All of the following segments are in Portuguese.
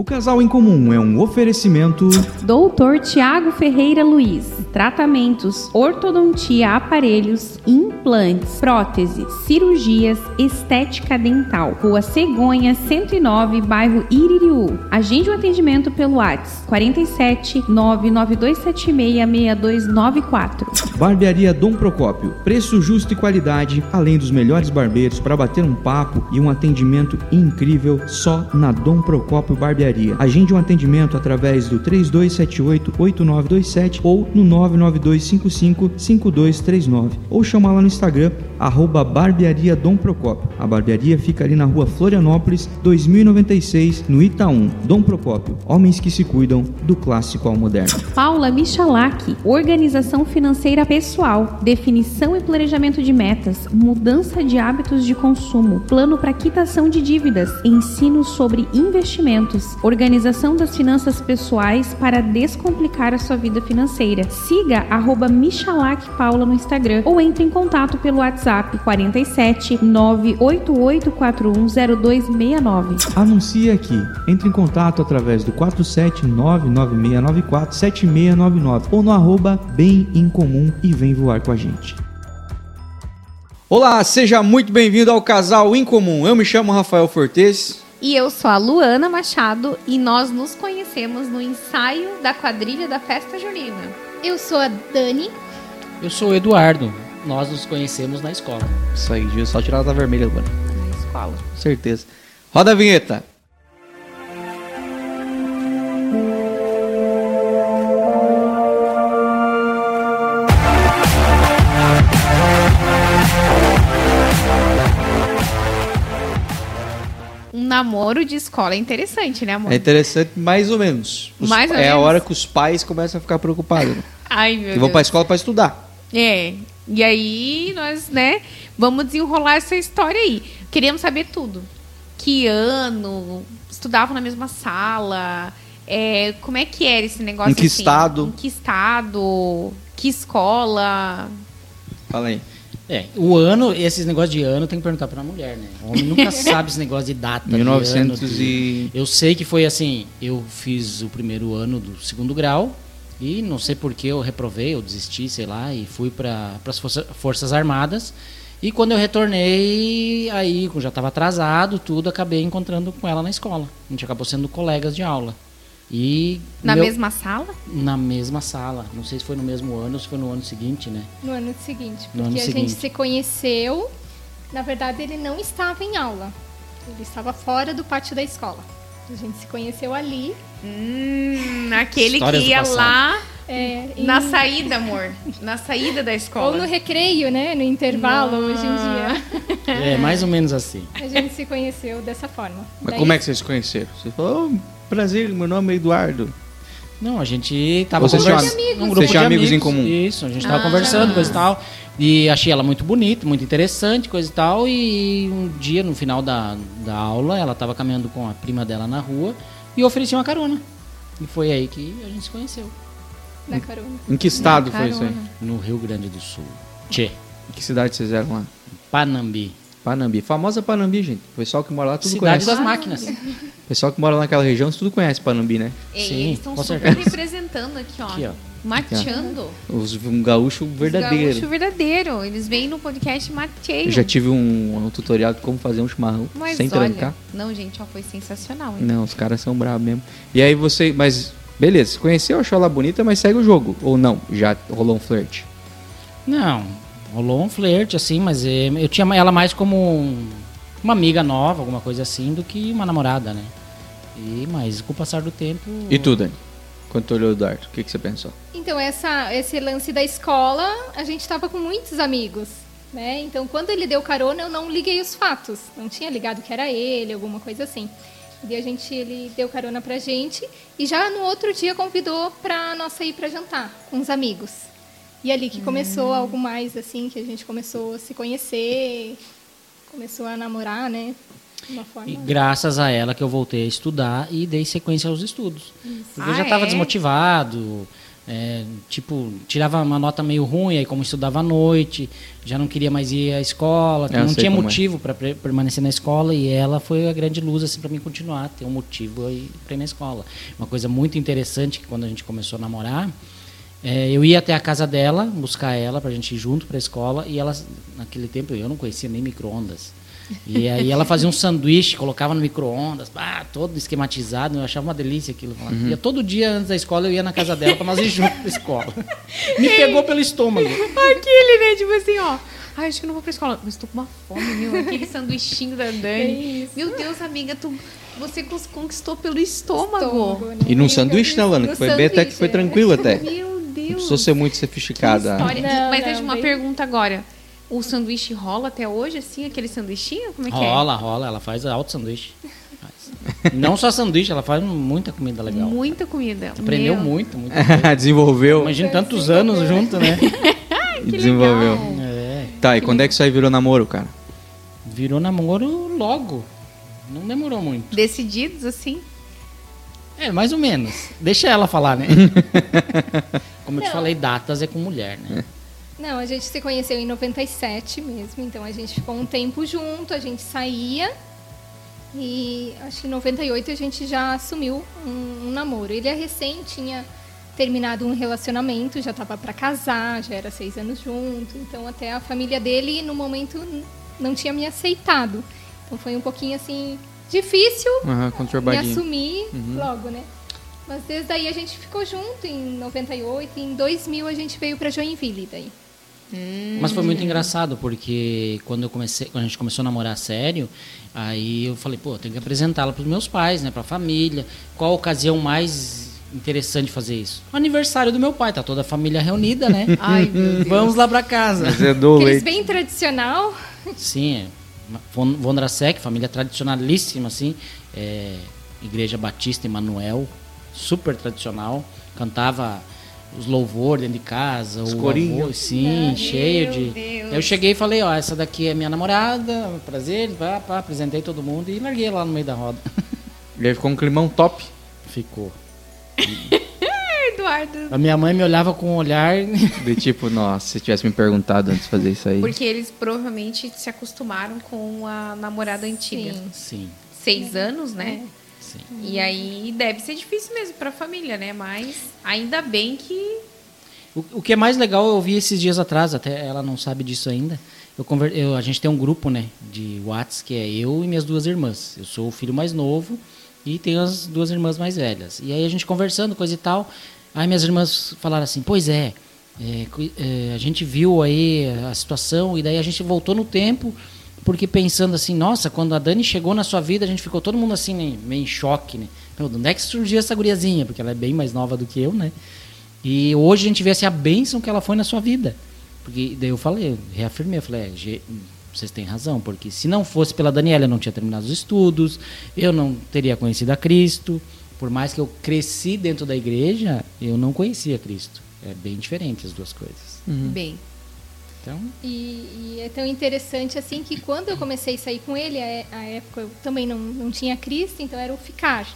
O Casal em Comum é um oferecimento. Doutor Tiago Ferreira Luiz. Tratamentos, ortodontia, aparelhos, implantes, próteses, cirurgias, estética dental. Rua Cegonha, 109, bairro Iririú. Agende o um atendimento pelo WhatsApp 47 99276 6294. Barbearia Dom Procópio. Preço justo e qualidade, além dos melhores barbeiros para bater um papo e um atendimento incrível só na Dom Procópio Barbearia. Agende um atendimento através do 3278-8927 ou no 99255-5239 ou chama lá no Instagram, arroba Barbearia Dom Procópio. A barbearia fica ali na rua Florianópolis, 2096, no Itaú. Dom Procópio, homens que se cuidam do clássico ao moderno. Paula Michalak, organização financeira pessoal, definição e planejamento de metas, mudança de hábitos de consumo, plano para quitação de dívidas, ensino sobre investimentos, organização das finanças pessoais para descomplicar a sua vida financeira. Siga arroba Michalak Paula no Instagram ou entre em contato pelo WhatsApp 47 988410269. Anuncie aqui. Entre em contato através do 47996947699 ou no arroba Bem em Comum e vem voar com a gente. Olá, seja muito bem-vindo ao Casal em Comum. Eu me chamo Rafael Fortes. E eu sou a Luana Machado e nós nos conhecemos no ensaio da quadrilha da festa junina. Eu sou a Dani. Eu sou o Eduardo. Nós nos conhecemos na escola. Isso aí, devia só tirar a vermelha, Luana. Na escola. Certeza. Roda a vinheta. Namoro de escola é interessante, né, amor? É interessante, mais ou menos. Os, Mais ou é a menos. hora que os pais começam a ficar preocupados. Né? Ai, meu E Deus. vão pra escola pra estudar. É. E aí, nós, né, vamos desenrolar essa história aí. Queríamos saber tudo. Que ano, estudavam na mesma sala, é, como é que era esse negócio Em que assim? estado? Em que estado, que escola. Fala aí. É, o ano, esses negócios de ano tem que perguntar pra mulher, né? O homem nunca sabe esse negócio de data. de 1900 ano, de- e... Eu sei que foi assim, eu fiz o primeiro ano do segundo grau e não sei por que eu reprovei, eu desisti, sei lá, e fui para as força, Forças Armadas. E quando eu retornei, aí já estava atrasado, tudo, acabei encontrando com ela na escola. A gente acabou sendo colegas de aula. E Na meu- mesma sala? na mesma sala. Não sei se foi no mesmo ano ou se foi no ano seguinte, né? No ano seguinte. Porque ano a seguinte. gente se conheceu. Na verdade, ele não estava em aula. Ele estava fora do pátio da escola. A gente se conheceu ali. Hum, aquele Histórias que ia lá é, em- na saída, amor. Na saída da Ou escola. no recreio, né? No intervalo, hoje em dia. É, mais ou menos assim. A gente se conheceu dessa forma. Mas Daí- como é que vocês se conheceram? Você falou, oh, prazer, meu nome é Eduardo. Não, a gente tava Vocês conversando. amigos. Um grupo de amigos em comum? Isso, a gente tava Ah. conversando, coisa e tal. E achei ela muito bonita, muito interessante, coisa e tal. E um dia, no final da, da aula, ela tava caminhando com a prima dela na rua e ofereci uma carona. E foi aí que a gente se conheceu. Na carona. Em que estado foi isso aí? No Rio Grande do Sul. Tchê, Em que cidade vocês eram lá? Panambi. Panambi. Famosa Panambi, gente. O pessoal que mora lá tudo Cidade conhece. das máquinas. O pessoal que mora lá naquela região tudo conhece Panambi, né? Ei, Sim, eles estão super certeza. representando aqui, ó. Aqui, ó. Mateando. Os, um gaúcho verdadeiro. Gaúcho verdadeiro. Eles vêm no podcast mateio. Eu já tive um, um tutorial de como fazer um chimarrão Mas sem olha, trancar. não, gente, ó, foi sensacional. Hein? Não, os caras são bravos mesmo. E aí você. Mas, beleza, se conheceu, achou ela bonita, mas segue o jogo. Ou não? Já rolou um flerte. Não, rolou um flerte, assim, mas eh, eu tinha ela mais como um- uma amiga nova, alguma coisa assim, do que uma namorada, né? E, mas com o passar do tempo. E tu, Dani? Quando tu olhou o Eduardo, o que, que você pensou? Então, essa, esse lance da escola, a gente estava com muitos amigos. Né? Então, quando ele deu carona, eu não liguei os fatos. Não tinha ligado que era ele, alguma coisa assim. E a gente, ele deu carona pra gente e já no outro dia convidou pra nossa ir pra jantar com os amigos. E ali que começou algo mais assim, que a gente começou a se conhecer, começou a namorar, né? Forma. E graças a ela que eu voltei a estudar e dei sequência aos estudos. Porque eu Ah, já estava é? desmotivado, É, tipo, tirava uma nota meio ruim, aí como estudava à noite, já não queria mais ir à escola, Eu não tinha é. motivo para permanecer na escola e ela foi a grande luz assim para mim continuar, ter um motivo para ir na escola. Uma coisa muito interessante que quando a gente começou a namorar, é, eu ia até a casa dela, buscar ela pra gente ir junto pra escola e ela naquele tempo eu não conhecia nem micro-ondas. E aí ela fazia um sanduíche, colocava no micro-ondas, ah, todo esquematizado, eu achava uma delícia aquilo. Uhum. Ia todo dia antes da escola eu ia na casa dela para nós ir junto pra escola. Me pegou pelo estômago. Aquele, né? Tipo assim, ó. Ai, acho que eu não vou pra escola. Mas tô com uma fome, meu. Aquele sanduichinho da Dani. Meu Deus, amiga, tu, você conquistou pelo estômago. Estômago, né? E num sanduíche, né, Lana? no Que foi bem até que foi é. tranquilo até. Meu Não Deus. precisou ser muito Que sofisticada. Não, Mas não, deixa uma bem- pergunta agora. O sanduíche rola até hoje, assim, aquele sanduichinho? Como é que Rola, rola, ela faz alto sanduíche. Não só sanduíche, ela faz muita comida é? legal. Muita comida. Aprendeu Meu. muito, muito. coisa. Desenvolveu. Imagina tantos anos junto, né? e desenvolveu. legal. É. Tá, e quando é que isso aí virou namoro, cara? Virou namoro logo. Não demorou muito. Decididos, assim? É, mais ou menos. Deixa ela falar, né? Como eu te falei, datas é com mulher, né? Não, a gente se conheceu em 97 mesmo, então a gente ficou um tempo junto, a gente saía e acho que em 98 a gente já assumiu um, um namoro. Ele é recém, tinha terminado um relacionamento, já estava para casar, já era seis anos junto, então até a família dele no momento não tinha me aceitado. Então foi um pouquinho assim difícil Aham, me assumir logo, né? Mas desde aí a gente ficou junto em 98, em 2000 a gente veio para Joinville daí. Mas foi muito engraçado, porque quando, eu comecei, quando a gente começou a namorar sério, aí eu falei, pô, eu tenho que apresentá-la para os meus pais, né? Pra família. Qual a ocasião mais interessante de fazer isso? O aniversário do meu pai, tá toda a família reunida, né? Ai, meu Deus. Vamos lá pra casa. Aqueles leite. bem tradicional. Sim, é. Von- Vondrasek, família tradicionalíssima, assim. É, Igreja Batista Emanuel, super tradicional. Cantava os louvores dentro de casa, Os o corinhos. sim, cheio de. Deus. Eu cheguei e falei, ó, essa daqui é minha namorada, prazer, pá, pá, apresentei todo mundo e larguei lá no meio da roda. E aí ficou um climão top. Ficou. Eduardo. A minha mãe me olhava com um olhar. De tipo, nossa, se tivesse me perguntado antes de fazer isso aí. Porque eles provavelmente se acostumaram com a namorada antiga. Sim. Sim, Seis anos, né? sim. E aí deve ser difícil mesmo pra família, né? Mas ainda bem que. O, o que é mais legal eu ouvi esses dias atrás, até ela não sabe disso ainda. Eu conver, eu- a gente tem um grupo, né, de Whats que é eu e minhas duas irmãs. Eu sou o filho mais novo e tenho as duas irmãs mais velhas. E aí a gente conversando, coisa e tal. Aí minhas irmãs falaram assim: Pois é, é, é, a gente viu aí a situação e daí a gente voltou no tempo porque pensando assim, nossa, quando a Dani chegou na sua vida, a gente ficou todo mundo assim, meio em choque, né? Meu, de onde é que surgiu essa guriazinha? Porque ela é bem mais nova do que eu, né? E hoje a gente vê assim, a bênção que ela foi na sua vida. Porque daí eu falei, reafirmei, eu falei, é, vocês têm razão, porque se não fosse pela Daniela, eu não tinha terminado os estudos, eu não teria conhecido a Cristo. Por mais que eu cresci dentro da igreja, eu não conhecia Cristo. É bem diferente as duas coisas. Bem. Então, E, e é tão interessante assim que quando eu comecei a sair com ele, a, a época eu também não, não tinha Cristo, então era o ficar.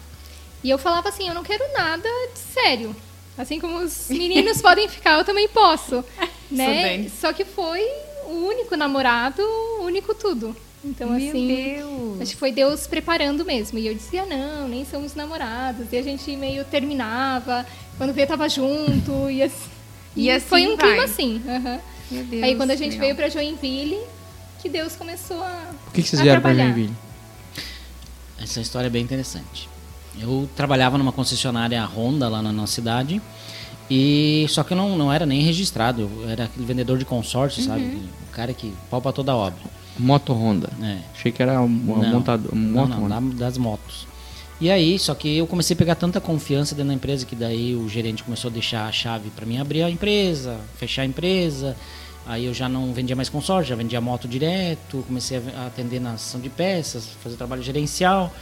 E eu falava assim, eu não quero nada de sério. Assim como os meninos podem ficar, eu também posso. Né? Só que foi o único namorado, o único tudo. Então, Meu assim. Deus. Acho que foi Deus preparando mesmo. E eu dizia, não, nem somos namorados. E a gente meio terminava, quando vê tava junto. E, assim, E assim foi um vai. clima assim. aham. Meu Deus. Aí quando a gente legal. veio pra Joinville, que Deus começou a. Por que, que vocês vieram pra trabalhar. Joinville? essa história é bem interessante. Eu trabalhava numa concessionária Honda lá na nossa cidade. E só que eu não, não era nem registrado, eu era aquele vendedor de consórcio, sabe? O cara que palpa toda a obra. Moto Honda. É. Achei que era um Não. montador. Não, moto não, da- das motos. E aí, só que eu comecei a pegar tanta confiança dentro da empresa que daí o gerente começou a deixar a chave para mim abrir a empresa, fechar a empresa. Aí eu já não vendia mais consórcio, já vendia moto direto, comecei a atender na ação de peças, fazer trabalho gerencial.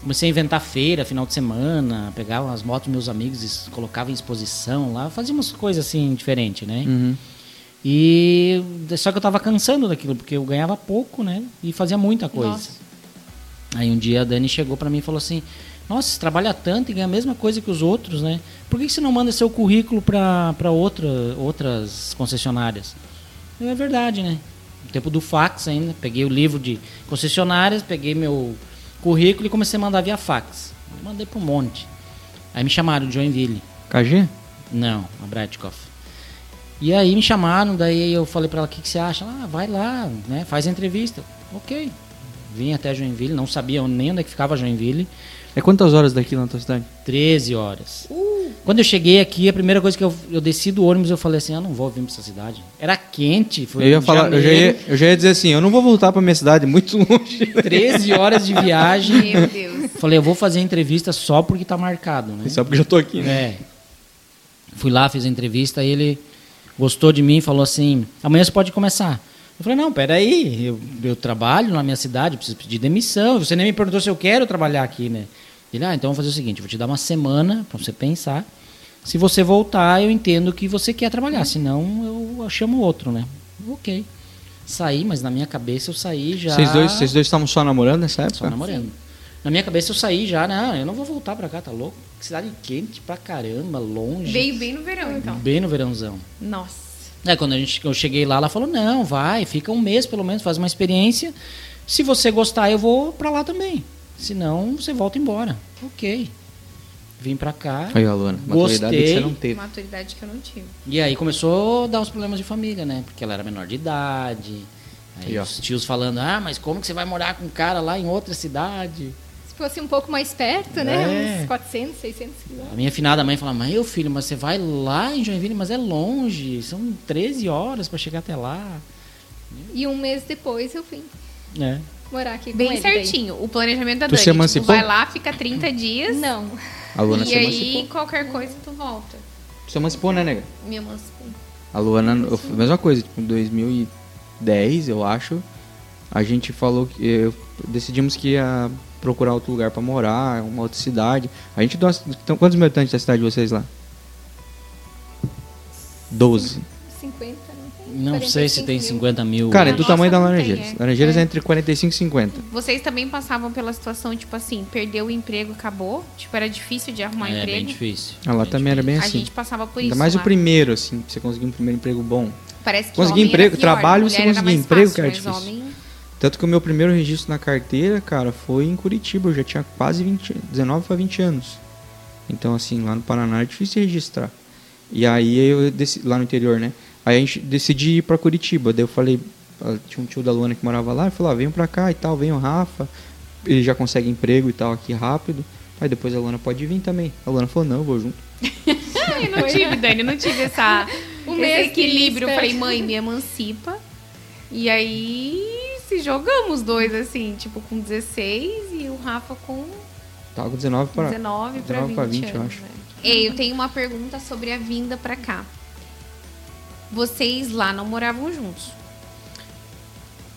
Comecei a inventar feira, final de semana, pegava as motos dos meus amigos e colocava em exposição lá, fazia umas coisas assim diferentes, né? Uhum. E só que eu tava cansando daquilo, porque eu ganhava pouco, né? E fazia muita coisa. Nossa. Aí um dia a Dani chegou pra mim e falou assim: Nossa, você trabalha tanto e ganha a mesma coisa que os outros, né? Por que você não manda seu currículo para outra, outras concessionárias? É verdade, né? No tempo do fax ainda, peguei o livro de concessionárias, peguei meu currículo e comecei a mandar via fax. Mandei para um monte. Aí me chamaram de Joinville. KG? Não, a Bradkoff. E aí me chamaram, daí eu falei pra ela, o que, que você acha? Ela, ah, vai lá, né, faz a entrevista. Ok. Vim até Joinville, não sabia nem onde é que ficava Joinville. É quantas horas daqui na tua cidade? 13 horas. Quando eu cheguei aqui, a primeira coisa que eu, eu desci do ônibus, eu falei assim, eu não vou vir pra essa cidade. Era quente, foi Eu ia falar, eu já ia, eu já ia dizer assim, eu não vou voltar pra minha cidade, muito longe. 13 horas de viagem. Meu Deus. Falei, eu vou fazer a entrevista só porque tá marcado, né? Só porque eu já tô aqui, né? É. Fui lá, fiz a entrevista, aí ele gostou de mim e falou assim: amanhã você pode começar. Eu falei: não, peraí, eu, eu trabalho na minha cidade, preciso pedir demissão. Você nem me perguntou se eu quero trabalhar aqui, né? Ele: ah, então vamos fazer o seguinte: eu vou te dar uma semana para você pensar. Se você voltar, eu entendo que você quer trabalhar, senão eu chamo outro, né? Ok. Saí, mas na minha cabeça eu saí já. Vocês dois, vocês dois estavam só namorando nessa época? Só namorando. Na minha cabeça eu saí já, não, eu não vou voltar pra cá, tá louco? Cidade quente pra caramba, longe. Veio bem no verão, então. Bem no verãozão. Nossa. É, quando a gente, eu cheguei lá, ela falou, não, vai, fica um mês pelo menos, faz uma experiência. Se você gostar, eu vou pra lá também. Se não, você volta embora. Ok. Vim pra cá. Aí, Alana, maturidade que Gostei. você não teve. Maturidade que eu não tive. E aí começou a dar os problemas de família, né? Porque ela era menor de idade. Aí ó. os tios falando, ah, mas como que você vai morar com um cara lá em outra cidade? Se fosse um pouco mais perto, né? É. Uns 400, 600 quilômetros. A minha finada mãe falava, meu filho, mas você vai lá em Joinville, mas é longe, são 13 horas para chegar até lá. E um mês depois eu vim É. morar aqui com Bem ele. daí. certinho. O planejamento da Tu Dani. se tipo, emancipou? vai lá, fica 30 dias. Não. A Luana e se aí, emancipou. qualquer coisa, tu volta. Se emancipou, né, nega? Me emancipei. A Luana, eu- mesma coisa, tipo, em 2010, eu acho, a gente falou que eu- decidimos que ia procurar outro lugar pra morar, uma outra cidade. A gente gosta- então, quantos mil habitantes da cidade de vocês lá? 12. 50, não tem? Não sei se 45 tem mil. 50 mil. Cara, é do nossa tamanho da não tem, Laranjeiras. é. Laranjeiras é. É. entre 45 e 50. Vocês também passavam pela situação, tipo assim, perdeu o emprego, acabou? Tipo, era difícil de arrumar é bem emprego? difícil. Ah, lá bem também era bem A assim. gente passava por Ainda isso mais o lá. primeiro, assim, pra você conseguir um primeiro emprego bom. Parece que Conseguir homem era emprego, pior, trabalho, você conseguir emprego, fácil, que era mas difícil. homem- Tanto que o meu primeiro registro na carteira, cara, foi em Curitiba. Eu já tinha quase 20, 19 para 20 anos. Então, assim, lá no Paraná é difícil registrar. E aí eu decidi, lá no interior, né? Aí a gente decidi ir pra Curitiba. Daí eu falei, ah, tinha um tio da Luana que morava lá, ele falou, ah, venham pra cá e tal, vem o Rafa. Ele já consegue emprego e tal aqui rápido. Aí depois a Luana pode vir também. A Luana falou, não, eu vou junto. Eu não tive, Dani, não tive essa, Um esse equilíbrio. Eu falei, mãe, me emancipa. E aí se jogamos os dois, assim, tipo, com 16 e o Rafa com Tava com 19 para 19 pra 19 20, pra 20, eu anos, acho. né? Ei, eu tenho uma pergunta sobre a vinda pra cá. Vocês lá não moravam juntos?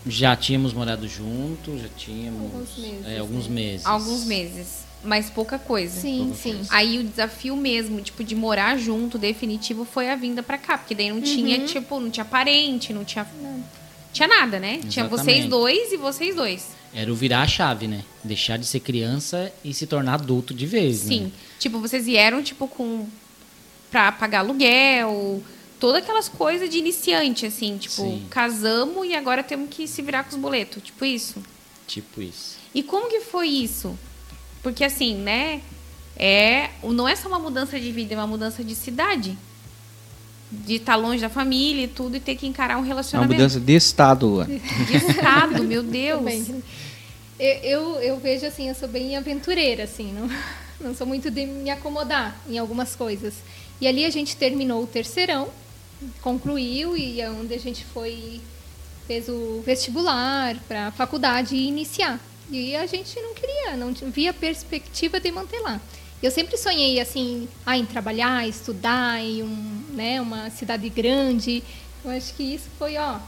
Já tínhamos morado juntos, já tínhamos. Alguns meses, é, alguns meses. Alguns meses, mas pouca coisa. Sim, Pouca sim. coisa. Aí o desafio mesmo, tipo, de morar junto, definitivo, foi a vinda pra cá. Porque daí não tinha, tipo, não tinha parente, não tinha. Tinha nada, né? Tinha vocês Exatamente. dois e vocês dois. Era o virar a chave, né? Deixar de ser criança e se tornar adulto de vez, Sim. né? Tipo, vocês vieram, tipo, com. pra pagar aluguel, todas aquelas coisas de iniciante, assim, tipo, Sim. casamos e agora temos que se virar com os boletos. Tipo isso. Tipo isso. E como que foi isso? Porque assim, né? É, não é só uma mudança de vida, é uma mudança de cidade. De estar longe da família e tudo e ter que encarar um É uma relacionamento. mudança de estado, Luana. De estado, meu Deus. Eu, eu, eu vejo assim, eu sou bem aventureira, assim, não, não sou muito de me acomodar em algumas coisas. E ali a gente terminou o terceirão, concluiu e é onde a gente foi fez o vestibular para a faculdade iniciar. E a gente não queria, não via perspectiva de manter lá. Eu sempre sonhei assim, ah, em trabalhar, estudar em um, né, uma cidade grande. Eu acho que isso foi, ó,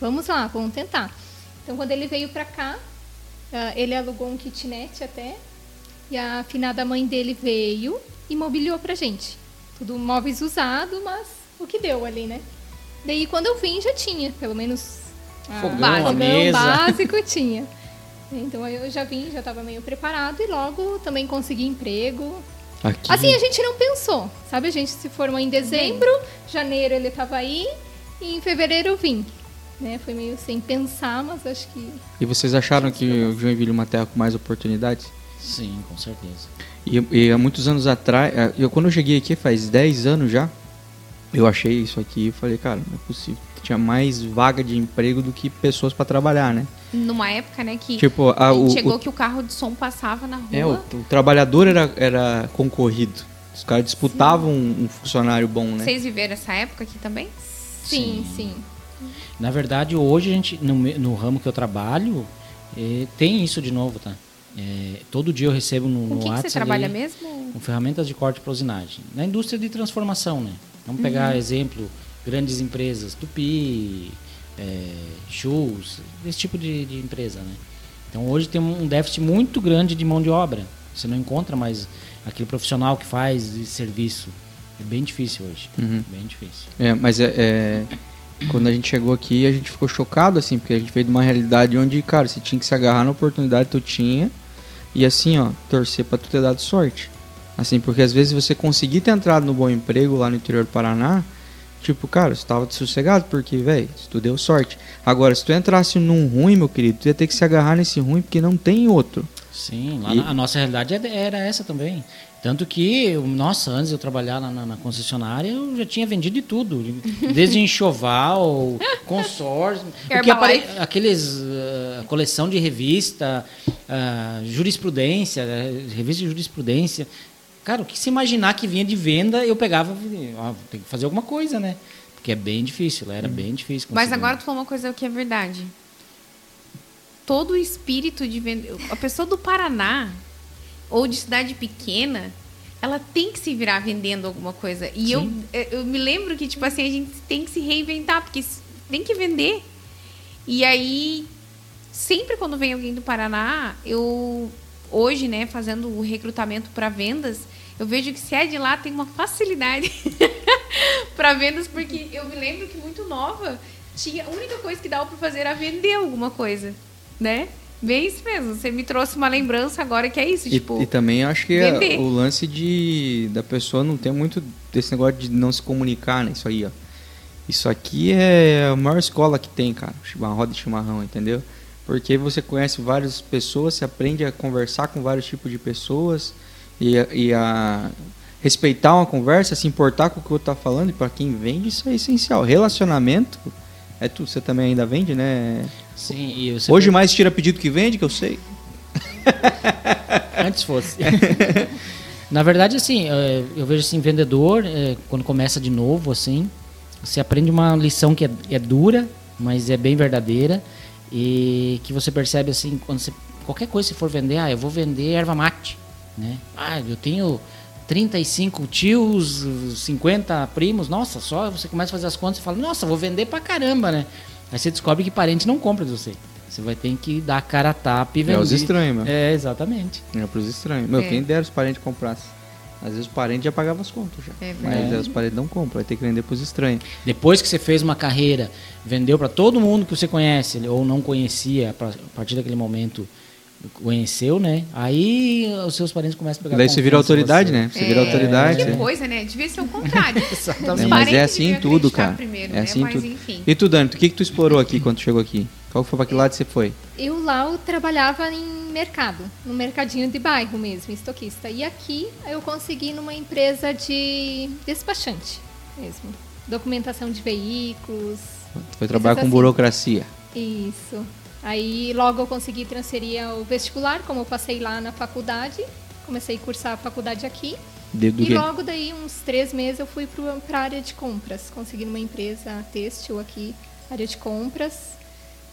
vamos lá, vamos tentar. Então, quando ele veio para cá, ah, ele alugou um kitnet até, e a afinada mãe dele veio e mobiliou pra gente. Tudo móveis usados, mas o que deu ali, né? Daí, quando eu vim, já tinha, pelo menos Fogão, Básico. mesa. básico tinha. Então eu já vim, já estava meio preparado e logo também consegui emprego. Aqui, Assim, a gente não pensou, sabe? A gente se formou em dezembro, janeiro ele estava aí e em fevereiro eu vim. Né? Foi meio sem pensar, mas acho que E vocês acharam que o Joinville é uma terra com mais oportunidades? Sim, com certeza. E, e há muitos anos atrás, eh, eu, quando eu cheguei aqui, faz 10 anos já, eu achei isso aqui e falei, cara, não é possível. Tinha mais vaga de emprego do que pessoas para trabalhar, né? Numa época, né, que Tipo, a, o, chegou o, que o carro de som passava na rua. é, o, o trabalhador era, era concorrido. Os caras disputavam um, um funcionário bom, né? Vocês viveram essa época aqui também? sim, sim. Na verdade, hoje a gente, no, no ramo que eu trabalho, eh, tem isso de novo, tá? Eh, todo dia eu recebo no, Com no que WhatsApp você trabalha ali, mesmo? com ferramentas de corte e prosinagem. Na indústria de transformação, né? Vamos Uhum. pegar exemplo, grandes empresas, Tupi, eh, Shoes, esse tipo de, de empresa, né? Então hoje tem um déficit muito grande de mão de obra. Você não encontra mais aquele profissional que faz esse serviço. É bem difícil hoje. Uhum. Bem difícil. É, mas é, é, quando a gente chegou aqui, a gente ficou chocado, assim, porque a gente veio de uma realidade onde, cara, você tinha que se agarrar na oportunidade que tu tinha e, assim, ó, torcer pra tu ter dado sorte. Assim, porque às vezes você conseguir ter entrado no bom emprego lá no interior do Paraná, tipo, cara, você tava sossegado, porque, velho, tu deu sorte. Agora, se tu entrasse num ruim, meu querido, tu ia ter que se agarrar nesse ruim, porque não tem outro. Sim, lá E- na- a nossa realidade é- era essa também. Tanto que, eu- nossa, antes de eu trabalhar lá na, na concessionária, eu já tinha vendido de tudo. Desde enxoval, consórcio, apare- aqueles ah, coleção de revista, ah, jurisprudência, eh, revista de jurisprudência. Cara, o que se imaginar que vinha de venda, eu pegava, ó, tem que fazer alguma coisa, né? Porque é bem difícil, era bem difícil. Mas conseguir. agora tu falou uma coisa que é verdade. Todo o espírito de vender. A pessoa do Paraná ou de cidade pequena, ela tem que se virar vendendo alguma coisa. E eu, eu me lembro que, tipo assim, a gente tem que se reinventar, porque tem que vender. E aí, sempre quando vem alguém do Paraná, eu hoje, né, fazendo o recrutamento para vendas, eu vejo que se é de lá tem uma facilidade para vendas, porque eu me lembro que muito nova, tinha a única coisa que dava para fazer era vender alguma coisa, né? Bem isso mesmo. Você me trouxe uma lembrança agora que é isso, E, tipo, e também acho que é o lance de da pessoa não ter muito desse negócio de não se comunicar, né? Isso aí, ó. Isso aqui é a maior escola que tem, cara. Uma roda de chimarrão, entendeu? Porque você conhece várias pessoas, você aprende a conversar com vários tipos de pessoas e, a- e a respeitar uma conversa, se importar com o que o outro tá falando. E para quem vende, isso é essencial. Relacionamento é tudo. Você também ainda vende, né? Sim, e Hoje mais tira pedido que vende, que eu sei. Antes fosse. Na verdade, assim, eh, eu vejo assim, vendedor, eh, quando começa de novo, assim, você aprende uma lição que é, é dura, mas é bem verdadeira e que você percebe assim, quando você qualquer coisa que você for vender, ah, eu vou vender erva mate, né? Ah, eu tenho 35 tios, 50 primos, nossa, só você começa a fazer as contas e fala, nossa, vou vender pra caramba, né? Aí você descobre que parente não compra de você. Você vai ter que dar a cara a tapa e vender. É os estranhos, meu. É, exatamente. É pros estranhos. Meu, É. quem dera os parentes comprassem. Às vezes os parentes já pagavam as contas já. É Mas verdade. é, os parentes não compram, vai ter que vender pros estranhos. Depois que você fez uma carreira, vendeu para todo mundo que você conhece ou não conhecia, a partir daquele momento conheceu, né? Aí os seus parentes começam a pegar Daí você vira autoridade, você. né? Você vira autoridade. Que é. coisa, né? Devia ser o contrário. É, mas é assim em tudo, cara. Primeiro, é né? assim Mas tudo. enfim. E tu, Dani, o que que tu explorou aqui quando chegou aqui? Qual foi pra que lado você foi? Eu lá eu trabalhava em mercado, no mercadinho de bairro mesmo, estoquista. E aqui eu consegui numa empresa de despachante mesmo. Documentação de veículos. Tu foi trabalhar com assim. burocracia. Isso. Aí logo eu consegui transferir ao vestibular, como eu passei lá na faculdade. Comecei a cursar a faculdade aqui. E quê? logo daí, uns três meses, eu fui para a área de compras. Consegui numa empresa têxtil aqui, área de compras.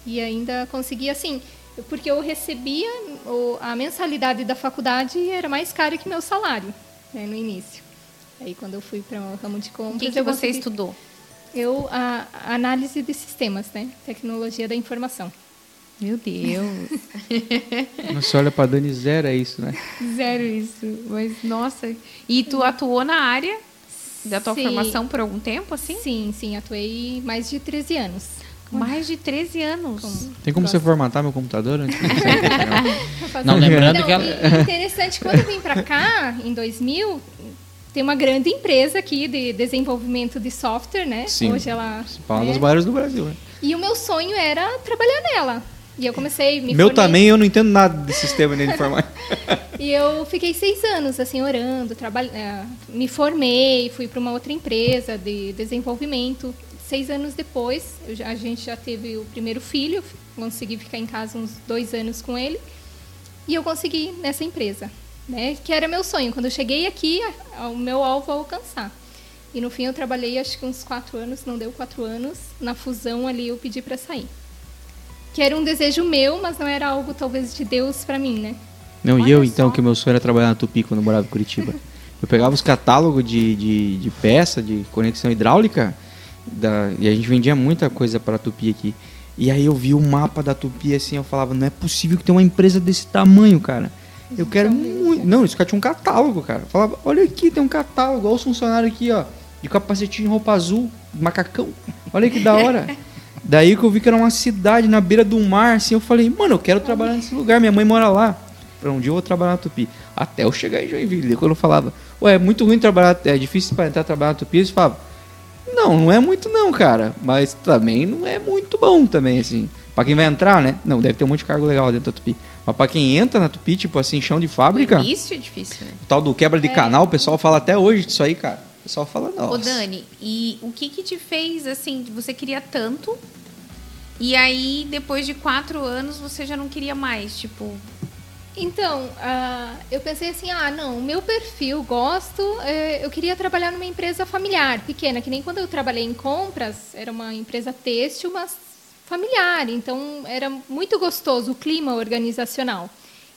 E ainda consegui, assim, porque eu recebia o- a mensalidade da faculdade era mais cara que meu salário, né, no início. Aí quando eu fui para o ramo de O compras, que, que eu você consegui- estudou? Eu, a, a análise de sistemas, né? Tecnologia da informação. Meu Deus. Você olha pra Dani zero, é isso, né? Zero isso. Mas, nossa. E tu atuou na área da tua Sim. formação por algum tempo, assim? Sim, sim, atuei mais de 13 anos. Mais de 13 anos. Tem como você formatar meu computador antes de você Não, lembrando Não, que ela- interessante, quando eu vim para cá, em 2000, tem uma grande empresa aqui de desenvolvimento de software, né? Sim. Hoje ela... Fala é. das maiores do Brasil, né? E o meu sonho era trabalhar nela. E eu comecei, me Meu formei- também, eu não entendo nada de sistema nem de informática. E eu fiquei seis anos, assim, orando, traba- eh, me formei, fui para uma outra empresa de desenvolvimento. Seis anos depois, já- a gente já teve o primeiro filho, consegui ficar em casa uns dois anos com ele. E eu consegui nessa empresa, né? Que era meu sonho. Quando eu cheguei aqui, a- o meu alvo a alcançar. E no fim eu trabalhei acho que uns quatro anos, não deu quatro anos. Na fusão ali eu pedi para sair. Que era um desejo meu, mas não era algo talvez de Deus para mim, né? Não, e Olha eu então, só. que o meu sonho era trabalhar na Tupi quando eu morava em Curitiba. Eu pegava os catálogos de, de, de peça, de conexão hidráulica, da, e a gente vendia muita coisa para a Tupi aqui. E aí eu vi o mapa da Tupi assim, eu falava, não é possível que tenha uma empresa desse tamanho, cara. Eu quero muito. Não, isso cara tinha um catálogo, cara. Eu falava, olha aqui, tem um catálogo, olha os funcionários aqui, ó. De capacetinho de roupa azul, macacão. Olha que da hora. Daí que eu vi que era uma cidade na beira do mar, assim, eu falei, mano, eu quero trabalhar nesse lugar, minha mãe mora lá. Pra um dia eu vou trabalhar na Tupi. Até eu chegar em Joinville. Quando eu falava, ué, é muito ruim trabalhar, é difícil para entrar trabalhar na Tupi, eles falavam, não, não é muito não, cara. Mas também não é muito bom também, assim. Pra quem vai entrar, né? Não, deve ter um monte de cargo legal dentro da Tupi. Mas pra quem entra na Tupi, tipo assim, chão de fábrica, início é difícil, né? o tal do quebra de canal, o pessoal fala até hoje disso aí, cara. O pessoal fala, nossa. Ô, Dani, e o que que te fez, assim, você queria tanto, e aí, depois de quatro anos, você já não queria mais, tipo... Então, ah, eu pensei assim, ah, não, o meu perfil, gosto, eh, eu queria trabalhar numa empresa familiar, pequena, que nem quando eu trabalhei em compras, era uma empresa têxtil, mas familiar, então era muito gostoso o clima organizacional.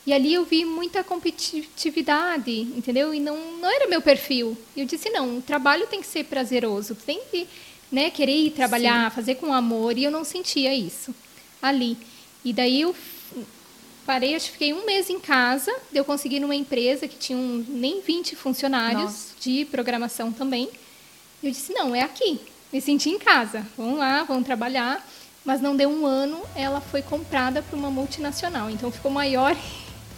E ali eu vi muita competitividade, entendeu? E não, não era meu perfil. Eu disse, não, o trabalho tem que ser prazeroso, tem que né, querer ir trabalhar, fazer com amor, e eu não sentia isso ali. E daí eu Parei, acho que fiquei um mês em casa. Eu consegui numa empresa que tinha um, nem 20 funcionários Nossa. de programação também. Eu disse: não, é aqui. Me senti em casa. Vamos lá, vamos trabalhar. Mas não deu um ano, ela foi comprada por uma multinacional. Então ficou maior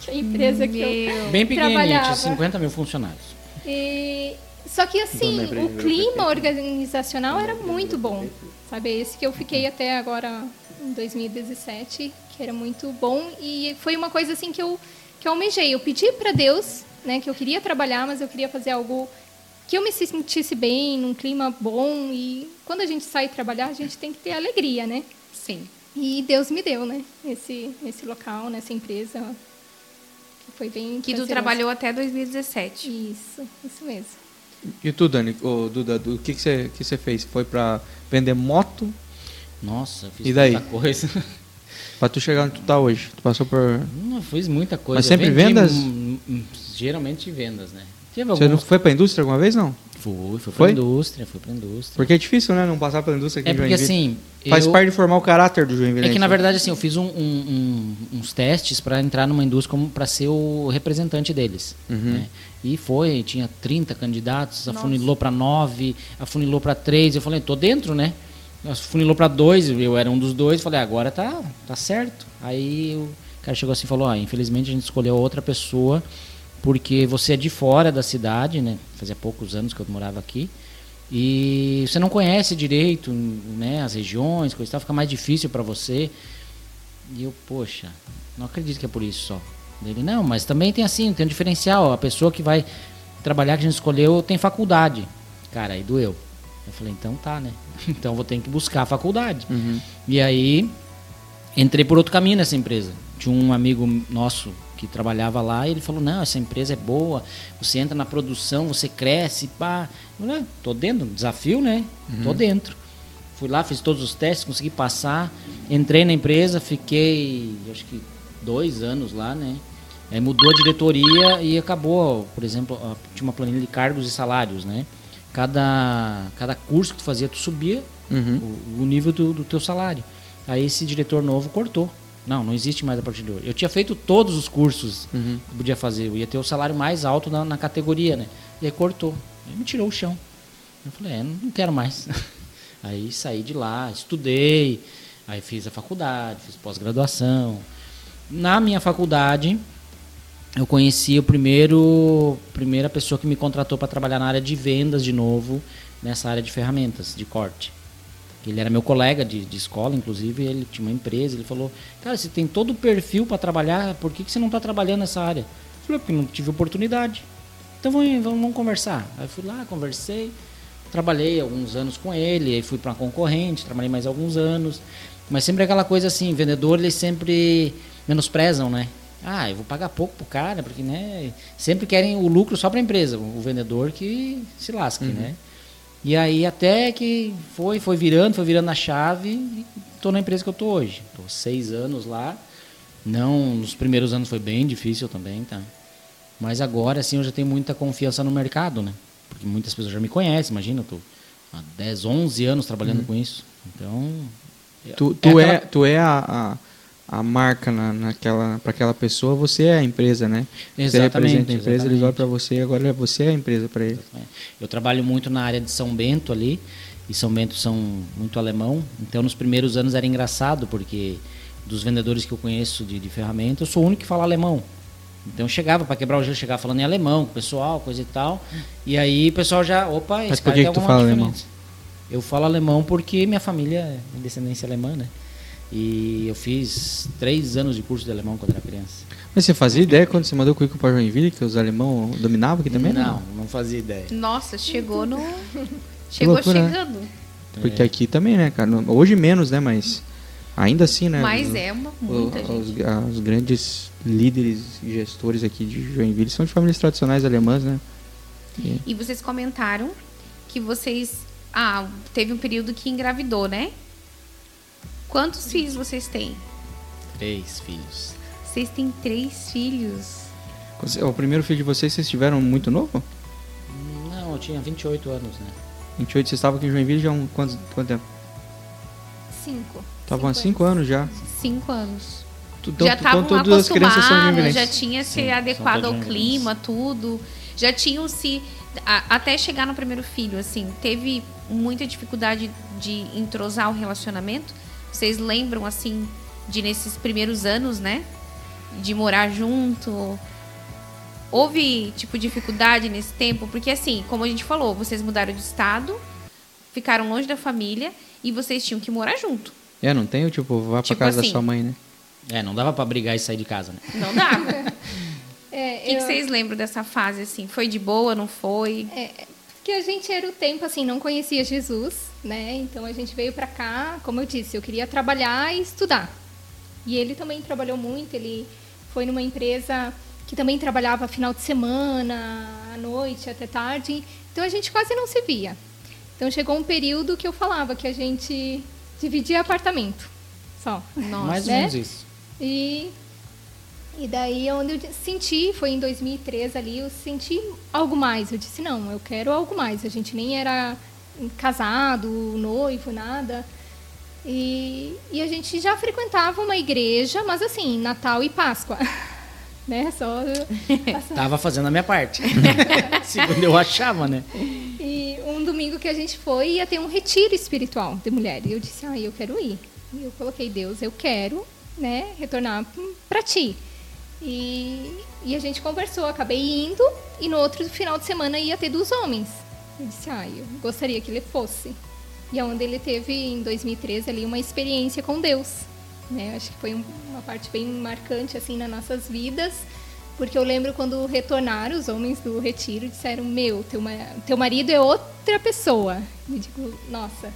a empresa que eu. Meu... Bem pequenininha, tinha Trabalhava. 50 mil funcionários. E- Só que assim, lembrei, o clima organizacional era muito bom. Sabe, esse que eu fiquei até agora em 2017, que era muito bom e foi uma coisa assim que eu que eu almejei. Eu pedi para Deus, né, que eu queria trabalhar, mas eu queria fazer algo que eu me sentisse bem, num clima bom e quando a gente sai trabalhar, a gente tem que ter alegria, né? Sim. E Deus me deu, né, esse esse local, nessa empresa. Que foi bem Que tu trabalhou até 2017. Isso, isso mesmo. E tu, Dani, ô, Duda, do que, que, você, que você fez? Foi pra vender moto Nossa, fiz E daí? muita coisa. pra tu chegar onde tu tá hoje? Tu passou por. Não, fiz muita coisa. Mas sempre Vendi, vendas? Geralmente vendas, né? Teve Você não foi pra indústria alguma vez, não? Fui, fui Foi? pra indústria, fui pra indústria. Porque é difícil, né? Não passar pela indústria aqui É em porque Joinville. assim... Faz eu- parte de formar o caráter do Joinville. É que na verdade assim, eu fiz um- um- um- uns testes para entrar numa indústria como para ser o representante deles. Uhum. né? E foi, tinha 30 candidatos, afunilou para 9, afunilou para 3, eu falei, tô dentro, né? Afunilou para 2, eu era um dos dois, falei, agora tá, tá certo. Aí o cara chegou assim e falou, ah, infelizmente a gente escolheu outra pessoa porque você é de fora da cidade, né? Fazia poucos anos que eu morava aqui. E você não conhece direito, né, as regiões, coisa e tal, fica mais difícil para você. E eu, poxa, não acredito que é por isso só. Ele, não, mas também tem assim, tem um diferencial. A pessoa que vai trabalhar que a gente escolheu tem faculdade. Cara, aí doeu. Eu falei, então tá, né? Então vou ter que buscar a faculdade. Uhum. E aí entrei por outro caminho nessa empresa. Tinha um amigo nosso que trabalhava lá e ele falou: Não, essa empresa é boa, você entra na produção, você cresce, pá. Eu falei, "Ah, tô dentro, desafio, né? Tô dentro. Fui lá, fiz todos os testes, consegui passar, entrei na empresa, fiquei acho que dois anos lá, né? Aí mudou a diretoria e acabou, por exemplo, tinha uma planilha de cargos e salários, né? Cada, cada curso que tu fazia, tu subia Uhum. o, o nível do, do teu salário. Aí esse diretor novo cortou. Não, não existe mais a partir de hoje. Eu tinha feito todos os cursos Uhum. que podia fazer. Eu ia ter o salário mais alto na, na categoria, né? E aí cortou. Aí me tirou o chão. Eu falei, é, não quero mais. aí saí de lá, estudei, Aí fiz a faculdade, fiz pós-graduação. Na minha faculdade, eu conheci o primeiro primeira pessoa que me contratou para trabalhar na área de vendas de novo, nessa área de ferramentas, de corte. Ele era meu colega de, de escola, inclusive, ele tinha uma empresa, ele falou, cara, você tem todo o perfil para trabalhar, por que, que você não está trabalhando nessa área? Eu falei, porque não tive oportunidade. Então vamos, vamos, vamos conversar. Aí fui lá, conversei, trabalhei alguns anos com ele, aí fui para uma concorrente, trabalhei mais alguns anos. Mas sempre aquela coisa assim, vendedor, eles sempre menosprezam, né? Ah, eu vou pagar pouco pro cara, porque, né? Sempre querem o lucro só para a empresa, o vendedor que se lasque, uhum. né? E aí até que foi, foi virando, foi virando a chave e tô na empresa que eu tô hoje. Tô seis anos lá. Não, nos primeiros anos foi bem difícil também, tá? Mas agora, assim, eu já tenho muita confiança no mercado, né? Porque muitas pessoas já me conhecem, imagina, eu tô há 10, 11 anos trabalhando uhum. com isso. Então, Tu, tu, é, aquela... é, tu é a, a, a marca na, naquela para aquela pessoa, você é a empresa, né? Exatamente. Você representa a empresa, exatamente. eles olham para você agora você é a empresa para ele. Eu trabalho muito na área de São Bento ali, e São Bento são muito alemão, então nos primeiros anos era engraçado, porque dos vendedores que eu conheço de, de ferramenta, eu sou o único que fala alemão. Então eu chegava para quebrar o gelo, chegava falando em alemão, com o pessoal, coisa e tal. E aí o pessoal já, opa, esse Mas por que, que tu fala diferença. alemão? Eu falo alemão porque minha família é descendência alemã, né? E eu fiz três anos de curso de alemão quando era criança. Mas você fazia ideia quando você mandou o currículo para Joinville que os alemão dominavam aqui também? Não, não, não fazia ideia. Nossa, chegou no. chegou loucura, né? chegando. Né? Porque é. aqui também, né, cara? Hoje menos, né? Mas ainda assim, né? Mas é uma muita os, gente. Os, os grandes líderes e gestores aqui de Joinville são de famílias tradicionais alemãs, né? E, e vocês comentaram que vocês ah, teve um período que engravidou, né? Quantos filhos vocês têm? Três filhos. Vocês têm três filhos. O primeiro filho de vocês, vocês tiveram muito novo? Não, eu tinha 28 anos, né? 28, vocês estavam aqui em Joinville já há um, quanto, quanto tempo? Cinco. Estavam há cinco anos já? Cinco anos. Então, já estavam então, todas as crianças são Já tinha se Sim, adequado ao clima, tudo. Já tinham se... A, até chegar no primeiro filho, assim, teve muita dificuldade de entrosar o relacionamento. Vocês lembram, assim, de nesses primeiros anos, né? De morar junto. Houve, tipo, dificuldade nesse tempo? Porque, assim, como a gente falou, vocês mudaram de estado, ficaram longe da família e vocês tinham que morar junto. É, não tem, tipo, vá tipo pra casa assim, da sua mãe, né? É, não dava para brigar e sair de casa, né? Não dava. é, o que, eu... que, vocês lembram dessa fase, assim? Foi de boa, não foi? É, que a gente era o tempo assim, não conhecia Jesus, né? Então a gente veio para cá, como eu disse, eu queria trabalhar e estudar. E ele também trabalhou muito, ele foi numa empresa que também trabalhava final de semana, à noite, até tarde. Então a gente quase não se via. Então chegou um período que eu falava que a gente dividia apartamento. Só. Nossa, Mais ou né? menos isso. E e daí onde eu senti, foi em 2003 ali, eu senti algo mais. Eu disse, não, eu quero algo mais. A gente nem era casado, noivo, nada. E, e a gente já frequentava uma igreja, mas assim, Natal e Páscoa. né? Só Tava fazendo a minha parte. Segundo eu achava, né? E um domingo que a gente foi, ia ter um retiro espiritual de mulher. E eu disse, ah, eu quero ir. E eu coloquei, Deus, eu quero, né, retornar para ti. E, e a gente conversou, acabei indo, e no outro final de semana ia ter dos homens. Eu disse, ah, eu gostaria que ele fosse. E é onde ele teve, em 2013, ali, uma experiência com Deus. Né? Acho que foi uma parte bem marcante, assim, nas nossas vidas. Porque eu lembro quando retornaram os homens do retiro, disseram, meu, teu, teu marido é outra pessoa. E digo, nossa.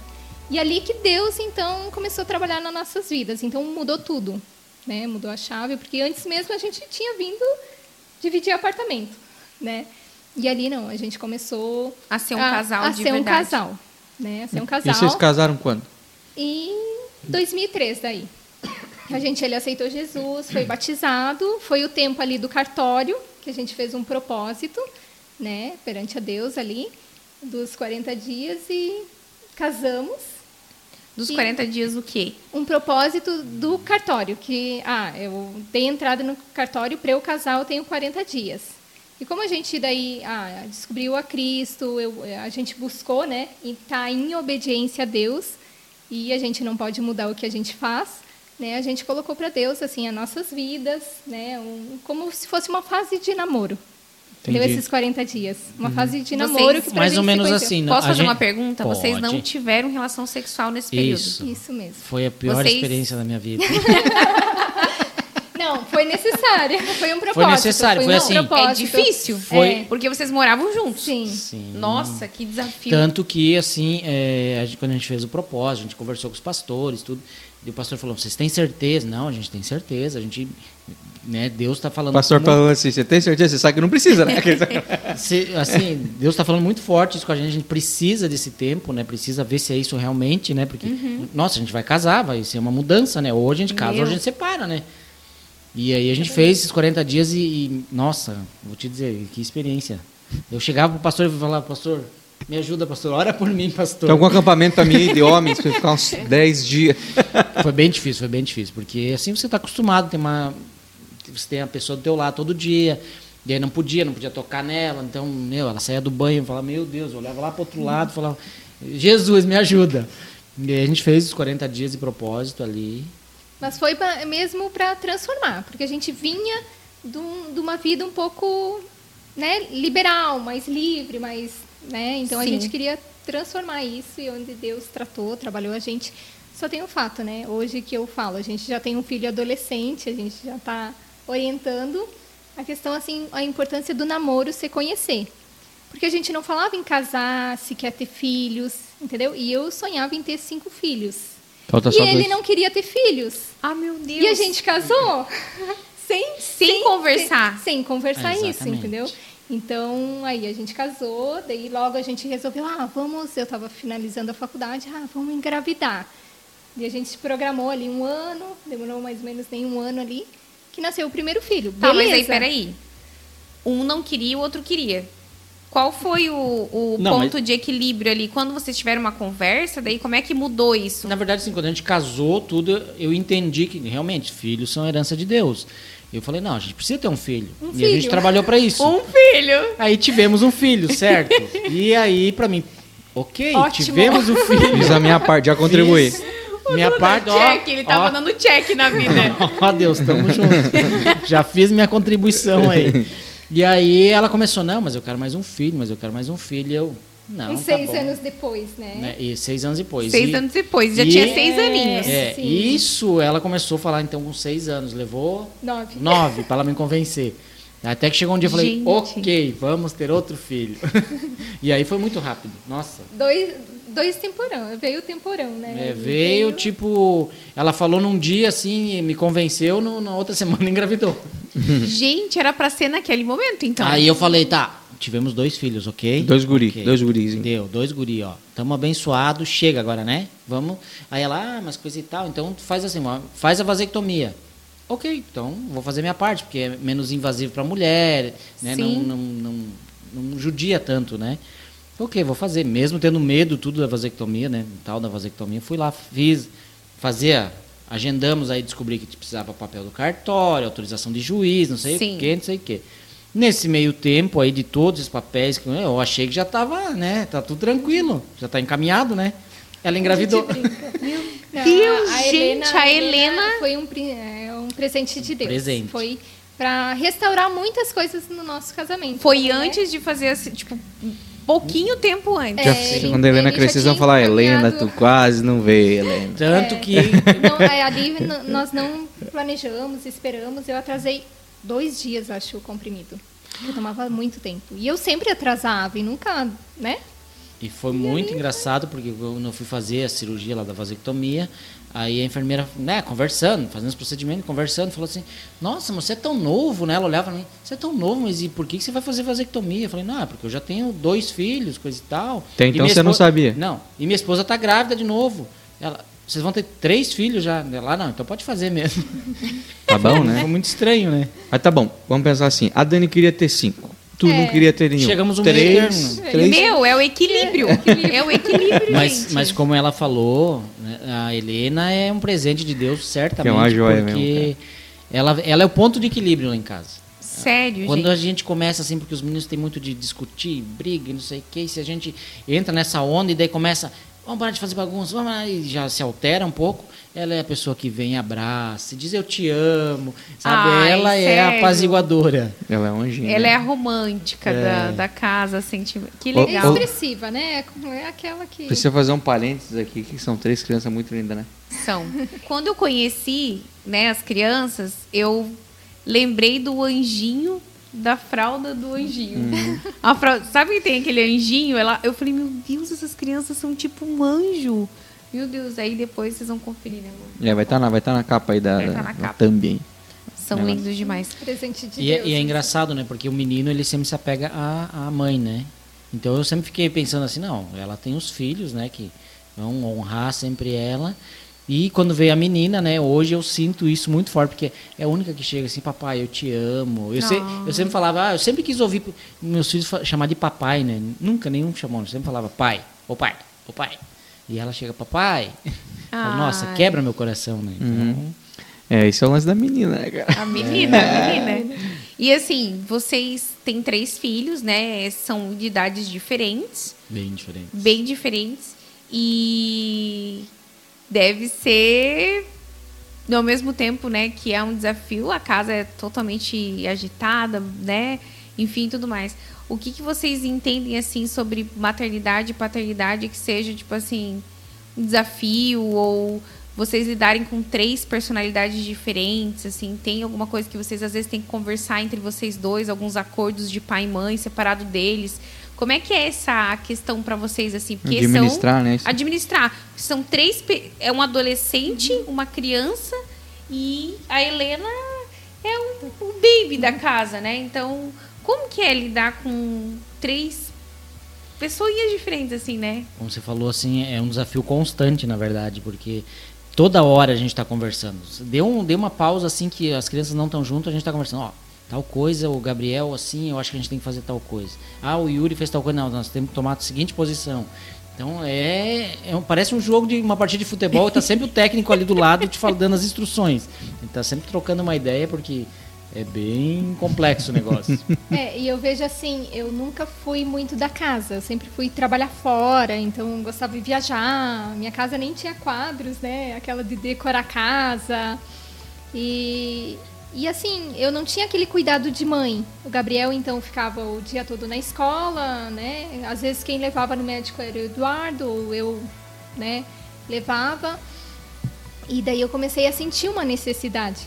E ali que Deus, então, começou a trabalhar nas nossas vidas. Então, mudou tudo né? Mudou a chave, porque antes mesmo a gente tinha vindo dividir apartamento, né? E ali não, a gente começou a ser um casal a, de ser verdade. um casal, né? A ser um casal. E vocês casaram quando? Em 2003 daí. A gente ele aceitou Jesus, foi batizado, foi o tempo ali do cartório que a gente fez um propósito, né, perante a Deus ali dos 40 dias e casamos dos e 40 dias o quê? Um propósito do cartório, que ah, eu dei entrada no cartório para eu casar, eu tenho 40 dias. E como a gente daí ah, descobriu a Cristo, eu, a gente buscou, né, e tá em obediência a Deus. e a gente não pode mudar o que a gente faz, né? A gente colocou para Deus assim as nossas vidas, né? Um, como se fosse uma fase de namoro. Deu Entendi. esses 40 dias. Uma Uhum. fase de Vocês- namoro que pra Mais gente ou menos assim. não, Posso a fazer gente- uma pergunta? Vocês não Pode. tiveram relação sexual nesse período. Isso. Isso mesmo. Foi a pior Vocês- experiência da minha vida. Não, foi necessário. Foi um propósito. necessário, foi um assim. É propósito. difícil? Foi- É. Porque vocês moravam juntos. Sim. Sim. Nossa, que desafio. Tanto que, assim, é, a gente- quando a gente fez o propósito, a gente conversou com os pastores, tudo. E o pastor falou: vocês têm certeza? Não, a gente tem certeza. A gente. Né, Deus está O falando. pastor muito- falou assim: você tem certeza? Você sabe que não precisa, né? Se- assim, Deus está falando muito forte isso com a gente. A gente precisa desse tempo, né? Precisa ver se é isso realmente, né? Porque, nossa, a gente vai casar, vai ser uma mudança, né? Ou a gente casa, Meu. ou a gente separa, né? E aí a gente fez esses 40 dias e, e, nossa, vou te dizer, que experiência. Eu chegava pro pastor e falava, pastor, me ajuda, pastor, ora por mim, pastor. Tem algum acampamento pra mim de homens pra eu ficar uns 10 dias. Foi bem difícil, foi bem difícil, porque assim você está acostumado, tem uma, você tem a pessoa do teu lado todo dia, e aí não podia, não podia tocar nela, então, meu, ela saía do banho e falava, meu Deus, eu olhava lá para outro lado, falava, Jesus, me ajuda. E aí a gente fez os 40 dias de propósito ali. Mas foi pra- mesmo para transformar, porque a gente vinha de, um- de uma vida um pouco né, liberal, mais livre, mais, né? Então a Sim. gente queria transformar isso e onde Deus tratou, trabalhou a gente. Só tem um fato, né? Hoje que eu falo, a gente já tem um filho adolescente, a gente já está orientando a questão assim, a importância do namoro se conhecer. Porque a gente não falava em casar, se quer ter filhos, entendeu? E eu sonhava em ter cinco filhos. Falta e ele dois. não queria ter filhos. Ah, meu Deus. E a gente casou sem, Sem conversar. Sem, sem conversar É, isso, entendeu? Então, aí a gente casou, daí logo a gente resolveu, ah, vamos, eu estava finalizando a faculdade, ah, vamos engravidar. E a gente programou ali um ano, demorou mais ou menos nem um ano ali, que nasceu o primeiro filho. Tá, Beleza. mas aí, peraí. Um não queria, o outro queria. Qual foi o, o Não, ponto de equilíbrio ali? Quando vocês tiveram uma conversa, daí como é que mudou isso? Na verdade, assim, quando a gente casou, tudo, eu entendi que realmente filhos são herança de Deus. Eu falei, não, a gente precisa ter um filho. Um e a gente filho. trabalhou para isso. Um filho! Aí tivemos um filho, certo? e aí, para mim, ok, Ótimo. tivemos um filho. Fiz a minha parte, já contribuí. Fiz Minha parte, ó. check, ele tava ó, dando check na vida. Ó, Deus, tamo junto. Já fiz minha contribuição aí. E aí ela começou, não, mas eu quero mais um filho, mas eu quero mais um filho. E eu, não, E tá seis bom. anos depois, né? Né? E seis anos depois. seis E- anos depois, já e- tinha seis aninhos. É, Sim. isso ela começou a falar então com seis anos. Levou Nove. nove para ela me convencer. Até que chegou um dia eu falei, Gente. ok, vamos ter outro filho. e aí foi muito rápido. Nossa. Dois, dois temporão, veio o temporão, né? É, Ele veio, tipo, ela falou num dia assim, me convenceu, no- na outra semana engravidou. Gente, era pra ser naquele momento, então. Aí eu falei, tá, tivemos dois filhos, ok? Dois guri, Ok. dois guris. hein? Deu, dois guri, ó. Tamo abençoado, chega agora, né? Vamos. Aí ela, ah, mas coisa e tal, então faz assim, ó, faz a vasectomia. Ok, então vou fazer minha parte, porque é menos invasivo pra mulher, né? Não, não, não, não judia tanto, né? Ok, vou fazer, mesmo tendo medo tudo da vasectomia, né? Tal da vasectomia, fui lá, fiz, fazia, agendamos aí, descobri que precisava papel do cartório, autorização de juiz, não sei Sim. o que, não sei o que. Nesse meio tempo aí de todos os papéis, que eu achei que já estava, né? Tá tudo tranquilo, já tá encaminhado, né? Ela engravidou. Não, Deus, a gente, Helena, a Helena- foi um, é, um presente de Deus. Presente. Foi para restaurar muitas coisas no nosso casamento. Foi né? antes de fazer, assim, tipo, pouquinho tempo antes. Já, É, quando a Helena crescer, vocês vão falar, Helena, tu quase não vê, Helena. Tanto que. Não, é, ali nós não planejamos, esperamos. Eu atrasei dois dias, acho, o comprimido. Eu tomava muito tempo. E eu sempre atrasava e nunca, né? E foi muito engraçado, porque quando eu fui fazer a cirurgia lá da vasectomia, aí a enfermeira, né, conversando, fazendo os procedimentos, conversando, falou assim, nossa, mas você é tão novo, né? Ela olhava pra mim, você é tão novo, mas e por que você vai fazer vasectomia? Eu falei, não, é porque eu já tenho dois filhos, coisa e tal. Até E então você não esposa- sabia? Não, e minha esposa tá grávida de novo. Ela, vocês vão ter três filhos já. Ela, não, então pode fazer mesmo. Tá bom, né? Foi muito estranho, né? Mas tá bom, vamos pensar assim. A Dani queria ter cinco. Tu não É. queria ter nenhum. Chegamos um meio três, termo. três. Meu, é o equilíbrio. É o equilíbrio, Mas, gente. mas como ela falou, né, a Helena é um presente de Deus, certamente. Que é uma joia porque mesmo, ela, ela é o ponto de equilíbrio lá em casa. Sério, Quando gente. a gente começa assim, porque os meninos têm muito de discutir, briga e não sei o que, se a gente entra nessa onda e daí começa, vamos parar de fazer bagunça, vamos lá, e já se altera um pouco. Ela é a pessoa que vem, abraça, diz eu te amo, sabe? Ai, ela é a sério? apaziguadora. Ela é um anjinho. Ela é a romântica É. da, da casa, sentimental. Que Ô, É legal. expressiva, né? É aquela que. Precisa fazer um parênteses aqui, que são três crianças muito lindas, né? São. Quando eu conheci, né, as crianças, eu lembrei do anjinho da fralda do anjinho. A fralda, sabe que tem aquele anjinho? Ela, eu falei, meu Deus, essas crianças são tipo um anjo. Meu Deus, aí depois vocês vão conferir, né, amor? É, vai estar na, vai tá na capa aí da, Vai tá da, na da capa. thumb. São Ela- lindos demais. Presente de E, Deus. é, e é engraçado, né? Porque o menino, ele sempre se apega à, à mãe, né? Então eu sempre fiquei pensando assim, não, ela tem os filhos, né? Que vão honrar sempre ela. E quando veio a menina, né? Hoje eu sinto isso muito forte, porque é a única que chega assim, papai, eu te amo. Eu, se- eu sempre falava, ah, eu sempre quis ouvir meus filhos chamar de papai, né? Nunca nenhum chamou, eu sempre falava pai, ô pai, ô pai. E ela chega, papai. Falo, Nossa, quebra meu coração, né? Então, É, esse é o lance da menina, né, cara? A menina, a menina. E assim, vocês têm três filhos, né? São de idades diferentes. bem diferente. bem diferentes e deve ser ao mesmo tempo, né, que é um desafio, a casa é totalmente agitada, né? Enfim, tudo mais. O que, que vocês entendem assim sobre maternidade e paternidade que seja tipo assim um desafio ou vocês lidarem com três personalidades diferentes, assim, tem alguma coisa que vocês às vezes têm que conversar entre vocês dois, alguns acordos de pai e mãe separado deles. Como é que é essa questão para vocês assim? Porque Administrar, são né? Isso. administrar. São três é um adolescente, uma criança e a Helena é um, um baby da casa, né? Então, como que é lidar com três pessoinhas diferentes assim, né? como você falou, assim, é um desafio constante, na verdade, porque toda hora a gente está conversando. Deu, um, deu uma pausa, assim, que as crianças não estão juntas, a gente está conversando, ó, tal coisa, o Gabriel, assim, eu acho que a gente tem que fazer tal coisa. Ah, o Yuri fez tal coisa, não, nós temos que tomar a seguinte posição. Então, é, é um- parece um jogo de uma partida de futebol, e tá sempre o técnico ali do lado te falando, dando as instruções. Ele tá sempre trocando uma ideia, porque é bem complexo o negócio. É, e eu vejo assim, eu nunca fui muito da casa, eu sempre fui trabalhar fora, então gostava de viajar. Minha casa nem tinha quadros, né? Aquela de decorar a casa. E, e assim, eu não tinha aquele cuidado de mãe. O Gabriel, então, ficava o dia todo na escola, né? Às vezes quem levava no médico era o Eduardo, ou eu, né, levava. E daí eu comecei a sentir uma necessidade,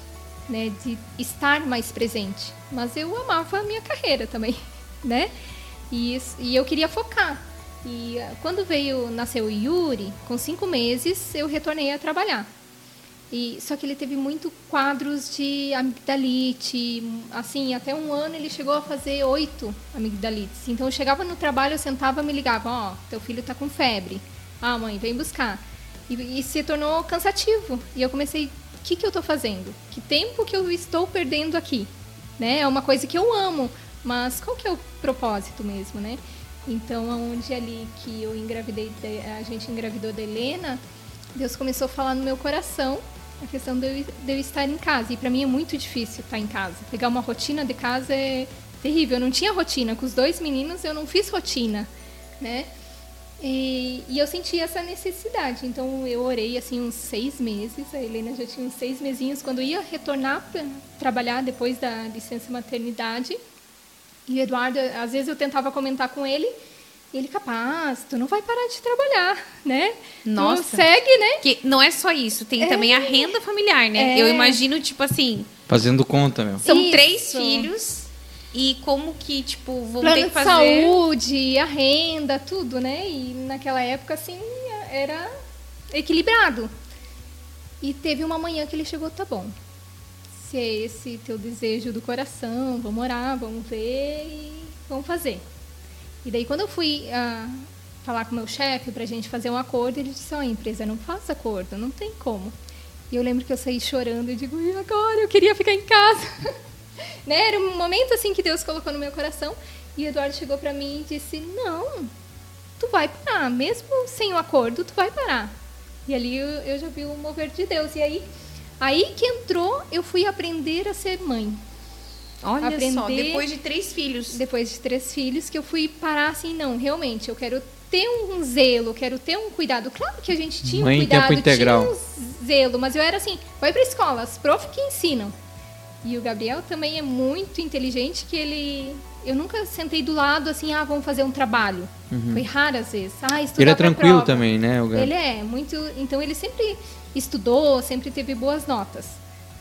né, de estar mais presente. Mas eu amava a minha carreira também, né? E, isso- e eu queria focar. E ah, quando veio, nasceu o Yuri, com cinco meses, eu retornei a trabalhar. E, só que ele teve muito quadros de amigdalite, assim, até um ano ele chegou a fazer oito amigdalites. Então eu chegava no trabalho, eu sentava me ligava, ó, teu filho tá com febre. Ah, mãe, vem buscar. E, e se tornou cansativo. E eu comecei, o que, que eu estou fazendo? Que tempo que eu estou perdendo aqui? Né? É uma coisa que eu amo, mas qual que é o propósito mesmo, né? Então, aonde ali que eu engravidei, a gente engravidou da Helena, Deus começou a falar no meu coração a questão de eu, de eu estar em casa. E para mim é muito difícil estar em casa. Pegar uma rotina de casa é terrível. Eu não tinha rotina. Com os dois meninos eu não fiz rotina, né? E, e eu senti essa necessidade. Então eu orei assim uns seis meses. A Helena já tinha uns seis mesinhos. Quando ia retornar para trabalhar depois da licença maternidade, e o Eduardo, às vezes eu tentava comentar com ele, ele, capaz, tu não vai parar de trabalhar, né? Nossa. Tu segue, né? Porque não é só isso, tem também a renda familiar, né? É. Eu imagino, tipo assim, Fazendo conta, meu. são Isso. três filhos e como que, tipo, vão Plano ter que fazer. saúde, a renda, tudo, né? E naquela época, assim, era equilibrado. E teve uma manhã que ele chegou, tá bom. Se é esse teu desejo do coração, vamos orar, vamos ver e vamos fazer. E daí quando eu fui ah, falar com o meu chefe pra gente fazer um acordo, ele disse, ó, a empresa não faz acordo, não tem como. E eu lembro que eu saí chorando e digo, e agora? Eu queria ficar em casa. né? Era um momento assim que Deus colocou no meu coração. E Eduardo chegou pra mim e disse, não, tu vai parar, mesmo sem o acordo, tu vai parar. E ali eu, eu já vi o mover de Deus. E aí, aí que entrou, eu fui aprender a ser mãe. Olha aprender só, depois de três filhos. depois de três filhos que eu fui parar assim, não, realmente, eu quero ter um zelo, quero ter um cuidado. Claro que a gente tinha Mãe um em tempo cuidado, integral. tinha um zelo, mas eu era assim, vai pra escola, as prof que ensinam. E o Gabriel também é muito inteligente que ele eu nunca sentei do lado assim, ah, vamos fazer um trabalho. Foi raras vezes. Ah, estudar Ele é tranquilo prova. também, né? O Gabi? Ele é muito, então ele sempre estudou, sempre teve boas notas.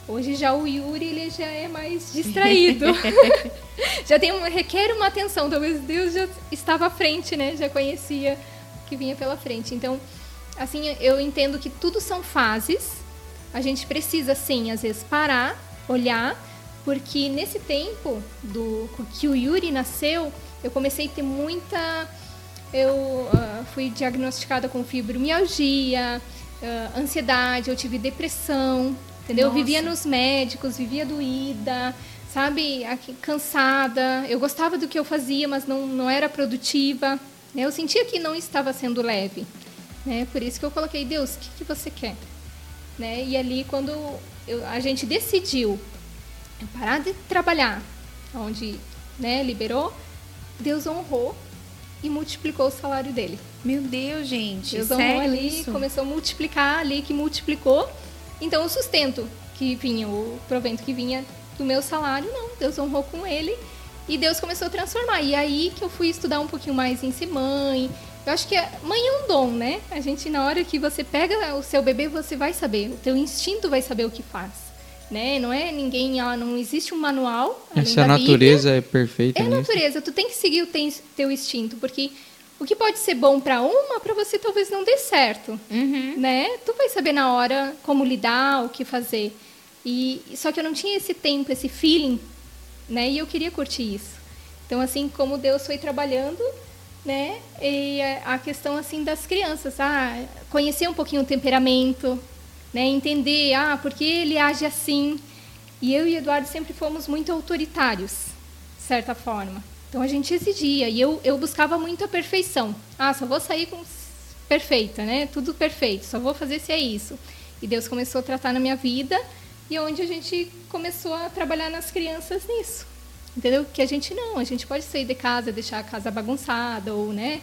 Hoje já o Yuri ele já é mais distraído. já tem um, requer uma atenção, talvez Deus já estava à frente, né? Já conhecia o que vinha pela frente. Então, assim, eu entendo que tudo são fases. A gente precisa sim, às vezes parar, olhar, porque nesse tempo do que o Yuri nasceu, eu comecei a ter muita eu ah, fui diagnosticada com fibromialgia, ah, ansiedade, eu tive depressão, entendeu? Eu Nossa. vivia nos médicos, vivia doída, sabe, aqui, cansada. Eu gostava do que eu fazia, mas não, não era produtiva. né? Eu sentia que não estava sendo leve. Né? Por isso que eu coloquei, Deus, o que, que você quer? Né? E ali, quando eu- a gente decidiu parar de trabalhar, onde né, liberou, Deus honrou e multiplicou o salário dele. Meu Deus, gente. Deus honrou ali, isso? começou a multiplicar ali, que multiplicou. Então, o sustento que vinha, o provento que vinha do meu salário, não, Deus honrou com ele. E Deus começou a transformar. E aí que eu fui estudar um pouquinho mais em ser mãe. Eu acho que a- mãe é um dom, né? A gente, na hora que você pega o seu bebê, você vai saber. O teu instinto vai saber o que faz. Né? Não é ninguém, ah, não existe um manual. Essa da Bíblia. natureza é perfeita É a nisso. natureza, tu tem que seguir o teu instinto, porque o que pode ser bom para uma, para você talvez não dê certo, Uhum. né? Tu vai saber na hora como lidar, o que fazer. E só que eu não tinha esse tempo, esse feeling, né? E eu queria curtir isso. Então assim, como Deus foi trabalhando, né? E a questão assim das crianças, ah, conhecer um pouquinho o temperamento, né? Entender, ah, por que ele age assim? E eu e Eduardo sempre fomos muito autoritários, de certa forma. Então a gente exigia e eu, eu buscava muito a perfeição. Ah, só vou sair com perfeita, né? Tudo perfeito, só vou fazer se é isso. E Deus começou a tratar na minha vida e onde a gente começou a trabalhar nas crianças nisso. Entendeu? Que a gente não, a gente pode sair de casa, deixar a casa bagunçada ou, né?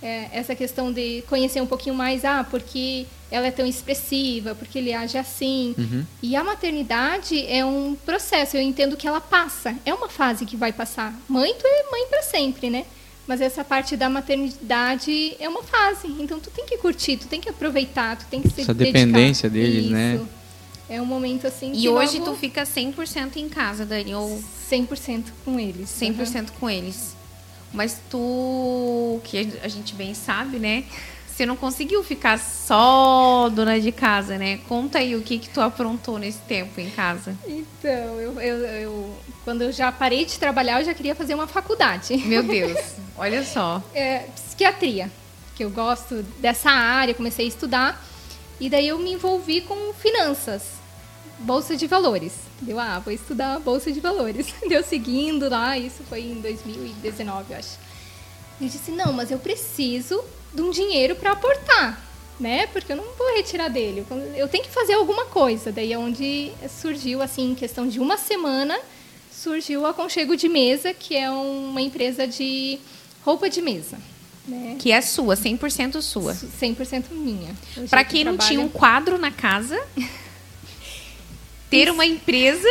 É, essa questão de conhecer um pouquinho mais, ah, porque ela é tão expressiva, porque ele age assim. E a maternidade é um processo, eu entendo que ela passa, é uma fase que vai passar. Mãe, tu é mãe para sempre, né? Mas essa parte da maternidade é uma fase, então tu tem que curtir, tu tem que aproveitar, tu tem que se Essa dedicar. dependência deles, Isso. né? É um momento assim E hoje logo tu fica 100% em casa, Dani, ou 100% com eles. 100% com eles. Mas tu, que a gente bem sabe, né? Você não conseguiu ficar só dona de casa, né? Conta aí o que que tu aprontou nesse tempo em casa. Então, eu, eu, eu- quando eu já parei de trabalhar, eu já queria fazer uma faculdade. Meu Deus, olha só. é, psiquiatria, que eu gosto dessa área, comecei a estudar. E daí eu me envolvi com finanças, bolsa de valores. Deu, ah, vou estudar bolsa de valores. Deu seguindo lá, isso foi em 2019, eu acho. Eu disse, não, mas eu preciso de um dinheiro para aportar, né? Porque eu não vou retirar dele. Eu tenho que fazer alguma coisa. Daí é onde surgiu, assim, em questão de uma semana, surgiu o Aconchego de Mesa, que é uma empresa de roupa de mesa. Né? Que é sua, 100% sua. 100% minha. Jeito quem não trabalho- tinha um quadro na casa, ter uma empresa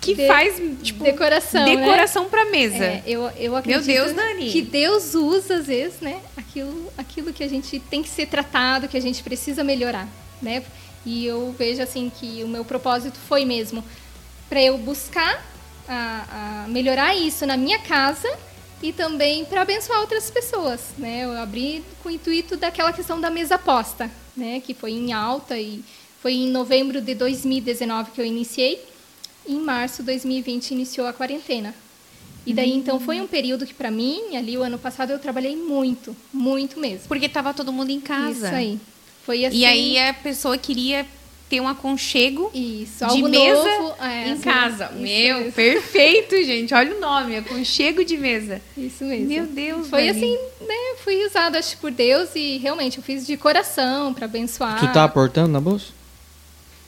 que De- faz, tipo, decoração, né? decoração pra mesa. É, eu, eu acredito Deus, Dani. que Deus usa, às vezes, né, aquilo, aquilo que a gente tem que ser tratado, que a gente precisa melhorar, né? E eu vejo, assim, que o meu propósito foi mesmo para eu buscar a, a melhorar isso na minha casa e também para abençoar outras pessoas, né? Eu abri com o intuito daquela questão da mesa posta, né? Que foi em alta e foi em novembro de 2019 que eu iniciei. Em março de 2020 iniciou a quarentena. E daí então foi um período que para mim, ali o ano passado eu trabalhei muito, muito mesmo. Porque tava todo mundo em casa. Isso aí. Foi assim. E aí a pessoa queria ter um aconchego isso, de algo mesa novo, é, em assim, casa. isso Meu, mesmo. perfeito, gente. Olha o nome, aconchego de mesa. Isso mesmo. Meu Deus, Foi Dani. assim, né? Fui usado acho por Deus e realmente eu fiz de coração para abençoar. Tu tá aportando na bolsa?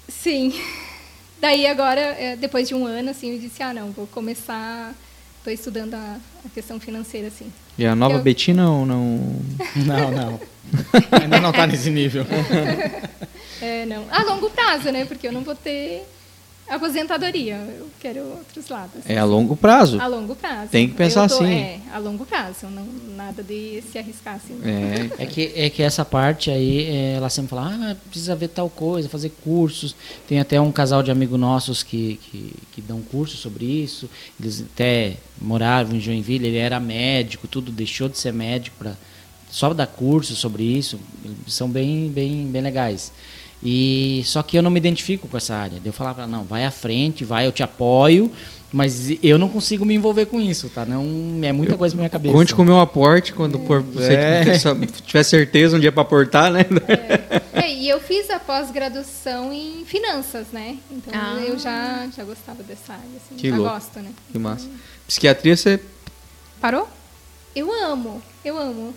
Sim. Daí agora, é, depois de um ano, assim, eu disse, ah, não, vou começar... Estou estudando a, a, questão financeira, assim. E a nova eu... Betina ou não? Não, não. Ainda não está nesse nível. é, não. A longo prazo, né? Porque eu não vou ter Aposentadoria, eu quero outros lados. É a longo prazo. A longo prazo. Tem que pensar tô, assim. É, a longo prazo, não, nada de se arriscar assim. É, é, que, é que essa parte aí, é, ela sempre fala, ah, precisa ver tal coisa, fazer cursos. Tem até um casal de amigos nossos que, que, que dão curso sobre isso. Eles até moravam em Joinville, ele era médico, tudo, deixou de ser médico para só dar curso sobre isso. São bem, bem, bem legais. E só que eu não me identifico com essa área. Eu falava, não, vai à frente, vai, eu te apoio, mas eu não consigo me envolver com isso, tá? Não é muita coisa na minha cabeça. Conte com o meu aporte quando for, você é. tiver certeza um dia para aportar, né? É. é. e eu fiz a pós-graduação em finanças, né? Então ah. eu já, já gostava dessa área, assim, que já louco. gosto, né? Que massa. Psiquiatria você parou? Eu amo, eu amo.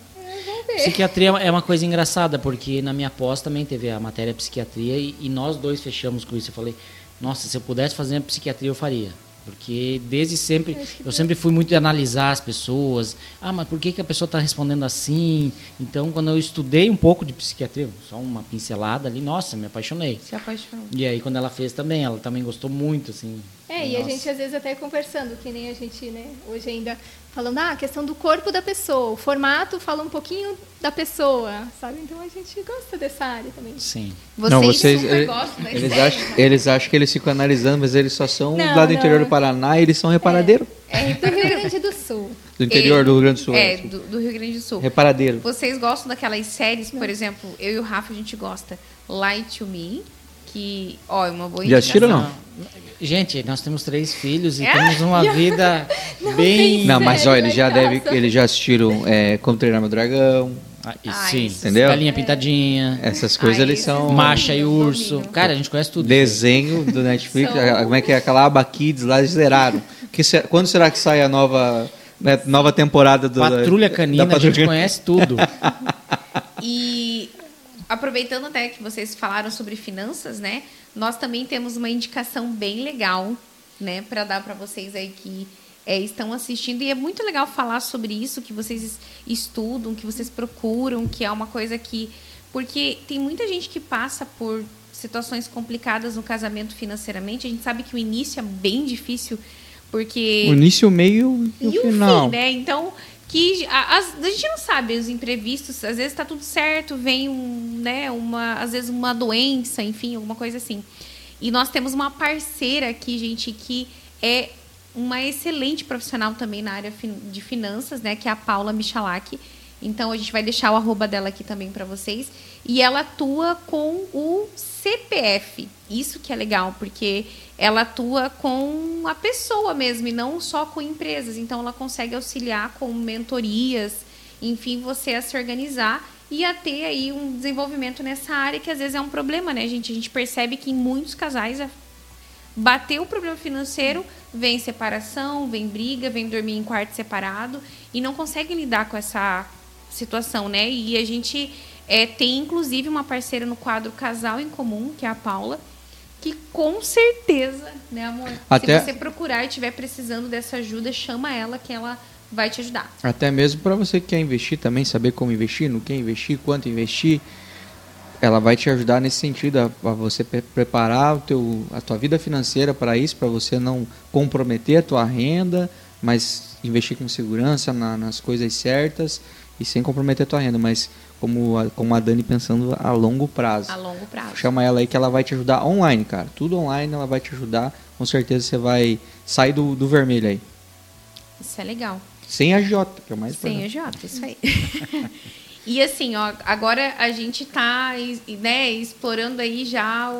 Psiquiatria é uma coisa engraçada, porque na minha pós também teve a matéria psiquiatria e, e nós dois fechamos com isso. Eu falei, nossa, se eu pudesse fazer psiquiatria, eu faria. Porque desde sempre, eu sempre fui muito de analisar as pessoas. Ah, mas por que, que a pessoa está respondendo assim? Então, quando eu estudei um pouco de psiquiatria, só uma pincelada ali, nossa, me apaixonei. Se apaixonou. E aí, quando ela fez também, ela também gostou muito, assim. É, e a gente às vezes até conversando, que nem a gente, né, hoje ainda falando, ah, a questão do corpo da pessoa, o formato fala um pouquinho da pessoa, sabe? Então a gente gosta dessa área também. Sim. Vocês, não, vocês ele, eles, acham, eles acham que eles ficam analisando, mas eles só são não, lá do não. interior do Paraná e eles são reparadeiro. É, é do Rio Grande do Sul. Do interior ele, do Rio Grande do Sul. É, do, do, Rio Grande do Sul. Reparadeiro. Vocês gostam daquelas séries, por exemplo, eu e o Rafa a gente gosta Light to Me, que, ó, é uma boa Já assistiram ou não? Gente, nós temos três filhos e é? temos uma vida não bem. Não, mas olha, eles já deve, eles já assistiram é, Como Treinar Meu Dragão. Ah, Ai, sim, entendeu? Galinha pintadinha. Essas coisas Ai, eles são. Macha e urso. Cara, a gente conhece tudo. Desenho do Netflix. são... Como é que é aquela aba Kids lá, eles zeraram. Que, quando será que sai a nova, né, nova temporada do. Patrulha Canina, da, da Patrulha... a gente conhece tudo. e aproveitando até que vocês falaram sobre finanças, né? Nós também temos uma indicação bem legal, né, para dar para vocês aí que é, estão assistindo. E é muito legal falar sobre isso, que vocês estudam, que vocês procuram, que é uma coisa que. Porque tem muita gente que passa por situações complicadas no casamento financeiramente. A gente sabe que o início é bem difícil, porque. O início, o meio e o, e o final. Fim, né? Então, que a, a, a, gente não sabe os imprevistos, às vezes está tudo certo, vem um, né, uma, às vezes uma doença, enfim, alguma coisa assim. E nós temos uma parceira aqui, gente, que é uma excelente profissional também na área de finanças, né, que é a Paula Michalak. Então a gente vai deixar o arroba dela aqui também para vocês. E ela atua com o CPF. Isso que é legal, porque ela atua com a pessoa mesmo e não só com empresas. Então ela consegue auxiliar com mentorias, enfim, você a se organizar e a ter aí um desenvolvimento nessa área que às vezes é um problema, né, gente? A gente percebe que em muitos casais bateu o problema financeiro, vem separação, vem briga, vem dormir em quarto separado e não conseguem lidar com essa situação, né? E a gente é, tem inclusive uma parceira no quadro Casal em Comum, que é a Paula, que com certeza, né, amor? Até... Se você procurar e estiver precisando dessa ajuda, chama ela que ela vai te ajudar. Até mesmo para você que quer investir também, saber como investir, no que investir, quanto investir, ela vai te ajudar nesse sentido, a, a você pre preparar o teu, a tua vida financeira para isso, para você não comprometer a tua renda, mas investir com segurança na, nas coisas certas e sem comprometer a tua renda, mas como a, como a Dani pensando a longo prazo. A longo prazo. Chama ela aí que ela vai te ajudar online, cara. Tudo online ela vai te ajudar. Com certeza você vai sair do, do vermelho aí. Isso é legal. Sem a J, que é o mais Sem a J, isso aí. e assim, ó, agora a gente tá né, explorando aí já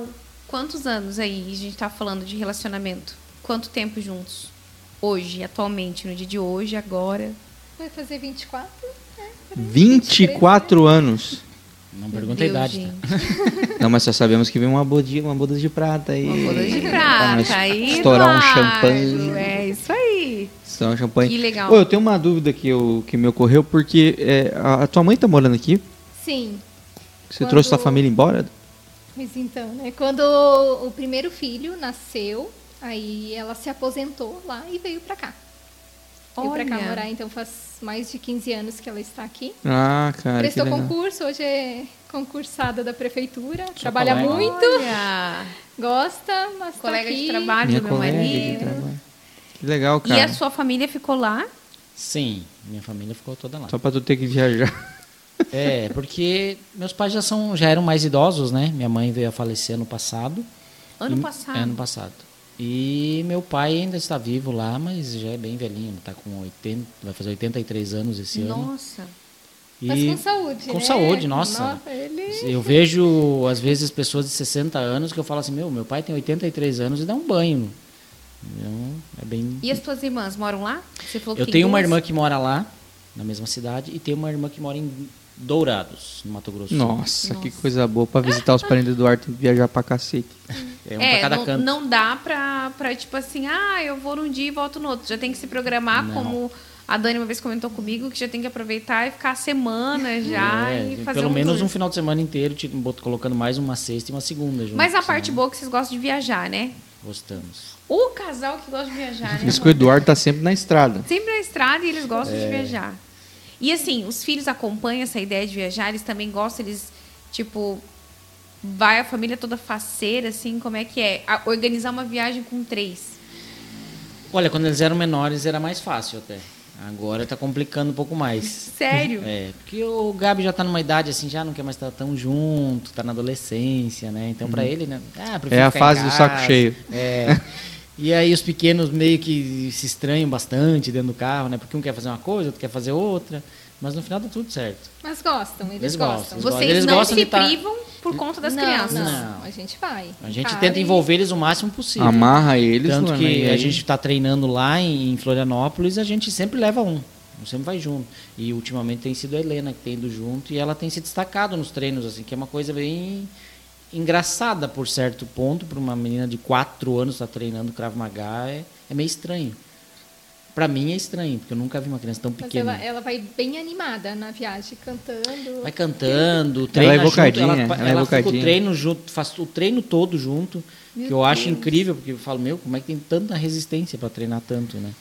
quantos anos aí a gente tá falando de relacionamento? Quanto tempo juntos? Hoje, atualmente, no dia de hoje, agora? Vai fazer 24? 24 anos. Não pergunta a idade. Tá? Não, mas só sabemos que vem uma boda, uma boda de prata aí. Uma boda de prata. Aí, estourar um champanhe. É isso aí. Estourar um champanhe. Que legal. Ô, eu tenho uma dúvida que, eu, que me ocorreu, porque é, a, a, tua mãe tá morando aqui? Sim. Você Quando... trouxe sua família embora? Pois então, né? Quando o primeiro filho nasceu, aí ela se aposentou lá e veio pra cá. Veio pra cá Olha. morar, então faz mais de 15 anos que ela está aqui. Ah, cara, Prestou que legal. concurso, hoje é concursada da prefeitura, trabalha colega. muito, Olha, gosta, mas colega tá aqui. de trabalho Minha do meu colega de marido. trabalho. Que legal, E cara. a sua família ficou lá? Sim, minha família ficou toda lá. Só pra tu ter que viajar. É, porque meus pais já são, já eram mais idosos, né? Minha mãe veio a falecer ano passado. Ano E- passado. É, ano passado. E meu pai ainda está vivo lá, mas já é bem velhinho, está com 80, vai fazer 83 anos esse ano. Nossa. E Mas com saúde, com né? saúde, nossa. ele... Eu vejo, às vezes, pessoas de 60 anos que eu falo assim, meu, meu pai tem 83 anos e dá um banho. Então, é bem... E as tuas irmãs moram lá? Você falou que Eu tenho uma duas? irmã que mora lá, na mesma cidade, e tenho uma irmã que mora em Dourados, no Mato Grosso. Sul. Nossa, que Nossa. coisa boa. Pra visitar os parentes do Eduardo, tem que viajar pra cacete. É um pra É, cada não, canto. não dá pra, pra, tipo assim, ah, eu vou num dia e volto no outro. Já tem que se programar, Não. como a Dani uma vez comentou comigo, que já tem que aproveitar e ficar a semana já É, e fazer pelo um menos tour. um final de semana inteiro, tipo, bot- colocando mais uma sexta e uma segunda junto. Mas a senão parte boa é que vocês gostam de viajar, né? Gostamos. O casal que gosta de viajar, né? Isso que o Eduardo tá sempre na estrada. Sempre na estrada e eles gostam É. de viajar. E assim, os filhos acompanham essa ideia de viajar, eles também gostam, eles, tipo, vai a família toda faceira, assim, como é que é? A- organizar uma viagem com três. Olha, quando eles eram menores era mais fácil até. Agora tá complicando um pouco mais. Sério? É, porque o Gabi já tá numa idade assim, já não quer mais estar tão junto, tá na adolescência, né? Então pra ele, né? Ah, É a fase do saco cheio. É. E aí os pequenos meio que se estranham bastante dentro do carro, né? Porque um quer fazer uma coisa, outro quer fazer outra. Mas no final dá tudo certo. Mas gostam, eles, Eles gostam. gostam, eles Vocês Eles não gostam se tá- privam por conta das não, crianças. Não, a gente vai. A gente tenta envolver eles o máximo possível. Amarra eles, Tanto Luana, que e a aí- gente está treinando lá em, em Florianópolis, a gente sempre leva um. Sempre vai junto. E ultimamente tem sido a Helena que tem ido junto e ela tem se destacado nos treinos, assim, que é uma coisa bem engraçada por certo ponto, para uma menina de 4 anos estar treinando Krav Maga, é, é meio estranho. Para mim é estranho, porque eu nunca vi uma criança tão Mas pequena. ela, ela vai bem animada na viagem, cantando. Vai cantando, treina é junto, evocadinha, ela, ela é ela fica o evocadinha. treino junto, faz o treino todo junto, Meu que eu acho Deus. incrível, porque eu falo, meu, como é que tem tanta resistência para treinar tanto, né?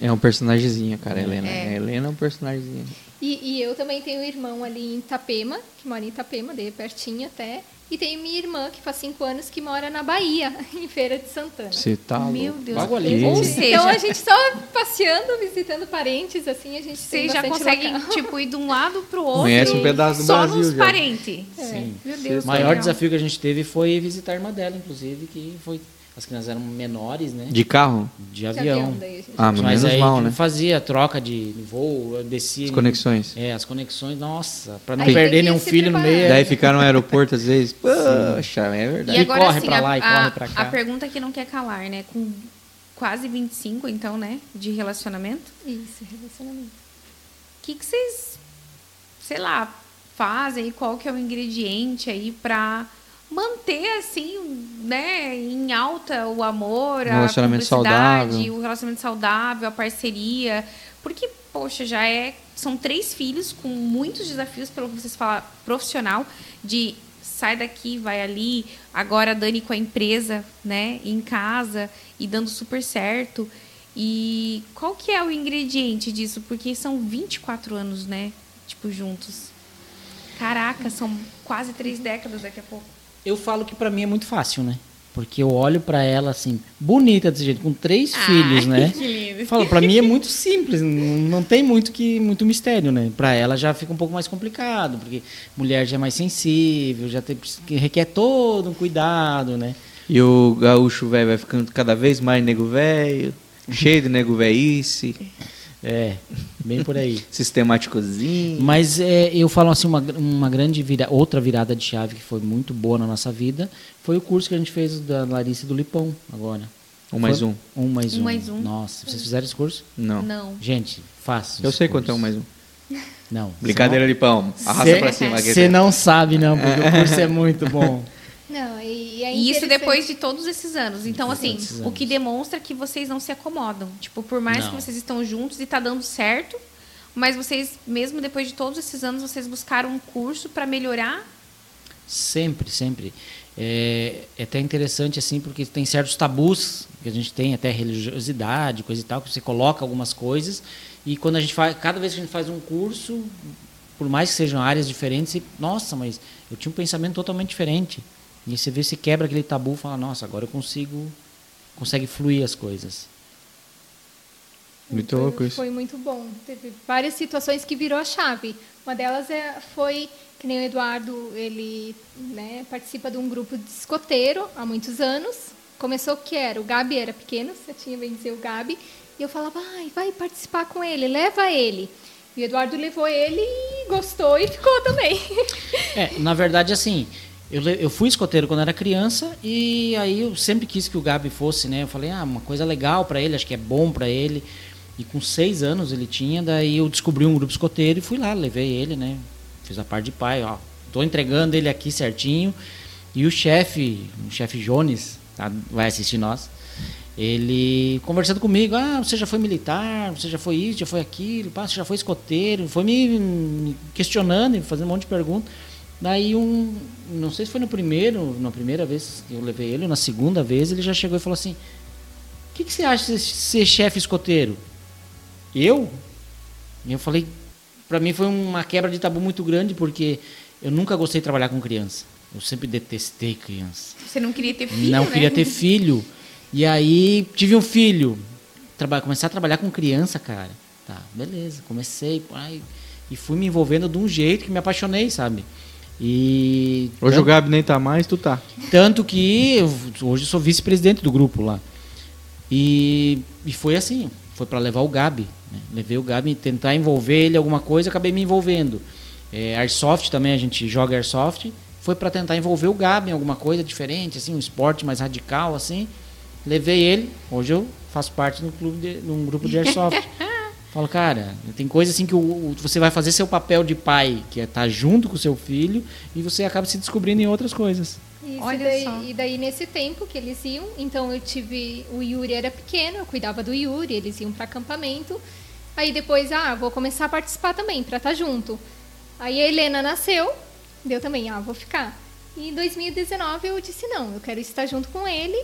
É um personagemzinho, cara, a Helena. É. A Helena é um personagemzinho. E, e eu também tenho um irmão ali em Itapema, que mora em Itapema, daí é pertinho até. E tenho minha irmã, que faz cinco anos, que mora na Bahia, em Feira de Santana. Você tá Meu louco. Deus. Ali. Ou seja, Então a gente só passeando, visitando parentes, assim, a gente vocês tem já conseguem, local. tipo, ir de um lado pro outro. Conhece um pedaço do só Brasil nos já. parentes. Sim. Meu Deus. O maior legal. desafio que a gente teve foi visitar a irmã dela, inclusive, que foi. As crianças eram menores, né? De carro? De De avião. daí a gente- Ah, Mas menos aí mal, né? fazia troca de voo, descia. As conexões. É, as conexões, nossa, pra não Aí perder nenhum filho no preparar. meio. Daí ficar no aeroporto às vezes. Poxa, é verdade. E E agora, corre assim, pra a, lá e a- corre pra cá. a pergunta que não quer calar, né? Com quase 25, então, né? De relacionamento. Isso, relacionamento. O que, que vocês, sei lá, fazem? Qual que é o ingrediente aí pra manter, assim, né? Em alta o amor, Um relacionamento a saudável. o relacionamento saudável, a parceria. Porque, poxa, já é... São três filhos com muitos desafios, pelo que vocês falam, profissional, de sai daqui, vai ali. Agora a Dani com a empresa, né? Em casa e dando super certo. E qual que é o ingrediente disso? Porque são 24 anos, né? Tipo, juntos. Caraca, são quase três décadas daqui a pouco. Eu falo que pra mim é muito fácil, né? Porque eu olho pra ela assim, bonita desse jeito, com três filhos, né? Que lindo. Falo, pra mim é muito simples, não, tem muito que muito mistério, né? Pra ela já fica um pouco mais complicado, porque mulher já é mais sensível, já tem que requer todo um cuidado, né? E o gaúcho velho vai ficando cada vez mais nego velho, cheio de nego velhice, É, bem por aí. sistemáticozinho. Mas é, eu falo assim, uma, uma grande vira, outra virada de chave que foi muito boa na nossa vida foi o curso que a gente fez da Larissa e do Lipão agora. Um mais um. Um mais Um um. mais um. Nossa, vocês fizeram esse curso? Não. Não. Gente, faça. Eu sei quanto é um mais um. Não. Brincadeira de pão. Arrasta Cê- pra cima. Você não sabe, não, porque o curso é muito bom. Não, e, e é E isso depois de todos esses anos. Então, Depois assim, esses o que anos. demonstra que vocês não se acomodam. Tipo, por mais Não. que vocês estão juntos e tá dando certo, mas vocês, mesmo depois de todos esses anos, vocês buscaram um curso para melhorar. Sempre, sempre. é, é até interessante assim porque tem certos tabus que a gente tem até religiosidade coisa e tal que você coloca algumas coisas e quando a gente faz cada vez que a gente faz um curso por mais que sejam áreas diferentes você, nossa mas eu tinha um pensamento totalmente diferente e você vê se quebra aquele tabu e fala nossa agora eu consigo consegue fluir as coisas muito foi, louco isso. Foi muito bom. Teve várias situações que virou a chave. Uma delas é, foi que nem o Eduardo, ele né, participa de um grupo de escoteiro há muitos anos. Começou que era, o Gabi era pequeno, você tinha bem dizer o Gabi, e eu falava, vai, vai participar com ele, leva ele. E o Eduardo levou ele e gostou e ficou também. É, na verdade, assim, eu, eu fui escoteiro quando era criança e aí eu sempre quis que o Gabi fosse, né? Eu falei, ah, uma coisa legal para ele, acho que é bom para ele. E com seis anos ele tinha, daí eu descobri um grupo escoteiro e fui lá, levei ele, né? Fiz a parte de pai, ó. Tô entregando ele aqui certinho. E o chefe, o chefe Jones, tá? vai assistir nós. Ele conversando comigo, ah, você já foi militar, você já foi isso, já foi aquilo, pá, você já foi escoteiro, foi me, me questionando, fazendo um monte de perguntas. Daí um, não sei se foi no primeiro, na primeira vez que eu levei ele, ou na segunda vez, ele já chegou e falou assim: "O que, que você acha de ser chefe escoteiro?" Eu? E eu falei, para mim foi uma quebra de tabu muito grande, porque eu nunca gostei de trabalhar com criança. Eu sempre detestei criança. Você não queria ter filho, Não né? queria ter filho. E aí tive um filho. Traba começar a trabalhar com criança, cara. Tá, beleza. Comecei, ai, e fui me envolvendo de um jeito que me apaixonei, sabe? E Hoje o Gabi nem tá mais, tu tá. tanto que eu, hoje eu sou vice-presidente do grupo lá. E, e foi assim, foi para levar o Gabi. né? Levei o Gabi, tentar envolver ele em alguma coisa, acabei me envolvendo. É, Airsoft também, a gente joga Airsoft. Foi para tentar envolver o Gabi em alguma coisa diferente, assim, um esporte mais radical, assim. Levei ele, hoje eu faço parte de um, clube de, de um grupo de Airsoft. Falo, cara, tem coisa assim que o, o- você vai fazer seu papel de pai, que é estar junto com o seu filho, e você acaba se descobrindo em outras coisas. Isso, Olha e daí, só. E daí, nesse tempo que eles iam, então eu tive. O Yuri era pequeno, eu cuidava do Yuri, eles iam para acampamento. Aí depois, ah, vou começar a participar também, para estar junto. Aí a Helena nasceu, deu também, ah, vou ficar. E em 2019 eu disse, não, eu quero estar junto com ele.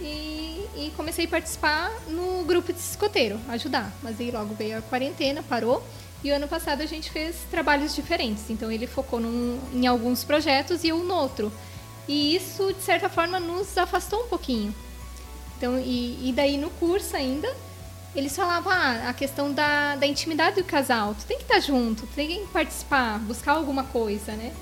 E, e comecei a participar no grupo de escoteiro, ajudar. Mas aí logo veio a quarentena, parou. E o ano passado a gente fez trabalhos diferentes. Então ele focou num- em alguns projetos e eu no outro. E isso, de certa forma, nos afastou um pouquinho. Então, e, e daí no curso ainda, eles falavam ah, a questão da, da intimidade do casal. Tu tem que estar junto, tu tem que participar, buscar alguma coisa, né?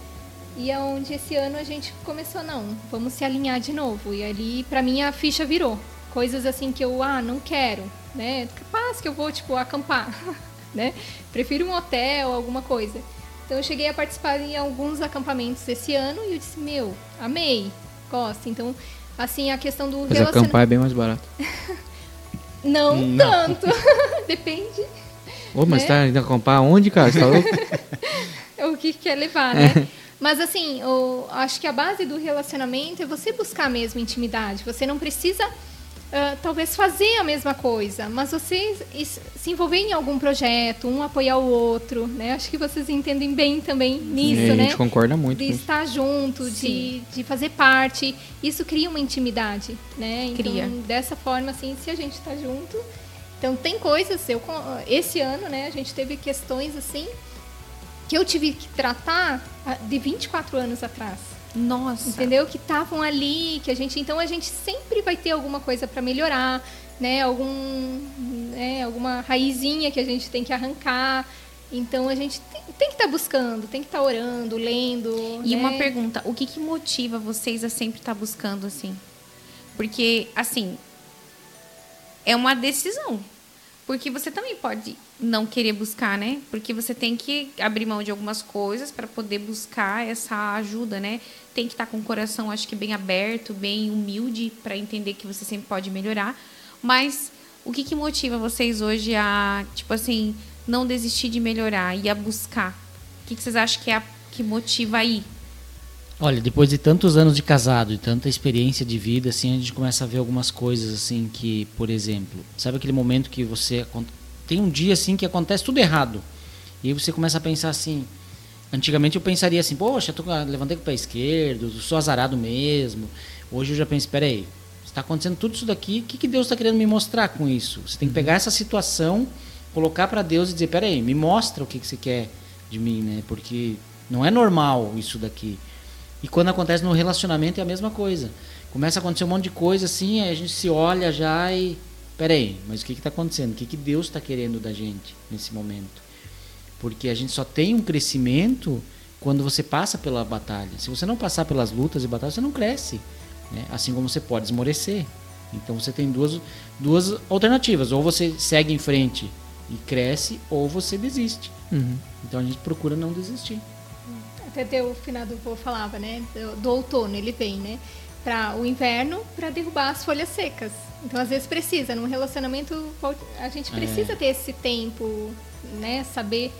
E é onde esse ano a gente começou, não, vamos se alinhar de novo. E ali, pra mim, a ficha virou. Coisas assim que eu, ah, não quero, né? Capaz que eu vou, tipo, acampar, né? Prefiro um hotel, alguma coisa. Então eu cheguei a participar em alguns acampamentos esse ano e eu disse, meu, amei, gosto. Então, assim, a questão do Mas acampar é bem mais barato. Não, Não. tanto. Depende Ô, mas Né? tá indo acampar onde, cara? Você tá louco? o que quer levar, né? Mas assim, o- acho que a base do relacionamento é você buscar mesmo intimidade. Você não precisa ah, talvez fazer a mesma coisa, mas você se envolver em algum projeto, um apoiar o outro, né? Acho que vocês entendem bem também nisso, a né? gente concorda muito de estar junto, de, Sim. de fazer parte, isso cria uma intimidade, né? Então, Cria. dessa forma, assim, se a gente está junto, então tem coisas, eu esse ano, né, a gente teve questões assim que eu tive que tratar ah, de 24 anos atrás, Nossa. entendeu? Que estavam ali, que a gente, então a gente sempre vai ter alguma coisa para melhorar, né? Algum, né, alguma raizinha que a gente tem que arrancar. Então a gente tem, tem que estar buscando, tem que estar orando, lendo. E né? uma pergunta, o que, que motiva vocês a sempre estar buscando assim? Porque, assim, é uma decisão. Porque você também pode não querer buscar, né? Porque você tem que abrir mão de algumas coisas para poder buscar essa ajuda, né? Tem que estar com o coração, acho que bem aberto, bem humilde para entender que você sempre pode melhorar. Mas o que, que motiva vocês hoje a, tipo assim, não desistir de melhorar e a buscar? O que, que vocês acham que é a que motiva aí? Olha, depois de tantos anos de casado e tanta experiência de vida, assim, a gente começa a ver algumas coisas, assim, que, por exemplo, sabe aquele momento que você tem um dia assim que acontece tudo errado e aí você começa a pensar assim, antigamente eu pensaria assim, poxa, eu tô, levantei com o pé esquerdo, sou azarado mesmo. Hoje eu já penso, peraí, está acontecendo tudo isso daqui, o que, que Deus está querendo me mostrar com isso? Você tem que pegar essa situação, colocar para Deus e dizer, peraí, me mostra o que, que você quer de mim, né? Porque não é normal isso daqui. E quando acontece no relacionamento é a mesma coisa. Começa a acontecer um monte de coisa assim, aí a gente se olha já e. Peraí, mas o que está acontecendo? O que, que Deus está querendo da gente nesse momento? Porque a gente só tem um crescimento quando você passa pela batalha. Se você não passar pelas lutas e batalhas, você não cresce. Né? Assim como você pode esmorecer. Então você tem duas, duas alternativas. Ou você segue em frente e cresce, ou você desiste. Uhum. Então a gente procura não desistir. Até o final do povo falava, né? Do, do outono ele vem, né? Para o inverno, para derrubar as folhas secas. Então às vezes precisa. Num relacionamento a gente precisa é. ter esse tempo, né? Saber.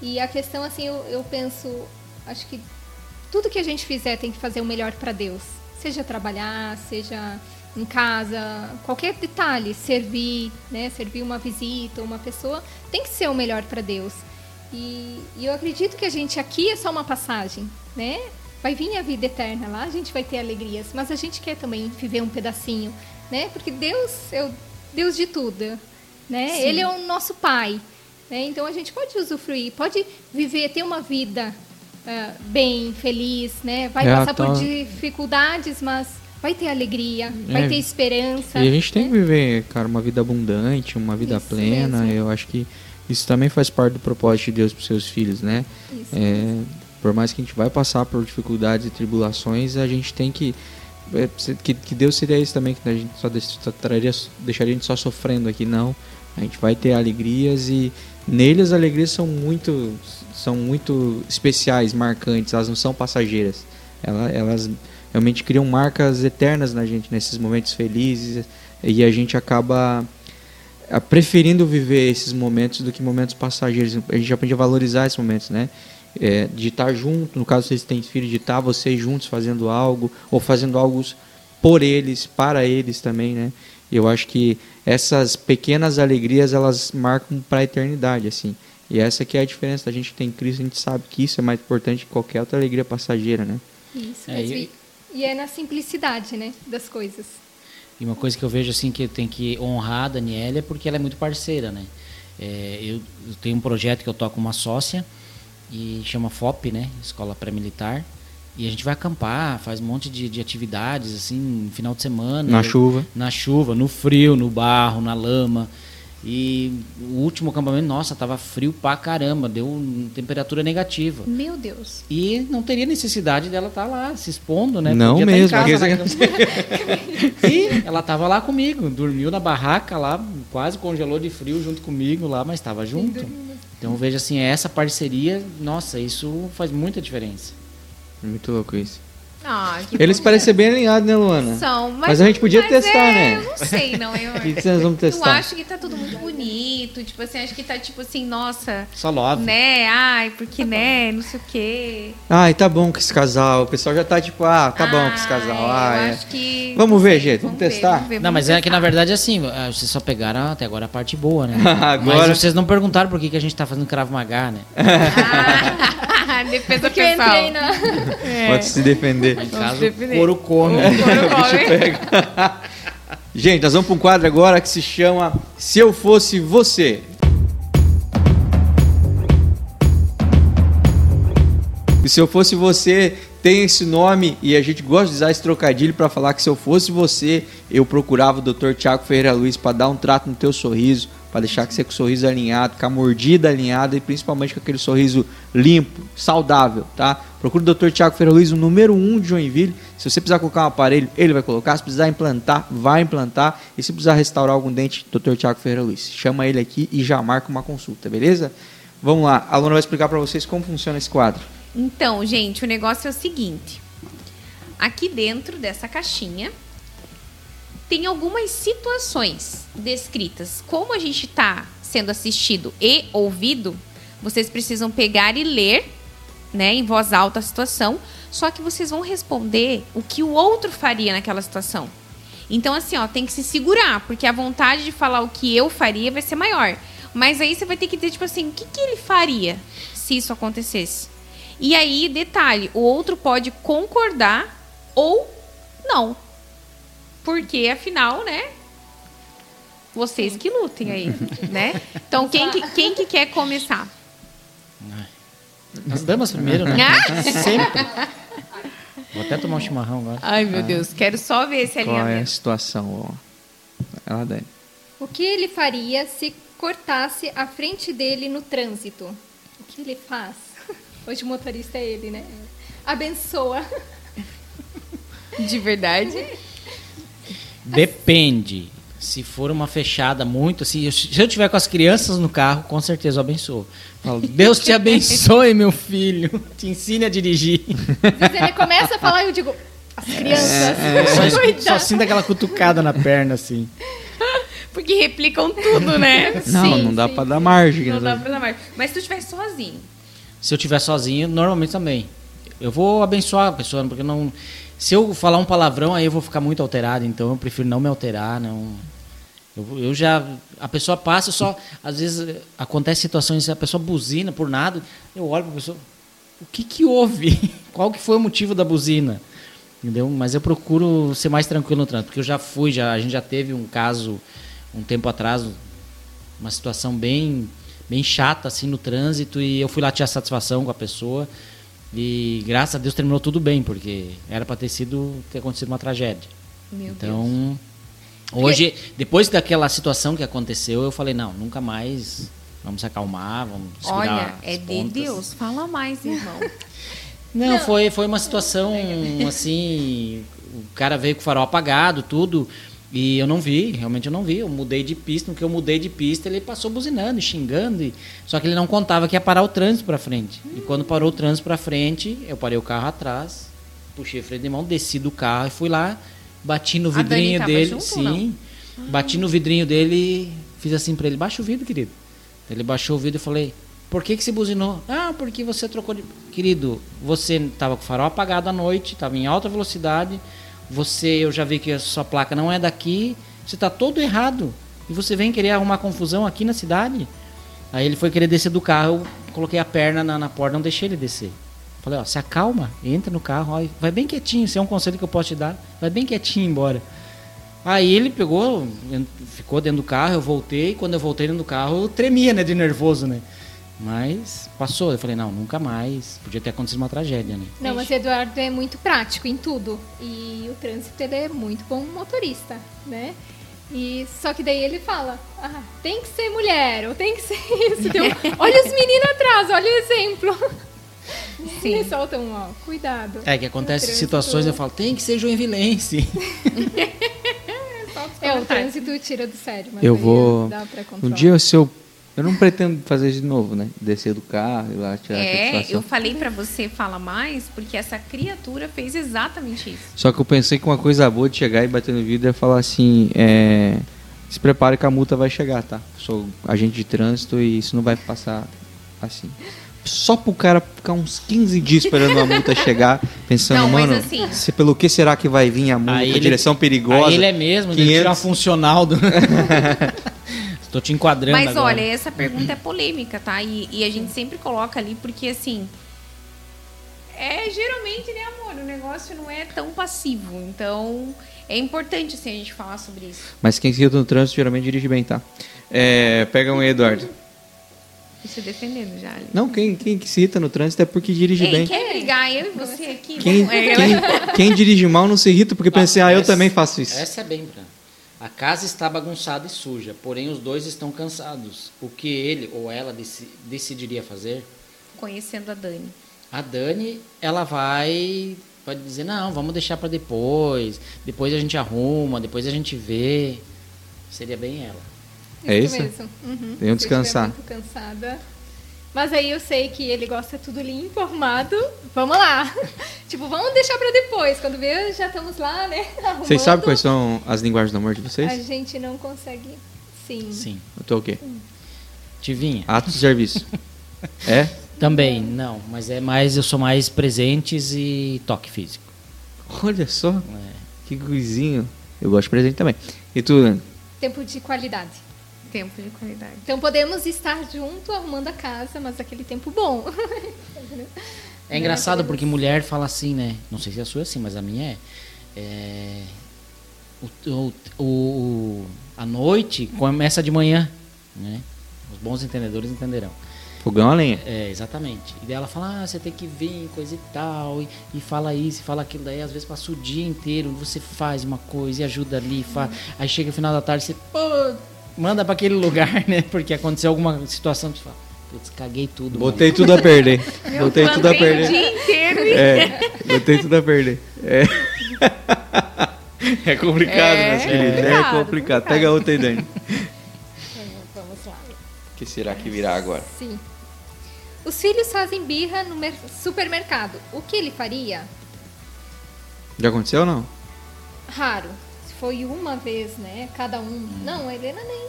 E a questão assim, eu, eu penso, acho que tudo que a gente fizer tem que fazer o melhor para Deus. Seja trabalhar, seja em casa, qualquer detalhe, servir, né, servir uma visita, uma pessoa, tem que ser o melhor para Deus. E, e, eu acredito que a gente aqui é só uma passagem, né? Vai vir a vida eterna lá, a gente vai ter alegrias, mas a gente quer também viver um pedacinho, né? Porque Deus é o Deus de tudo, né? Sim. Ele é o nosso Pai, né? Então a gente pode usufruir, pode viver, ter uma vida uh, bem, feliz, né? Vai é, passar por dificuldades, mas vai ter alegria, é. vai ter esperança. E a gente tem né? que viver, cara, uma vida abundante, uma vida Isso plena. Mesmo. Eu acho que isso também faz parte do propósito de Deus para os seus filhos, né? É, por mais que a gente vai passar por dificuldades e tribulações, a gente tem que é, que, que Deus seria isso também que a gente só, traria, deixaria a gente só sofrendo aqui não. A gente vai ter alegrias e nele as alegrias são muito são muito especiais marcantes elas não são passageiras. Elas, elas realmente criam marcas eternas na gente nesses momentos felizes e a gente acaba preferindo viver esses momentos do que momentos passageiros. A gente aprende a valorizar esses momentos, né? É, de estar junto, no caso vocês têm filhos, de estar vocês juntos fazendo algo, ou fazendo algo por eles, para eles também, né? Eu acho que essas pequenas alegrias, elas marcam para a eternidade, assim. E essa que é a diferença da gente tem Cristo, a gente sabe que isso é mais importante que qualquer outra alegria passageira, né? Isso, é, e... e é na simplicidade, né, das coisas. E uma coisa que eu vejo assim que eu tenho que honrar a Daniela é porque ela é muito parceira, né? É, eu, eu, tenho um projeto que eu toco uma sócia e chama FOP, né? Escola Pré-Militar. E a gente vai acampar, faz um monte de, de atividades, assim, final de semana. Na eu, chuva. Na chuva, no frio, no barro, na lama. E o último acampamento, nossa, tava frio pra caramba, deu temperatura negativa. Meu Deus. E não teria necessidade dela estar tá lá se expondo, né? Não Podia mesmo. Tá casa, e ela tava lá comigo, dormiu na barraca lá, quase congelou de frio junto comigo lá, mas estava junto. Então veja assim, essa parceria, nossa, isso faz muita diferença. Muito louco isso. Ah, Eles parecem bem alinhados, né, Luana? São, mas, mas a gente podia testar, é, né? Eu não sei, não. Eu, o que, que nós vamos testar? Eu acho que tá tudo muito bonito. Tipo assim, acho que tá tipo assim, nossa. Só love. Né? Ai, porque, tá né? Não sei o quê. Ai, tá bom com esse casal. O pessoal já tá tipo, ah, tá bom com esse casal. Ai, eu acho que. Vamos ver, gente. Vamos, vamos testar? Ver, vamos ver, não, mas testar. é que na verdade assim, ah, vocês só pegaram até agora a parte boa, né? agora... Mas vocês não perguntaram por que, que a gente tá fazendo Cravo Magá, né? ah, defesa Porque pessoal. Eu entrei na... É. Pode se defender. Em caso, couro come. Gente, nós vamos para um quadro agora que se chama Se Eu Fosse Você. E se eu fosse você, tem esse nome e a gente gosta de usar esse trocadilho para falar que se eu fosse você, eu procurava o Dr. Tiago Ferreira Luiz para dar um trato no teu sorriso, para deixar que você com o sorriso alinhado, com a mordida alinhada e principalmente com aquele sorriso limpo, saudável, tá? Procure o Dr. Tiago Ferreira Luiz, o número 1 um de Joinville. Se você precisar colocar um aparelho, ele vai colocar. Se precisar implantar, vai implantar. E se precisar restaurar algum dente, Dr. Tiago Ferreira Luiz. Chama ele aqui e já marca uma consulta, beleza? Vamos lá, a Luna vai explicar para vocês como funciona esse quadro. Então, gente, o negócio é o seguinte. Aqui dentro dessa caixinha tem algumas situações descritas. Como a gente está sendo assistido e ouvido, vocês precisam pegar e ler, né, em voz alta a situação. Só que vocês vão responder o que o outro faria naquela situação. Então, assim, ó, tem que se segurar, porque a vontade de falar o que eu faria vai ser maior. Mas aí você vai ter que dizer, tipo assim, o que, que ele faria se isso acontecesse? E aí, detalhe, o outro pode concordar ou não. Porque, afinal, né? Vocês que lutem aí, né? Então, quem que, quem que quer começar? As damas primeiro, né? Ah! Sempre. Vou até tomar um chimarrão agora. Ai, meu Deus, quero só ver esse Qual é a alinhamento. situação? Ela Dani. O que ele faria se cortasse a frente dele no trânsito? O que ele faz? Hoje o motorista é ele, né? Abençoa. De verdade? Depende. Se for uma fechada muito assim, se eu tiver com as crianças no carro, com certeza eu abençoo. Falo, Deus te abençoe, meu filho. Te ensine a dirigir. Às vezes ele começa a falar e eu digo, as crianças. Só, es- só Cuidado. sinto aquela cutucada na perna, assim. Porque replicam tudo, né? Não, Sim, não dá sim, pra dar margem. Não dá pra dar mais. Mas se tu estiver sozinho, Se eu estiver sozinho, normalmente também. Eu vou abençoar a pessoa, porque não. Se eu falar um palavrão, aí eu vou ficar muito alterado, então eu prefiro não me alterar, não. Eu, eu já. A pessoa passa, só. Às vezes acontece situações, a pessoa buzina por nada, eu olho para a pessoa. O que que houve? Qual que foi o motivo da buzina? Entendeu? Mas eu procuro ser mais tranquilo no trânsito, porque eu já fui, já, a gente já teve um caso um tempo atrás, uma situação bem bem chata assim no trânsito e eu fui lá tirar satisfação com a pessoa e graças a Deus terminou tudo bem porque era para ter sido ter acontecido uma tragédia meu Deus. então hoje depois daquela situação que aconteceu eu falei não nunca mais vamos se acalmar vamos Olha, é de pontas." Deus. Fala mais, irmão. não, foi, foi uma situação assim. O cara veio com o farol apagado, tudo. E eu não vi, realmente eu não vi. Eu mudei de pista, no que eu mudei de pista, ele passou buzinando, xingando. E... Só que ele não contava que ia parar o trânsito pra frente. E quando parou o trânsito pra frente, eu parei o carro atrás, puxei o freio de mão, desci do carro e fui lá, bati no vidrinho dele. junto sim. Bati no vidrinho dele e fiz assim pra ele, baixa o vidro, querido. Ele baixou o vidro e falei, por que que você buzinou? Ah, porque você trocou de... Querido, você estava com o farol apagado à noite, estava em alta velocidade, você, eu já vi que a sua placa não é daqui, você está todo errado. E você vem querer arrumar confusão aqui na cidade? Aí ele foi querer descer do carro, eu coloquei a perna na, na porta, não deixei ele descer. Falei, ó, se acalma, entra no carro, ó, vai bem quietinho, esse é um conselho que eu posso te dar, vai bem quietinho embora. Aí ele pegou, ficou dentro do carro, eu voltei, quando eu voltei dentro do carro, eu tremia, né, de nervoso, né? Mas passou, eu falei, não, nunca mais, podia ter acontecido uma tragédia, né? Não, mas o Eduardo é muito prático em tudo. E o trânsito ele é muito bom motorista, né? E só que daí ele fala, ah, tem que ser mulher, ou tem que ser isso. Deu, olha os meninos atrás, olha o exemplo. Sim. Eles soltam, ó, cuidado. É que acontece situações, eu falo, tem que ser joinvilense. É, o trânsito tira do sério, mas Eu vou. dá pra Um dia, se eu. Eu não pretendo fazer isso de novo, né? Descer do carro, ir lá tirar a É, eu falei pra você fala mais porque essa criatura fez exatamente isso. Só que eu pensei que uma coisa boa de chegar e bater no vidro é falar assim: é, se prepare que a multa vai chegar, tá? Sou agente de trânsito e isso não vai passar assim. Só pro cara ficar uns 15 dias esperando a multa chegar, pensando, Não, mas mano, assim- se- pelo que será que vai vir a multa? Aí ele- direção perigosa. Aí ele é mesmo, ele 500. tira uma funcional do... Estou te enquadrando Mas agora. olha, essa pergunta é polêmica, tá? E, e a gente sempre coloca ali porque assim. É geralmente, né, amor? O negócio não é tão passivo. Então, é importante assim, a gente falar sobre isso. Mas quem se irrita no trânsito geralmente dirige bem, tá? É, pega um aí, Eduardo. Se defendendo já. ali. Não, quem, quem que se irrita no trânsito é porque dirige Ei, bem. quer brigar eu e você aqui? Quem, Vamos- quem, quem dirige mal não se irrita porque pensa, ah, eu essa- também faço isso. Essa é bem, Bran. A casa está bagunçada e suja, porém os dois estão cansados. O que ele ou ela deci- decidiria fazer? Conhecendo a Dani. A Dani, ela vai pode dizer, não, vamos deixar para depois. Depois a gente arruma, depois a gente vê. Seria bem ela. É isso? mesmo. Uhum. Um estiver descansar. muito cansada. Mas aí eu sei que ele gosta tudo limpo, arrumado. Vamos lá. tipo, vamos deixar pra depois. Quando vê, já estamos lá, né? Arrumando. Vocês sabem quais são as linguagens do amor de vocês? A gente não consegue. Sim. Sim. Eu tô o quê? Tivinha. Atos de serviço. é? Também, não, mas é mais, eu sou mais presentes e toque físico. Olha só, É. que coisinho. Eu gosto de presente também. E tu, Leandro? Tempo de qualidade. Tempo de qualidade. Então podemos estar junto arrumando a casa, mas aquele tempo bom. É engraçado porque mulher fala assim, né? Não sei se a sua é assim, mas a minha é. é o, o, o- a noite começa de manhã, né? Os bons entendedores entenderão. Fogão a lenha. É, exatamente. E daí ela fala, ah, você tem que vir, coisa e tal, e, e fala isso, e fala aquilo, daí às vezes passa o dia inteiro, você faz uma coisa e ajuda ali, faz. aí chega no final da tarde, você pô, manda pra aquele lugar, né? Porque aconteceu alguma situação, você fala, putz, caguei tudo. mano." Botei tudo a perder. Botei tudo a Plantei o perder. dia inteiro. É, botei tudo a perder. É, é complicado, É meus queridos. É complicado, complicado. Pega outra aí, Dani. Vamos lá. O que será que virá agora? Sim. Os filhos fazem birra no mer- supermercado. O que ele faria? Já aconteceu ou não? Raro. Se foi uma vez, né? Cada um. Não, a Helena nem.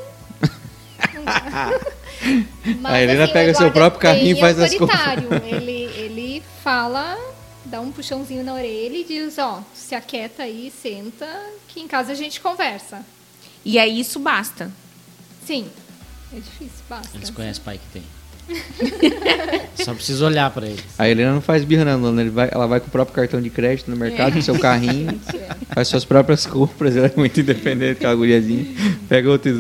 Mas, A Helena assim, o pega seu próprio carrinho e faz as autoritário. Ele, ele fala, dá um puxãozinho na orelha e diz: Ó, se aquieta aí, senta, que em casa a gente conversa. E aí isso basta. Sim. É difícil, basta. Eles conhecem o pai que tem. Só preciso olhar pra eles. A Helena não faz birra, não, dona. Ele vai, ela vai com o próprio cartão de crédito no mercado, com seu carrinho, faz suas próprias compras. Ela é muito independente, aquela guriazinha. Pega outra e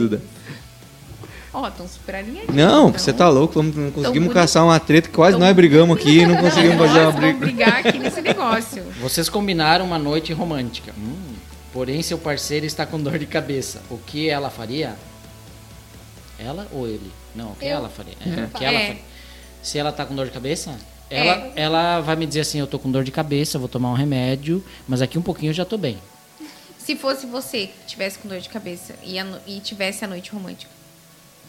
Ó, estão super alinhadinhos. Não, então. você tá louco. Vamos, não conseguimos bonito. caçar uma treta que quase Tão nós brigamos aqui não conseguimos fazer uma vamos briga. brigar aqui nesse negócio. Vocês combinaram uma noite romântica. Hum, porém, seu parceiro está com dor de cabeça. O que ela faria? Ela ou ele? Não, o que Eu. ela faria? É, O que ela É. faria? Se ela tá com dor de cabeça, ela, ela vai me dizer assim: eu tô com dor de cabeça, vou tomar um remédio, mas aqui um pouquinho eu já tô bem. Se fosse você que tivesse com dor de cabeça e, a e tivesse a noite romântica.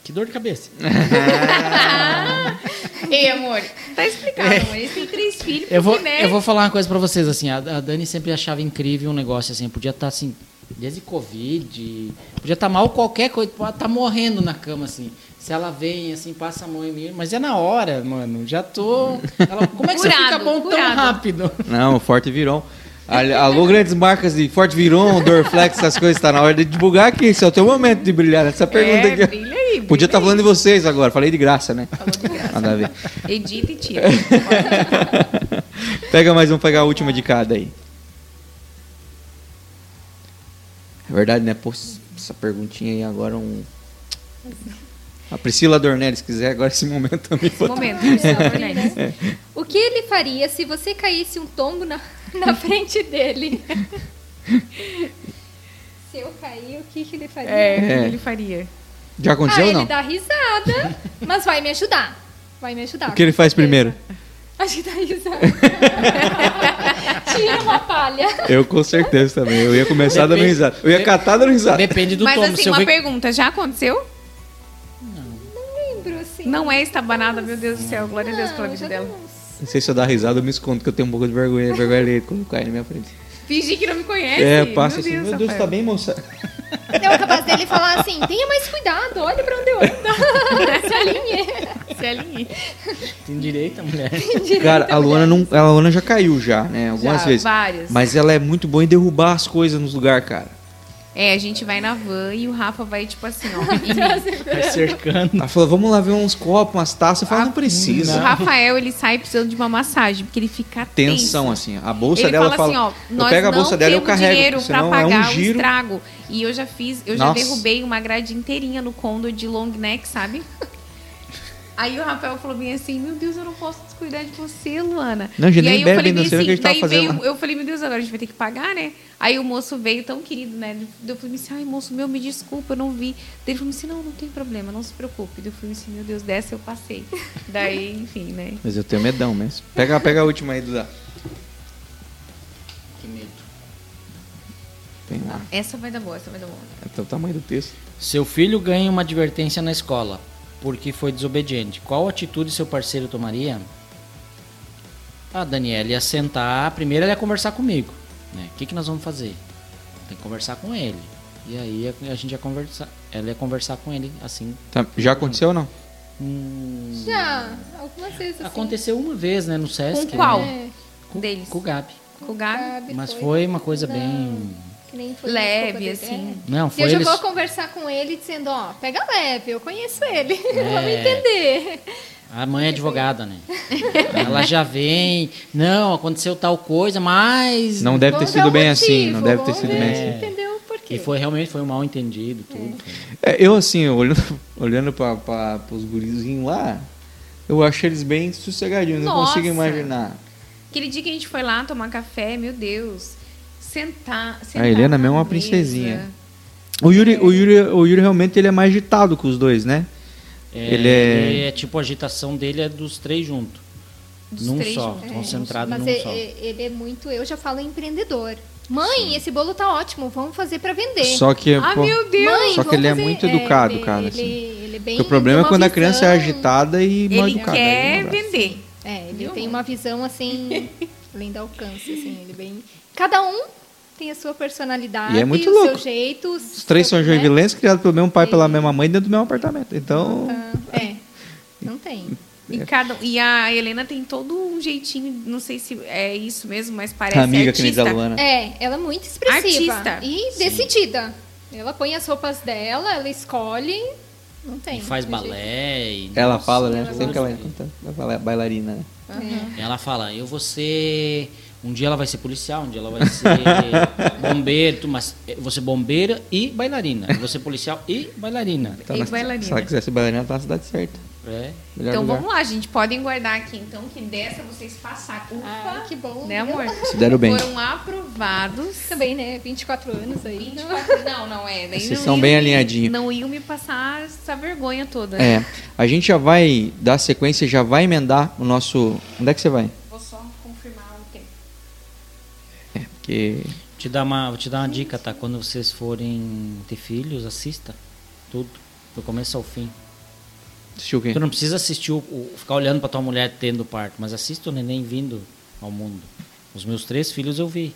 Que dor de cabeça? Ei, amor, tá explicado, amor. Eles têm três filhos, Eu vou, né? eu vou falar uma coisa pra vocês, assim, a, a Dani sempre achava incrível um negócio, assim, podia estar, assim, desde Covid, podia estar mal qualquer coisa, pode estar morrendo na cama, assim. Se ela vem, assim, passa a mão em mim, mas é na hora, mano, já tô... Ela, como é que você Curado, fica bom tão curado. rápido? Não, Forte Viron. Alô, grandes marcas de Forte Viron, Dorflex, essas coisas. Tá na hora de divulgar aqui. Esse é o teu momento de brilhar nessa pergunta é, aqui. brilha aí, Podia estar brilha falando de vocês agora. Falei de graça, né? Falou de graça. Nada a ver. Edita e tira. Pega mais um, pegar a última de cada aí. É verdade, né? Pô, essa perguntinha aí agora é um. A Priscila Dornelles, se quiser, agora esse momento também. Esse momento, Priscila Dornelles. O que ele faria se você caísse um tombo na, na frente dele? se eu cair, o que, que ele faria? É, o que É. ele faria? Já ah, aconteceu ou ele não? dá risada, mas vai me ajudar. Vai me ajudar. O que ele faz primeiro? Acho que dá risada. Tira uma palha. Eu com certeza também. Eu ia começar dando risada. Eu ia catar dando risada. Depende do Mas tombo. assim, Se eu uma pergunta, já aconteceu? Assim. Não é estabanada, meu Deus do céu. Glória a Deus pela Não, vida dela. Não sei se eu dar risada, eu me escondo, que eu tenho um pouco de vergonha, vergonha alheia quando cai na minha frente. Fingir que não me conhece. É, passa meu assim, Deus, meu Deus, tá Rafael. bem, moça? Eu capaz dele falar assim: tenha mais cuidado, olha pra onde eu ando. Se alinhe. Se alinhe. Tem direito, a mulher. Cara, a Luana, não, a Luana já caiu já, né? Algumas Já, vezes. várias. Mas ela é muito boa em derrubar as coisas nos lugares, cara. É, a gente vai na van e o Rafa vai, tipo assim, ó. Vai cercando. Ela falou, vamos lá ver uns copos, umas taças. Eu falo, não precisa. O Rafael, ele sai precisando de uma massagem, porque ele fica Tensão, tenso. assim. A bolsa ele dela fala, fala. assim, ó, eu nós pego a bolsa dela e eu temos carrego. dinheiro pra senão é pagar um o giro. estrago. E eu já fiz, eu já Nossa. derrubei uma grade inteirinha no condo de long neck, sabe? Aí o Rafael falou bem assim, meu Deus, eu não posso descuidar de você, Luana. Não, gente e nem aí eu bebe falei ainda, bem você vê o que a gente daí fazendo veio, eu falei, meu Deus, agora a gente vai ter que pagar, né? Aí o moço veio tão querido, né? Eu falei assim, ai, moço meu, me desculpa, eu não vi. Daí ele falou assim, não, não tem problema, não se preocupe. Eu falei assim, meu Deus, dessa eu passei. Daí, enfim, né? Mas eu tenho medão mesmo. Pega, pega a última aí, Duda. Que medo. Tem lá. Essa vai dar boa, essa vai dar boa. É o tamanho do texto. Seu filho ganha uma advertência na escola porque foi desobediente. Qual atitude seu parceiro tomaria? A Daniela ia sentar. Primeiro ela ia conversar comigo. Né? O que, que nós vamos fazer? Tem que conversar com ele. E aí a, a gente ia conversar. Ela ia conversar com ele assim. Tá, já aconteceu ou não? Hum, Já, algumas vezes assim. aconteceu uma vez, né, no Sesc. Com qual? né? É, Com, Deles. com o Gabi. Com o Gabi. Gabi Mas foi uma coisa bem. Que nem foi Leve, assim. é. Não, E foi eu já vou conversar com ele dizendo, ó, pega leve, eu conheço ele, É. vamos entender. A mãe é advogada, né? Ela já vem, não, aconteceu tal coisa, mas... Não deve ter sido bem assim, não deve ter sido bem É. assim. Entendeu o porquê. E foi realmente foi um mal entendido, tudo. É, eu, assim, olhando, olhando para os gurizinhos lá, eu acho eles bem sossegadinhos, não Nossa. consigo imaginar. Aquele dia que a gente foi lá tomar café, meu Deus. Sentar. sentar A Helena na mesmo é uma princesinha. O Yuri, o, Yuri, o Yuri realmente ele é mais agitado com os dois, né? É, Ele é- ele é tipo a agitação dele é dos três juntos. Dos Num três só, juntos. concentrado Mas num é- só. é- ele é muito, eu já falo empreendedor. Mãe, esse bolo tá ótimo, vamos fazer para vender. Só que, Ah, pô, meu Deus! Mãe, só que ele é fazer- muito educado, ele- cara, Ele, assim. ele é bem, o problema é quando a criança é visão- agitada e mal Ele educada. aí quer não dá. vender. É, ele Viu? tem uma visão assim, além do alcance, assim, ele bem. Cada um tem a sua personalidade, E é muito o louco. seu jeito. Os três são né? joinvilenses, criados pelo mesmo pai e pela Sim. mesma mãe dentro do mesmo apartamento. Então, Ah, É, não tem. E, cada, e a Helena tem todo um jeitinho, não sei se é isso mesmo, mas parece amiga que nem artista. da Luana. É, ela é muito expressiva Artista. e decidida. Ela põe as roupas dela, ela escolhe, não tem. E faz balé. E, Ela nossa, fala, né? Sempre que ela fala, é bailarina. né? É. Ela fala, eu vou ser. Um dia ela vai ser policial, um dia ela vai ser bombeiro, mas vou ser bombeira e bailarina. Ser policial e bailarina. Tá E na- bailarina. Se ela quiser ser bailarina, ela tá na cidade certa. É. Melhor Então lugar. vamos lá, gente. Podem guardar aqui, então, que dessa vocês passaram. Ufa, Ah, que bom. né, amor? Se deram bem. Foram aprovados. Também, né? 24 anos aí. 24, não, não é. Daí Vocês não são bem alinhadinhos. Não iam me passar essa vergonha toda. É, a gente já vai dar sequência, já vai emendar o nosso. Onde é que você vai? Vou só confirmar o tempo. Porque. Te dar uma, vou te dar uma dica, tá? Quando vocês forem ter filhos, assista tudo, do começo ao fim. Assistiu o quê? Tu não precisa assistir o, o- ficar olhando pra tua mulher tendo parto, mas assista o neném vindo ao mundo. Os meus três filhos eu vi.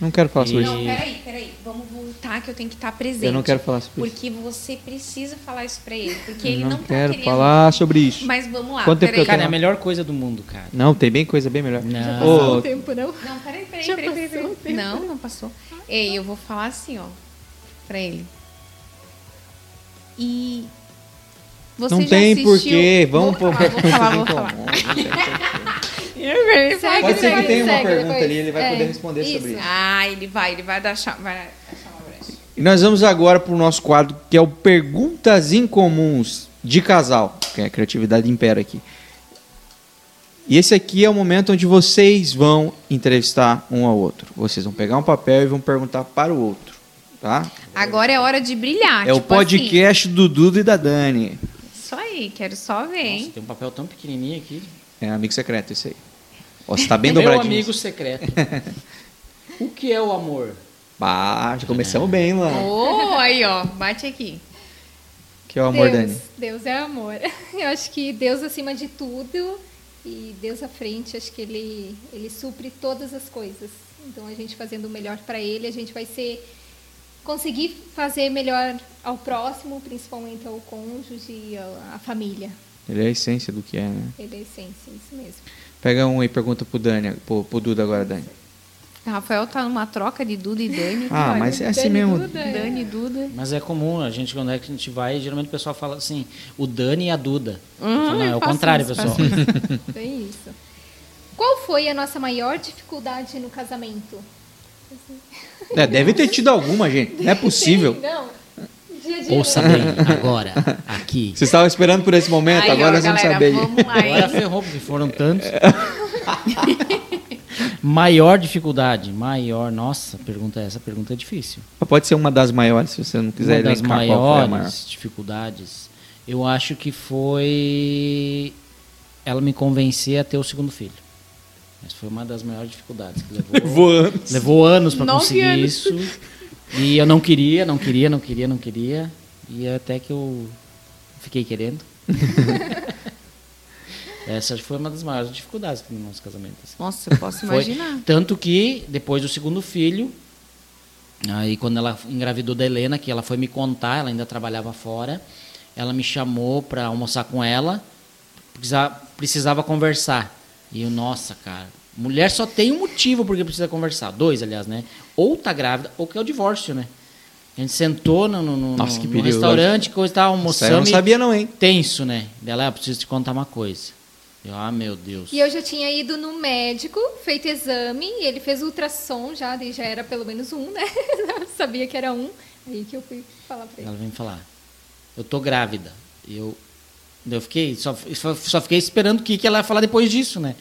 Não quero falar sobre isso. Não, peraí, peraí. Vamos voltar que eu tenho que estar presente. Eu não quero falar sobre isso. Porque você precisa falar isso pra ele. Porque Eu ele não, não, tá quero querendo. falar sobre isso. Mas vamos lá. Quanto tempo peraí. que eu Cara, é a melhor coisa do mundo, cara. Não, tem bem coisa bem melhor. Não. Ô, Não tempo, não. Não, peraí, peraí, Já peraí, peraí, passou peraí. o tempo. Não, não passou. Ei, eu vou falar assim, ó, pra ele. E você não já tem assistiu... porquê. Vamos vou falar, vou falar, vou falar. Segue, Pode ser que segue, tenha uma pergunta depois. ali, ele vai É, poder responder sobre isso. Ah, ele vai, ele vai dar cha- vai achar uma brecha. E nós vamos agora para o nosso quadro que é o Perguntas Incomuns de Casal, que é a criatividade impera aqui. E esse aqui é o momento onde vocês vão entrevistar um ao outro. Vocês vão pegar um papel e vão perguntar para o outro, tá? Agora é hora de brilhar. é o tipo assim. podcast do Dudu e da Dani. Isso aí, quero só ver, hein? Nossa, tem um papel tão pequenininho aqui. É amigo secreto esse aí. Ó, você tá bem Meu dobradinho. amigo secreto. o que é o amor? Ah, já começamos bem lá. Oh, aí, ó, bate aqui. Que é o amor, Deus, Dani. Deus é amor. Eu acho que Deus acima de tudo e Deus à frente, acho que ele ele supre todas as coisas. Então a gente fazendo o melhor para ele, a gente vai ser conseguir fazer melhor ao próximo, principalmente ao cônjuge e à à família. Ele é a essência do que é, né? Ele é a essência, isso mesmo. Pega um e pergunta pro Dani, pro, pro Duda agora, Dani. O Rafael tá numa troca de Duda e Dani. Ah, Olha, mas é assim Dani mesmo. Duda, é. Dani e Duda. Mas é comum, a gente, quando é que a gente vai, geralmente o pessoal fala assim, o Dani e a Duda. Eu Hum, falo, não, é o contrário, isso, pessoal. isso. É isso. Qual foi a nossa maior dificuldade no casamento? É, deve ter tido alguma, gente. Não é possível. Não. Dia a dia. Ouça bem, agora, aqui. Vocês estavam esperando por esse momento, Aí, agora ó, nós vamos galera, saber. Vamos Agora ferrou, porque foram tantos. maior dificuldade, maior, nossa, pergunta essa pergunta é difícil. Pode ser uma das maiores, se você não quiser Uma das elencar qual foi a maiores maior. dificuldades, eu acho que foi ela me convencer a ter o segundo filho. Essa foi uma das maiores dificuldades. Que levou, Voando. levou anos para conseguir anos. isso. E eu não queria, não queria, não queria, não queria. E até que eu fiquei querendo. Essa foi uma das maiores dificuldades no nosso casamento. assim. Nossa, eu posso Foi. imaginar. Tanto que, depois do segundo filho, aí quando ela engravidou da Helena, que ela foi me contar, ela ainda trabalhava fora, ela me chamou para almoçar com ela, precisava, precisava conversar. E eu, nossa, cara, Mulher só tem um motivo porque precisa conversar. Dois, aliás, né? Ou tá grávida, ou que é o divórcio, né? A gente sentou no, no, no, Nossa, que no perigo. restaurante, coisa tava Isso aí eu almoçando. não e sabia não, hein? Tenso, né? Dela, ah, preciso te contar uma coisa. Eu, ah, meu Deus. E eu já tinha ido no médico, feito exame, e ele fez ultrassom já, daí já era pelo menos um, né? Eu sabia que era um. Aí que eu fui falar pra ele. Ela vem me falar, eu tô grávida. E eu, eu fiquei, só, só, só fiquei esperando o que, que ela ia falar depois disso, né?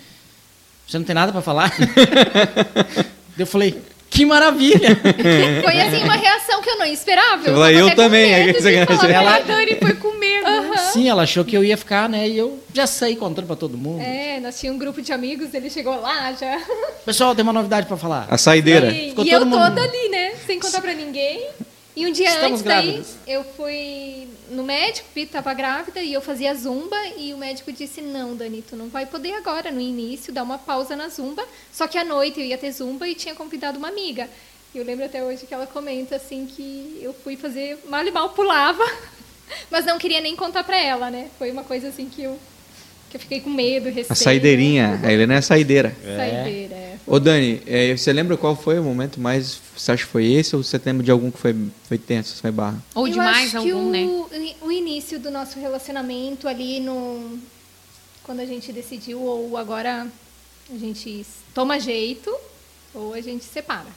Você não tem nada para falar? eu falei, que maravilha! Foi assim uma reação que eu não esperava. Eu, eu também, medo é que de você- falar Ela- ele. Dani foi com medo. Sim, ela achou que eu ia ficar, né? E eu já saí contando para todo mundo. É, nós tínhamos um grupo de amigos, ele chegou lá já. Pessoal, tem uma novidade para falar. A saideira. E, Ficou e todo eu mundo- toda ali, né? Sem contar pra ninguém. E um dia Estamos antes daí, grávidas. eu fui no médico, vi que tava grávida e eu fazia zumba e o médico disse: "Não, Dani, tu não vai poder agora no início dar uma pausa na zumba". Só que à noite eu ia ter zumba e tinha convidado uma amiga. E eu lembro até hoje que ela comenta assim que eu fui fazer mal e mal pulava, mas não queria nem contar pra ela, né? Foi uma coisa assim que eu que eu fiquei com medo, receio. A saideirinha. A Helena é a saideira. Saideira, é. Ô Dani, é, você lembra qual foi o momento mais. Você acha que foi esse ou você lembra de algum que foi, foi tenso, foi barra? Ou Eu de mais acho que algum, né? o, o início do nosso relacionamento ali no quando a gente decidiu ou agora a gente toma jeito ou a gente separa.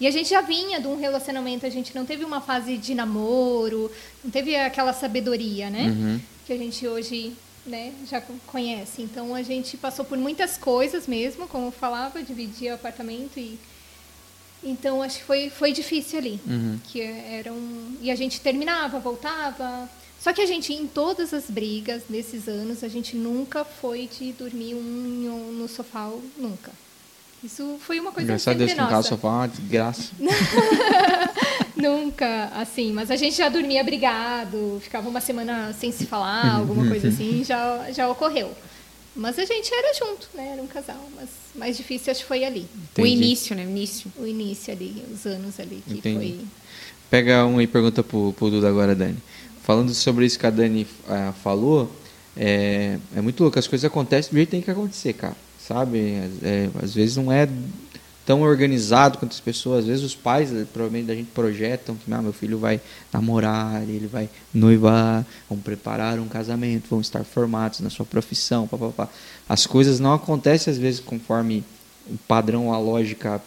E a gente já vinha de um relacionamento, a gente não teve uma fase de namoro, não teve aquela sabedoria, né? Uhum. Que a gente hoje né, já conhece. Então a gente passou por muitas coisas mesmo, como eu falava, dividia apartamento e então acho que foi, foi difícil ali. Uhum. Que era um... E a gente terminava, voltava. Só que a gente, em todas as brigas desses anos, a gente nunca foi de dormir um no sofá, nunca. Isso foi uma coisa Graças a Deus que caso nossa. só foi uma desgraça. Nunca, assim, mas a gente já dormia abrigado, ficava uma semana sem se Uhum. falar, alguma coisa assim, já, já ocorreu. Mas a gente era junto, né? Era um casal, mas mais difícil acho que foi ali. O Entendi. início, né? O início. O início ali, os anos ali, que Entendi. foi... Pega um e pergunta pro, pro Duda agora, Dani. Falando sobre isso que a Dani ah, falou, é, é muito louco. As coisas acontecem do jeito que tem que acontecer, cara. Sabe? É, às vezes não é tão organizado quanto as pessoas. Às vezes os pais, eh, provavelmente, da gente projetam que ah, meu filho vai namorar, ele vai noivar, vão preparar um casamento, vão estar formados na sua profissão, papapá. As coisas não acontecem, às vezes, conforme o padrão, a lógica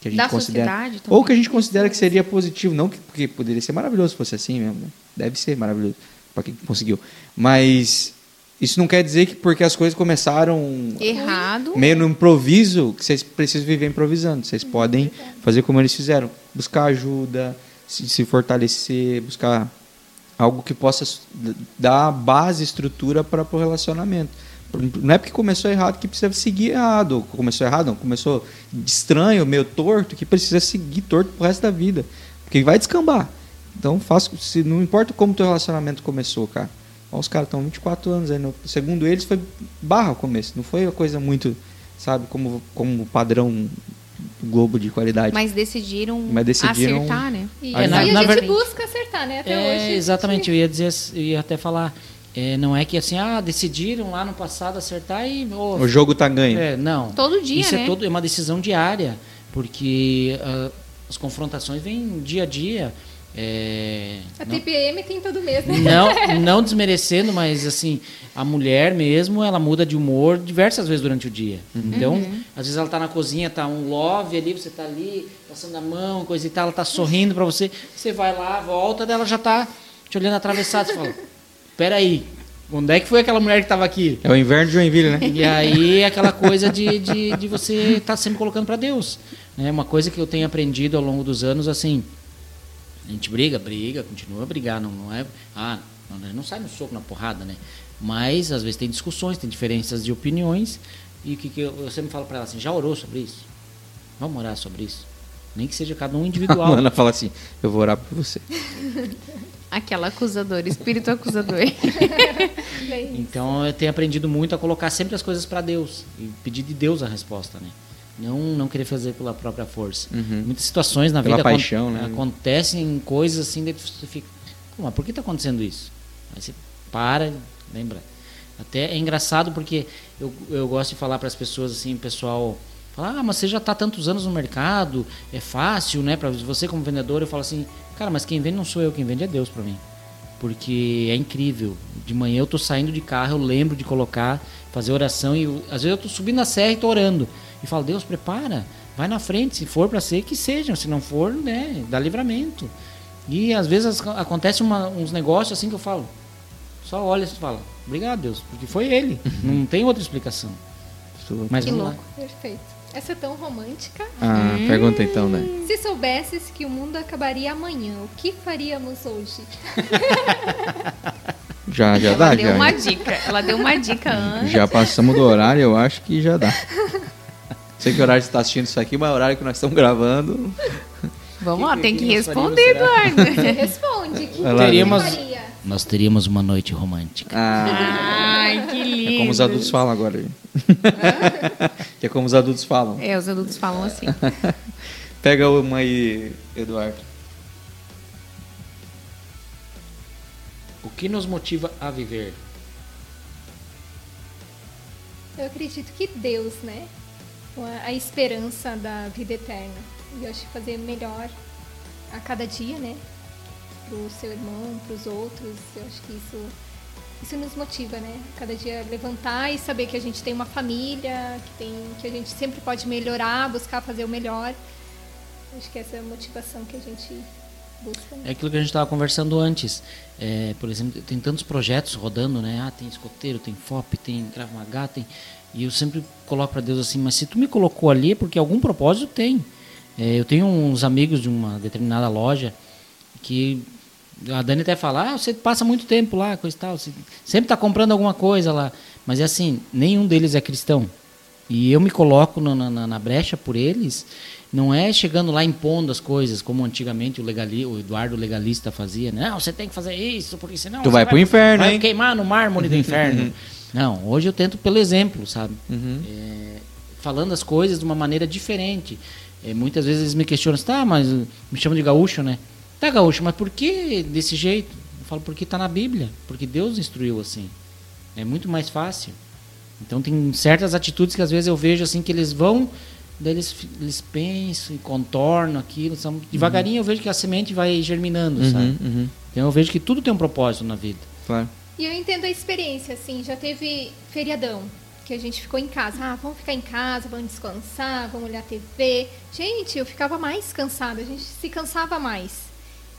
que a gente Da considera. Ou que a gente considera que seria positivo, não que, porque poderia ser maravilhoso se fosse assim mesmo, né? Deve ser maravilhoso para quem conseguiu. Mas isso não quer dizer que porque as coisas começaram Errado. meio no improviso, que vocês precisam viver improvisando. Vocês podem fazer como eles fizeram, buscar ajuda, se, se fortalecer, buscar algo que possa dar base, estrutura para o relacionamento. Não é porque começou errado que precisa seguir errado. ou Começou errado, não. Começou estranho, meio torto, que precisa seguir torto pro resto da vida. Porque vai descambar. Então, faça, se, não importa como teu relacionamento começou, cara. Ó, os caras estão 24 anos aí. No, segundo eles, foi barra o começo. Não foi uma coisa muito, sabe, como, como padrão Globo de qualidade. Mas decidiram, Mas decidiram- acertar, né? E, É, e na- a na gente verdade- busca acertar, né? Até É, hoje. exatamente, eu ia dizer, eu ia até falar. é, não é que assim, ah, decidiram lá no passado acertar e. ô, O jogo tá ganho. é, não. Todo dia, Isso né? é, todo, é uma decisão diária, porque ah, as confrontações vêm dia a dia. É, A não- TPM tem todo mês, né? não, não desmerecendo, mas assim, a mulher mesmo, ela muda de humor diversas vezes durante o dia. Então, às vezes ela tá na cozinha, tá um love ali, você tá ali, passando a mão, coisa e tal, ela tá sorrindo para você, você vai lá, volta, dela já tá te olhando atravessado, você fala, peraí, onde é que foi aquela mulher que tava aqui? É o inverno de Joinville, né? E aí é aquela coisa de, de, de você estar sempre colocando para Deus. É uma coisa que eu tenho aprendido ao longo dos anos, assim, a gente briga, briga, continua a brigar, não, não é. Ah, não, não sai no soco, na porrada, né? Mas às vezes tem discussões, tem diferenças de opiniões. E o que, que eu, eu sempre falo para ela assim: já orou sobre isso? Vamos orar sobre isso? Nem que seja cada um A individual. Ana fala assim: eu vou orar por você. Aquela acusadora, espírito acusador. Então eu tenho aprendido muito a colocar sempre as coisas para Deus e pedir de Deus a resposta, né? Não, não querer fazer pela própria força. Uhum. Muitas situações na Pela vida acon- paixão, né? acontecem coisas assim, daí você fica, "Pô, mas por que está acontecendo isso? Aí você para, lembra, Até é engraçado porque eu, eu gosto de falar para as pessoas assim, pessoal fala, ah, mas você já está tantos anos no mercado, é fácil, né? Para você como vendedor, eu falo assim, cara, mas quem vende não sou eu, quem vende é Deus para mim. Porque é incrível. De manhã eu tô saindo de carro, eu lembro de colocar, fazer oração e eu- às vezes eu tô subindo a serra e tô orando. E falo, Deus, prepara, vai na frente, se for para ser, que seja, se não for, né, dá livramento. E às vezes acontece uma- uns negócios assim que eu falo, só olha e fala, obrigado Deus, porque foi ele, não tem outra explicação. Mas Que louco. Perfeito. Essa é tão romântica. Ah, pergunta então, né? Se soubesses que o mundo acabaria amanhã, o que faríamos hoje? Já, já Ela dá, deu já. uma dica. Ela deu uma dica antes. Já passamos do horário, eu acho que já dá. Sei que horário você está assistindo isso aqui, mas é o horário que nós estamos gravando. Vamos lá, tem que que nós responder, Eduardo. Responde. Que Teríamos-? Nós teríamos uma noite romântica. Ah, Ai, que lindo. é como os adultos falam agora. que é como os adultos falam. É, os adultos falam assim. Pega uma aí, Eduardo. O que nos motiva a viver? Eu acredito que Deus, né? A- esperança da vida eterna. E eu acho que fazer melhor a cada dia, né? Pro seu irmão, pros outros. Eu acho que isso, isso nos motiva, né? Cada dia levantar e saber que a gente tem uma família, que, tem, que a gente sempre pode melhorar, buscar fazer o melhor. Acho que essa é a motivação que a gente busca. né? É aquilo que a gente estava conversando antes. É, por exemplo, tem tantos projetos rodando, né? Ah, tem escoteiro, tem FOP, tem Krav Maga, tem... E eu sempre coloco para Deus assim, mas se tu me colocou ali é porque algum propósito tem. É, eu tenho uns amigos de uma determinada loja que a Dani até fala, ah, você passa muito tempo lá, coisa e tal, você sempre está comprando alguma coisa lá. Mas é assim, nenhum deles é cristão. E eu me coloco na, na, na brecha por eles, não é chegando lá impondo as coisas, como antigamente o, legali, o Eduardo legalista fazia. né? Não, você tem que fazer isso, porque senão. Tu você vai pro inferno, vai hein? queimar no mármore do inferno. não, hoje eu tento pelo exemplo, sabe? Uhum. É, falando as coisas de uma maneira diferente. É, muitas vezes eles me questionam, tá, mas me chamam de gaúcho, né? Tá, gaúcho, mas por que desse jeito? Eu falo, porque tá na Bíblia, porque Deus instruiu assim. É muito mais fácil. Então tem certas atitudes que às vezes eu vejo assim que eles vão, daí eles, eles pensam e contornam aquilo. São, devagarinho eu vejo que a semente vai germinando, sabe? Uhum, uhum, Então eu vejo que tudo tem um propósito na vida. claro. E eu entendo a experiência, assim, já teve feriadão, que a gente ficou em casa. Ah, vamos ficar em casa, vamos descansar, vamos olhar TV. Gente, eu ficava mais cansada, a gente se cansava mais.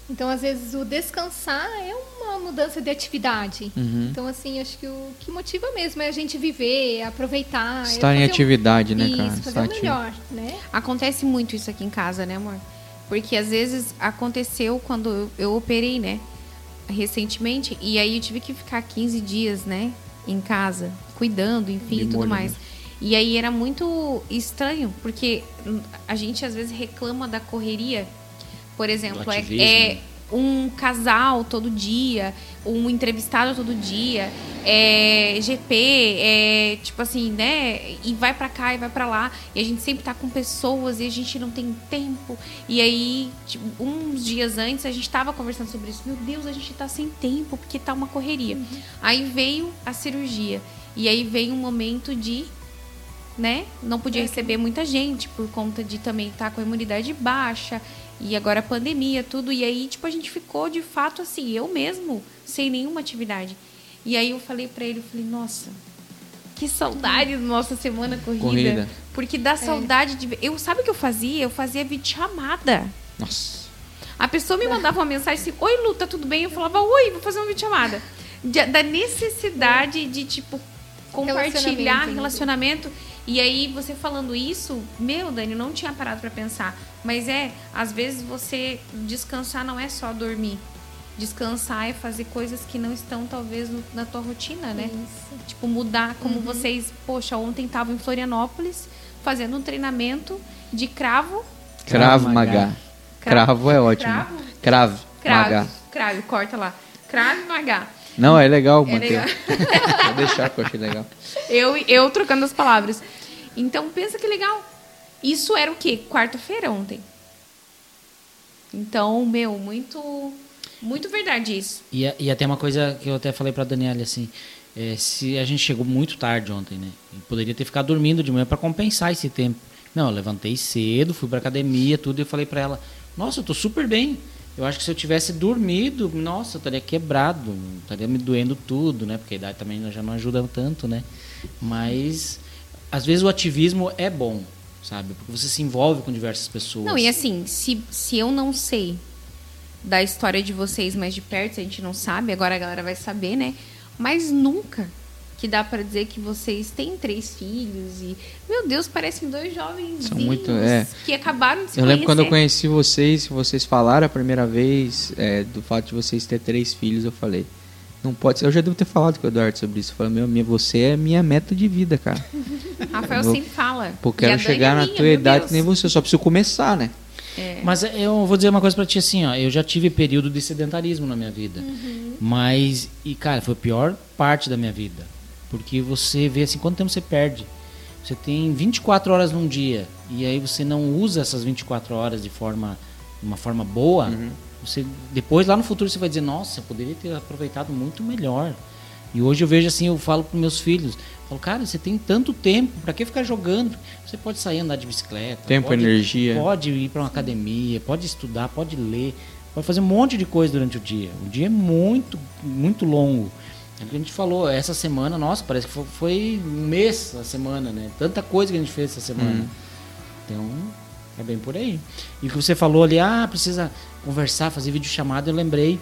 Então, às vezes, o descansar é uma mudança de atividade. Uhum. Então, assim, acho que o que motiva mesmo é a gente viver, aproveitar. é Estar em fazer atividade, né, Isso, cara? fazer Estar o ativo. melhor, né? Acontece muito isso aqui em casa, né, amor? Porque às vezes aconteceu quando eu, eu operei, né? Recentemente. E aí eu tive que ficar 15 dias, né? Em casa, cuidando, enfim, e tudo mais. né? E aí era muito estranho, porque a gente às vezes reclama da correria. Por exemplo, é, é? Um casal todo dia, um entrevistado todo dia, é GP, é tipo assim, né? E vai pra cá e vai pra lá. E a gente sempre tá com pessoas e a gente não tem tempo. E aí, tipo, uns dias antes, a gente tava conversando sobre isso. Meu Deus, a gente tá sem tempo porque tá uma correria. Aí veio a cirurgia. E aí veio um momento de né? Não podia receber muita gente por conta de também estar com a imunidade baixa e agora a pandemia, tudo. E aí, tipo, a gente ficou de fato assim, eu mesmo, sem nenhuma atividade. E aí eu falei pra ele, eu falei, nossa, que saudade da nossa semana corrida. Corrida. Porque dá saudade de. ver- Eu sabe o que eu fazia? Eu fazia videochamada. Nossa. A pessoa me mandava uma mensagem assim, oi Lu, tá tudo bem? Eu falava, oi, vou fazer uma videochamada. De- Da necessidade de, tipo, compartilhar Relacionamento, né? relacionamento. E aí, você falando isso, meu, Dani, eu não tinha parado pra pensar. Mas é, às vezes você descansar não é só dormir. Descansar é fazer coisas que não estão, talvez, no- na tua rotina, né? Isso. Tipo, mudar, como Uhum. vocês, poxa, ontem estavam em Florianópolis fazendo um treinamento de cravo. Cravo Cravo Magá. Cravo é ótimo. Cravo? Cravo. Cravo. Magá. Cravo, corta lá. Cravo e magá. Não, é legal É manter. legal. Vou deixar que eu achei legal. Eu, eu trocando as palavras. Então, pensa que legal. Isso era o quê? Quarta-feira ontem. Então, meu, muito muito verdade isso. E, e até uma coisa que eu até falei pra Daniela assim, é, se a gente chegou muito tarde ontem, né? E poderia ter ficado dormindo de manhã para compensar esse tempo. Não, eu levantei cedo, fui para academia, tudo, e eu falei para ela: Nossa, eu tô super bem. Eu acho que se eu tivesse dormido, nossa, eu estaria quebrado, estaria me doendo tudo, né? Porque a idade também já não ajuda tanto, né? Mas às vezes o ativismo é bom, sabe? Porque você se envolve com diversas pessoas. Não, e assim, se, se eu não sei da história de vocês mais de perto, a gente não sabe, agora a galera vai saber, né? Mas nunca que dá para dizer que vocês têm três filhos e meu Deus parecem dois jovens São muito, é. que acabaram de se Eu lembro conhecer. quando eu conheci vocês, vocês falaram a primeira vez é, do fato de vocês ter três filhos, eu falei, não pode ser. Eu já devo ter falado com o Eduardo sobre isso. Eu falei, meu, minha, você é minha meta de vida, cara. Rafael Vou- sempre fala. Pô, a quero chegar é na minha, tua idade Deus. que nem você, eu só preciso começar, né? É. Mas eu vou dizer uma coisa pra ti assim, ó, eu já tive período de sedentarismo na minha vida. Mas, e cara, foi a pior parte da minha vida. Porque você vê assim, quanto tempo você perde? Você tem 24 horas num dia e aí você não usa essas 24 horas de forma de uma forma boa. Você depois lá no futuro você vai dizer, nossa, eu poderia ter aproveitado muito melhor. E hoje eu vejo assim, eu falo para meus filhos, falo, cara, você tem tanto tempo, pra que ficar jogando? Você pode sair andar de bicicleta, Tempo, pode- energia. Pode ir para uma academia, pode estudar, pode ler, pode fazer um monte de coisa durante o dia. O dia é muito, muito longo. É o que a gente falou, essa semana, nossa, parece que foi, um mês a semana, né? Tanta coisa que a gente fez essa semana. Então, é bem por aí. E o que você falou ali, ah, precisa conversar, fazer vídeo chamada, eu lembrei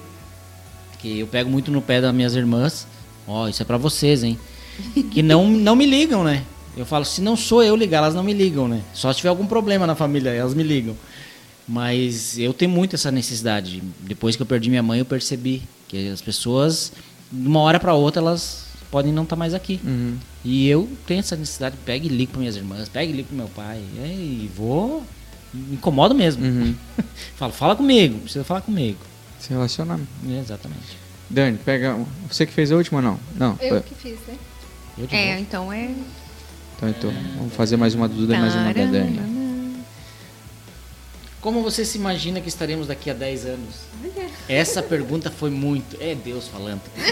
que eu pego muito no pé das minhas irmãs. Ó, isso é pra vocês, hein? Que não, não me ligam, né? Eu falo, se não sou eu ligar, elas não me ligam, né? Só se tiver algum problema na família, elas me ligam. Mas eu tenho muito essa necessidade. Depois que eu perdi minha mãe, eu percebi que as pessoas, de uma hora para outra, elas podem não estar mais aqui. Uhum. E eu tenho essa necessidade, pego e ligo para minhas irmãs, pego e ligo para meu pai. E vou. Me incomodo mesmo. Uhum. Falo, fala comigo, precisa falar comigo. Se relacionar. É, exatamente. Dani, pega. Você que fez a última ou não? Não. Eu foi- que fiz, né? Eu de É, volta. então é. Então, então, vamos fazer mais uma do Duda e mais uma da Dani. Como você se imagina que estaremos daqui a 10 anos? Essa pergunta foi muito. É Deus falando.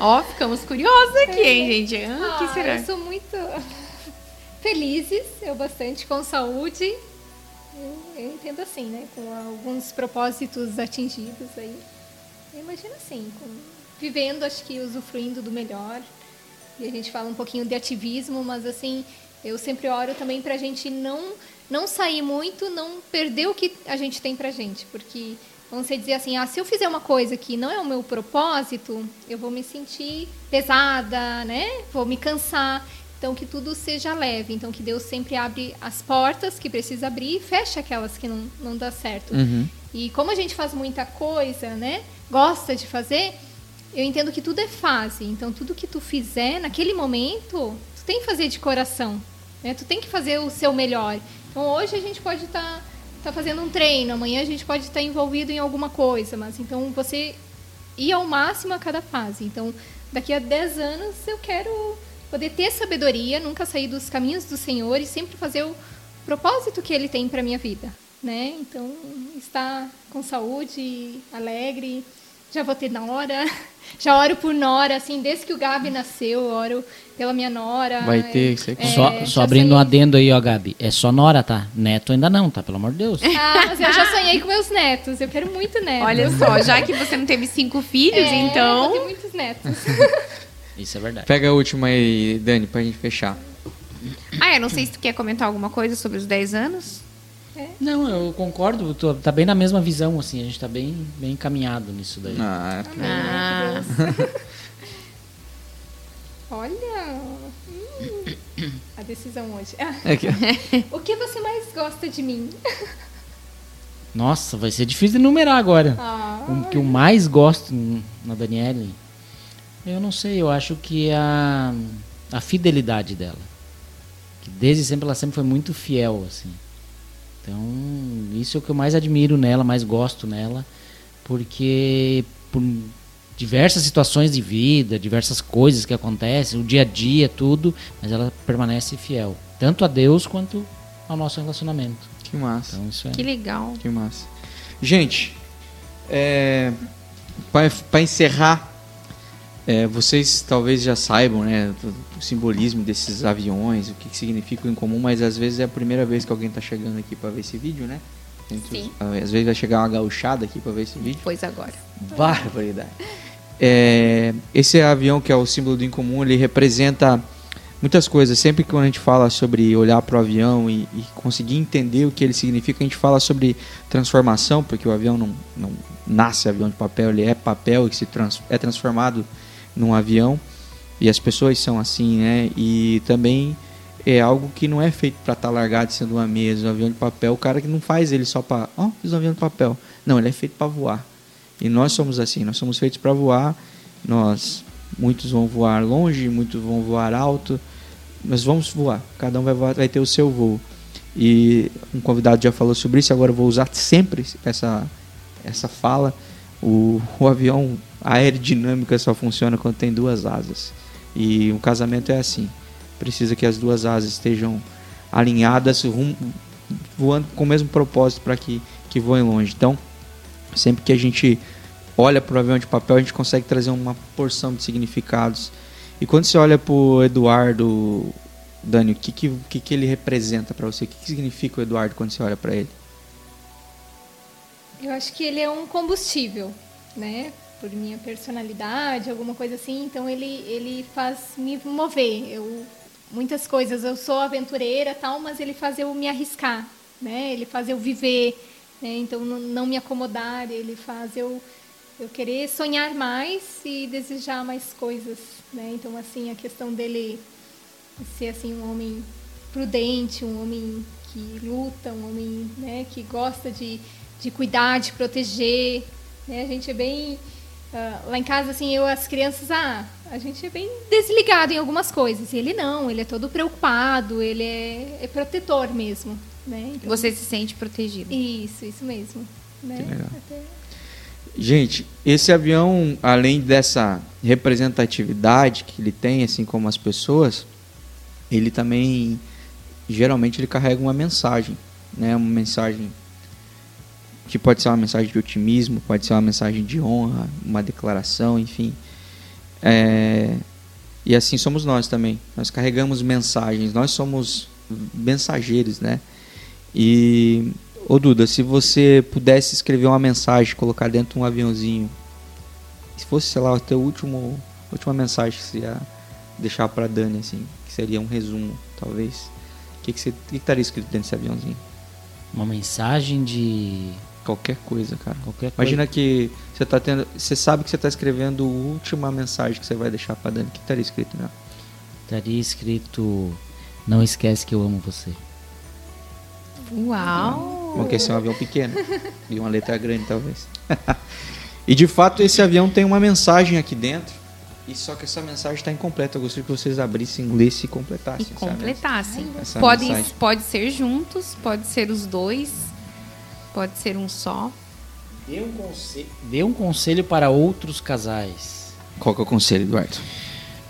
Ó, ficamos curiosos aqui, hein, gente? Ah, o que Ah, será? Eu sou muito felizes, eu bastante com saúde. Eu, eu entendo assim, né? Com alguns propósitos atingidos aí. Eu imagino assim, com- vivendo, acho que usufruindo do melhor. E a gente fala um pouquinho de ativismo, mas assim, eu sempre oro também pra gente não, não sair muito, não perder o que a gente tem pra gente. Porque vamos dizer assim, ah, se eu fizer uma coisa que não é o meu propósito, eu vou me sentir pesada, né? Vou me cansar. Então, que tudo seja leve. Então, que Deus sempre abre as portas que precisa abrir e fecha aquelas que não, não dá certo. Uhum. E como a gente faz muita coisa, né? Gosta de fazer, eu entendo que tudo é fase. Então, tudo que tu fizer naquele momento, tu tem que fazer de coração. Né? Tu tem que fazer o seu melhor. Então, hoje a gente pode estar tá, fazendo um treino, amanhã a gente pode estar envolvido em alguma coisa. Mas então, você ir ao máximo a cada fase. Então, daqui a 10 anos, eu quero poder ter sabedoria, nunca sair dos caminhos do Senhor e sempre fazer o propósito que Ele tem para minha vida, né? Então, estar com saúde, alegre, já vou ter nora, já oro por nora, assim, desde que o Gabi nasceu, eu oro pela minha nora. Vai ter, isso. É, só só abrindo um sonhei- adendo aí, ó, Gabi. É só Nora, tá? Neto ainda não, tá? Pelo amor de Deus. Ah, mas eu já sonhei com meus netos, eu quero muito netos. Olha só, já que você não teve cinco filhos, É, Eu então. vou ter muitos netos. Isso é verdade. Pega a última aí, Dani, pra gente fechar. Ah, eu não sei se tu quer comentar alguma coisa sobre os 10 anos. Não, eu concordo. Tô, tá bem na mesma visão, assim. A gente tá bem, bem encaminhado nisso daí. Ah, Ah, Olha, hum, a decisão hoje. É que, o que você mais gosta de mim? Nossa, vai ser difícil de numerar agora. Ah, O que eu mais gosto na Daniele, eu não sei, eu acho que é a, a fidelidade dela. Que desde sempre ela sempre foi muito fiel, assim. Então, isso é o que eu mais admiro nela, mais gosto nela, porque por diversas situações de vida, diversas coisas que acontecem, o dia a dia, tudo, mas ela permanece fiel, tanto a Deus quanto ao nosso relacionamento. que massa. Então, isso é. que legal. Que massa. Gente, é, para encerrar, É, vocês talvez já saibam, né, o simbolismo desses aviões, o que, que significa em comum, mas às vezes é a primeira vez que alguém está chegando aqui para ver esse vídeo, né? Sim. Às vezes vai chegar uma gauchada aqui para ver esse vídeo. Pois agora. Barbaridade. É, esse avião que é o símbolo do incomum, ele representa muitas coisas. Sempre que a gente fala sobre olhar para o avião e, e, conseguir entender o que ele significa, a gente fala sobre transformação, porque o avião não, não nasce avião de papel, ele é papel e se trans, é transformado num avião. E as pessoas são assim, né? E também é algo que não é feito para estar tá largado de uma mesa, um avião de papel. O cara que não faz ele só para, ó, oh, fiz um avião de papel. Não, ele é feito para voar. E nós somos assim, nós somos feitos para voar. Nós muitos vão voar longe, muitos vão voar alto. Nós vamos voar. Cada um vai voar, vai ter o seu voo. E um convidado já falou sobre isso. Agora eu vou usar sempre essa essa fala. O, o avião a aerodinâmica só funciona quando tem duas asas. E um casamento é assim. Precisa que as duas asas estejam alinhadas, rum, voando com o mesmo propósito para que, que voem longe. Então, sempre que a gente olha para o avião de papel, a gente consegue trazer uma porção de significados. E quando você olha para o Eduardo, Dani, o que, que, que, ele representa para você? O que, que significa o Eduardo quando você olha para ele? Eu acho que ele é um combustível, né? Por minha personalidade, alguma coisa assim. Então ele ele faz me mover. Eu muitas coisas. Eu sou aventureira, tal, mas ele faz eu me arriscar, né? Ele faz eu viver, né? Então não, me acomodar. Ele faz eu eu querer sonhar mais e desejar mais coisas, né? Então assim a questão dele ser assim um homem prudente, um homem que luta, um homem né, que gosta de, de cuidar, de proteger. Né? A gente é bem. Uh, lá em casa, assim, eu, as crianças, ah, a gente é bem desligado em algumas coisas. E ele não, ele é todo preocupado, ele é, é protetor mesmo. Né? Então, Você se sente protegido. Isso, isso mesmo. Né? Que legal. Até... Gente, esse avião, além dessa representatividade que ele tem, assim como as pessoas, ele também geralmente ele carrega uma mensagem, né? Uma mensagem que pode ser uma mensagem de otimismo, pode ser uma mensagem de honra, uma declaração, enfim. É, e assim somos nós também. Nós carregamos mensagens, nós somos mensageiros, né? E, ô Duda, se você pudesse escrever uma mensagem, colocar dentro de um aviãozinho, se fosse, sei lá, a tua último, última mensagem que você ia deixar para Dani, assim, que seria um resumo, talvez, o que, que, você, que estaria escrito dentro desse aviãozinho? Uma mensagem de Qualquer coisa, cara. Qualquer Imagina coisa. que você tá tendo. Você sabe que você está escrevendo a última mensagem que você vai deixar para Dani. O que estaria escrito, né? Estaria escrito. Não esquece que eu amo você. Uau! Porque esse é um avião pequeno. e uma letra grande, talvez. e de fato, esse avião tem uma mensagem aqui dentro. E só que essa mensagem está incompleta. Eu gostaria que vocês abrissem, lessem e completassem. E completassem. Pode, pode ser juntos, pode ser os dois Pode ser um só. Dê um, conselho, dê um conselho para outros casais. Qual que é o conselho, Eduardo?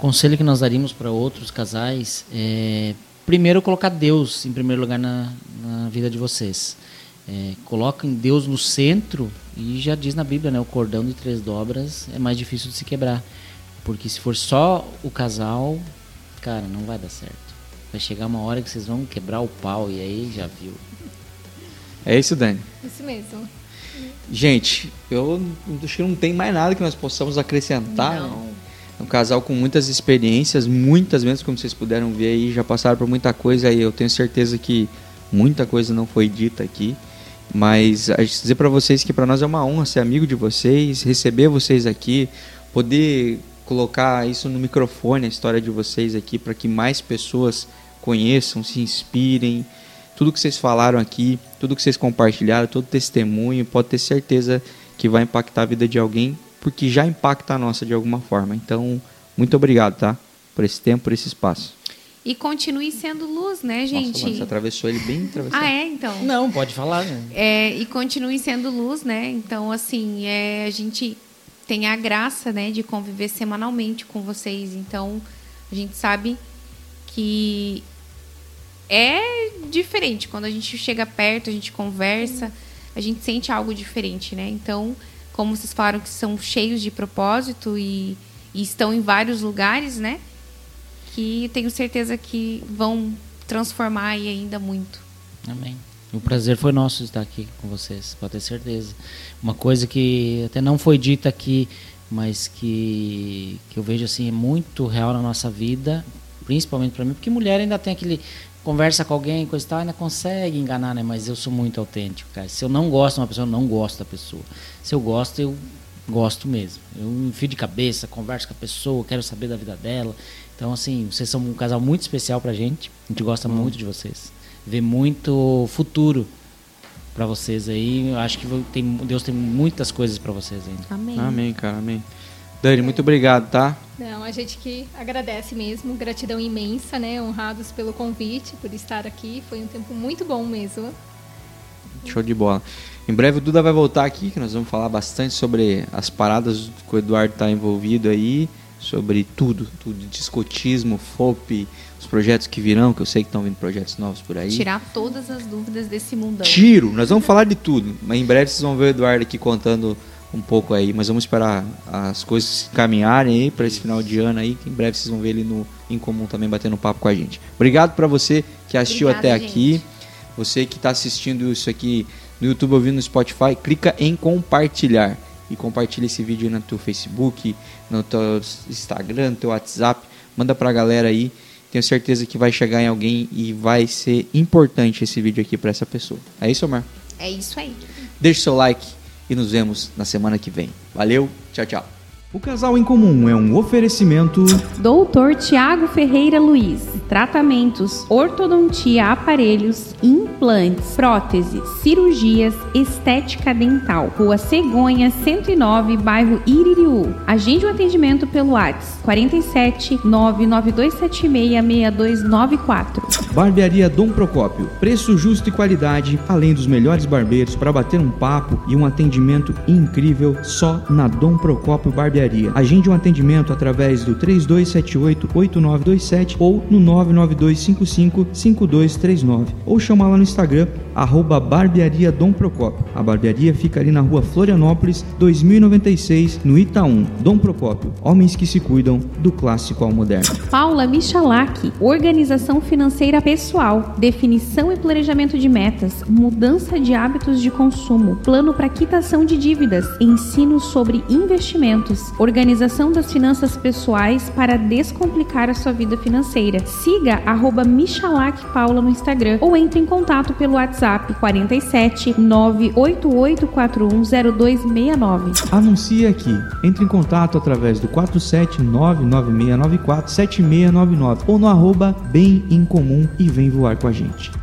conselho que nós daríamos para outros casais é primeiro colocar Deus em primeiro lugar na, na vida de vocês. É, coloquem Deus no centro e já diz na Bíblia, né, o cordão de três dobras é mais difícil de se quebrar, porque se for só o casal, cara, não vai dar certo. Vai chegar uma hora que vocês vão quebrar o pau e aí já viu. É isso, Dani? Isso mesmo. Gente, eu acho que não tem mais nada que nós possamos acrescentar. Não. É um casal com muitas experiências, muitas mesmo, como vocês puderam ver aí, já passaram por muita coisa e eu tenho certeza que muita coisa não foi dita aqui. Mas a gente dizer para vocês que para nós é uma honra ser amigo de vocês, receber vocês aqui, poder colocar isso no microfone, a história de vocês aqui, para que mais pessoas conheçam, se inspirem tudo que vocês falaram aqui, tudo que vocês compartilharam, todo testemunho, pode ter certeza que vai impactar a vida de alguém, porque já impacta a nossa de alguma forma. Então, muito obrigado, tá? Por esse tempo, por esse espaço. E continue sendo luz, né, gente? Nossa, você atravessou ele bem atravessado. Ah, é? Então. Não, pode falar. Né? É, e continue sendo luz, né? Então, assim, é, a gente tem a graça, né, de conviver semanalmente com vocês. Então, a gente sabe que é diferente. Quando a gente chega perto, a gente conversa, a gente sente algo diferente, né? Então, como vocês falaram que são cheios de propósito e, e estão em vários lugares, né? Que tenho certeza que vão transformar aí ainda muito. Amém. O prazer foi nosso estar aqui com vocês, pode ter certeza. Uma coisa que até não foi dita aqui, mas que, que eu vejo assim é muito real na nossa vida, principalmente para mim, porque mulher ainda tem aquele conversa com alguém, coisa e tal, ainda consegue enganar, né? Mas eu sou muito autêntico, cara. Se eu não gosto de uma pessoa, eu não gosto da pessoa. Se eu gosto, eu gosto mesmo. Eu enfio de cabeça, converso com a pessoa, quero saber da vida dela. Então, assim, vocês são um casal muito especial pra gente. A gente gosta hum. muito de vocês. Vê muito futuro para vocês aí. Eu acho que tem, Deus tem muitas coisas para vocês ainda. Amém. Amém, cara. Amém. Dani, muito obrigado, tá? Não, a gente que agradece mesmo, gratidão imensa, né? Honrados pelo convite, por estar aqui. Foi um tempo muito bom mesmo. Show de bola. Em breve o Duda vai voltar aqui, que nós vamos falar bastante sobre as paradas que o Eduardo está envolvido aí, sobre tudo, tudo, discotismo, FOP, os projetos que virão, que eu sei que estão vindo projetos novos por aí. Tirar todas as dúvidas desse mundão. Tiro, nós vamos falar de tudo, mas em breve vocês vão ver o Eduardo aqui contando um pouco aí, mas vamos esperar as coisas caminharem aí para esse final de ano aí, que em breve vocês vão ver ele no em comum também batendo papo com a gente. Obrigado para você que assistiu Obrigada, até aqui. Gente. Você que está assistindo isso aqui no YouTube ouvindo no Spotify, clica em compartilhar e compartilha esse vídeo no teu Facebook, no teu Instagram, no teu WhatsApp, manda para a galera aí. Tenho certeza que vai chegar em alguém e vai ser importante esse vídeo aqui para essa pessoa. É isso, Omar? É isso aí. Deixe seu like e nos vemos na semana que vem. Valeu, tchau, tchau. O Casal em Comum é um oferecimento. Doutor Tiago Ferreira Luiz. Tratamentos, ortodontia, aparelhos, implantes, próteses, cirurgias, estética dental. Rua Cegonha, 109, bairro Iririú. Agende o um atendimento pelo WhatsApp 47 99276 6294. Barbearia Dom Procópio. Preço justo e qualidade, além dos melhores barbeiros para bater um papo e um atendimento incrível só na Dom Procópio Barbearia barbearia. Agende um atendimento através do 3278-8927 ou no 99255-5239 ou chama lá no Instagram, arroba barbearia Dom Procópio. A barbearia fica ali na rua Florianópolis, 2096, no Itaú. Dom Procópio, homens que se cuidam do clássico ao moderno. Paula Michalak, organização financeira pessoal, definição e planejamento de metas, mudança de hábitos de consumo, plano para quitação de dívidas, ensino sobre investimentos, organização das finanças pessoais para descomplicar a sua vida financeira. Siga arroba Michalak Paula no Instagram ou entre em contato pelo WhatsApp 47 988410269. Anuncie aqui. Entre em contato através do 47996947699 ou no arroba Bem em Comum e vem voar com a gente.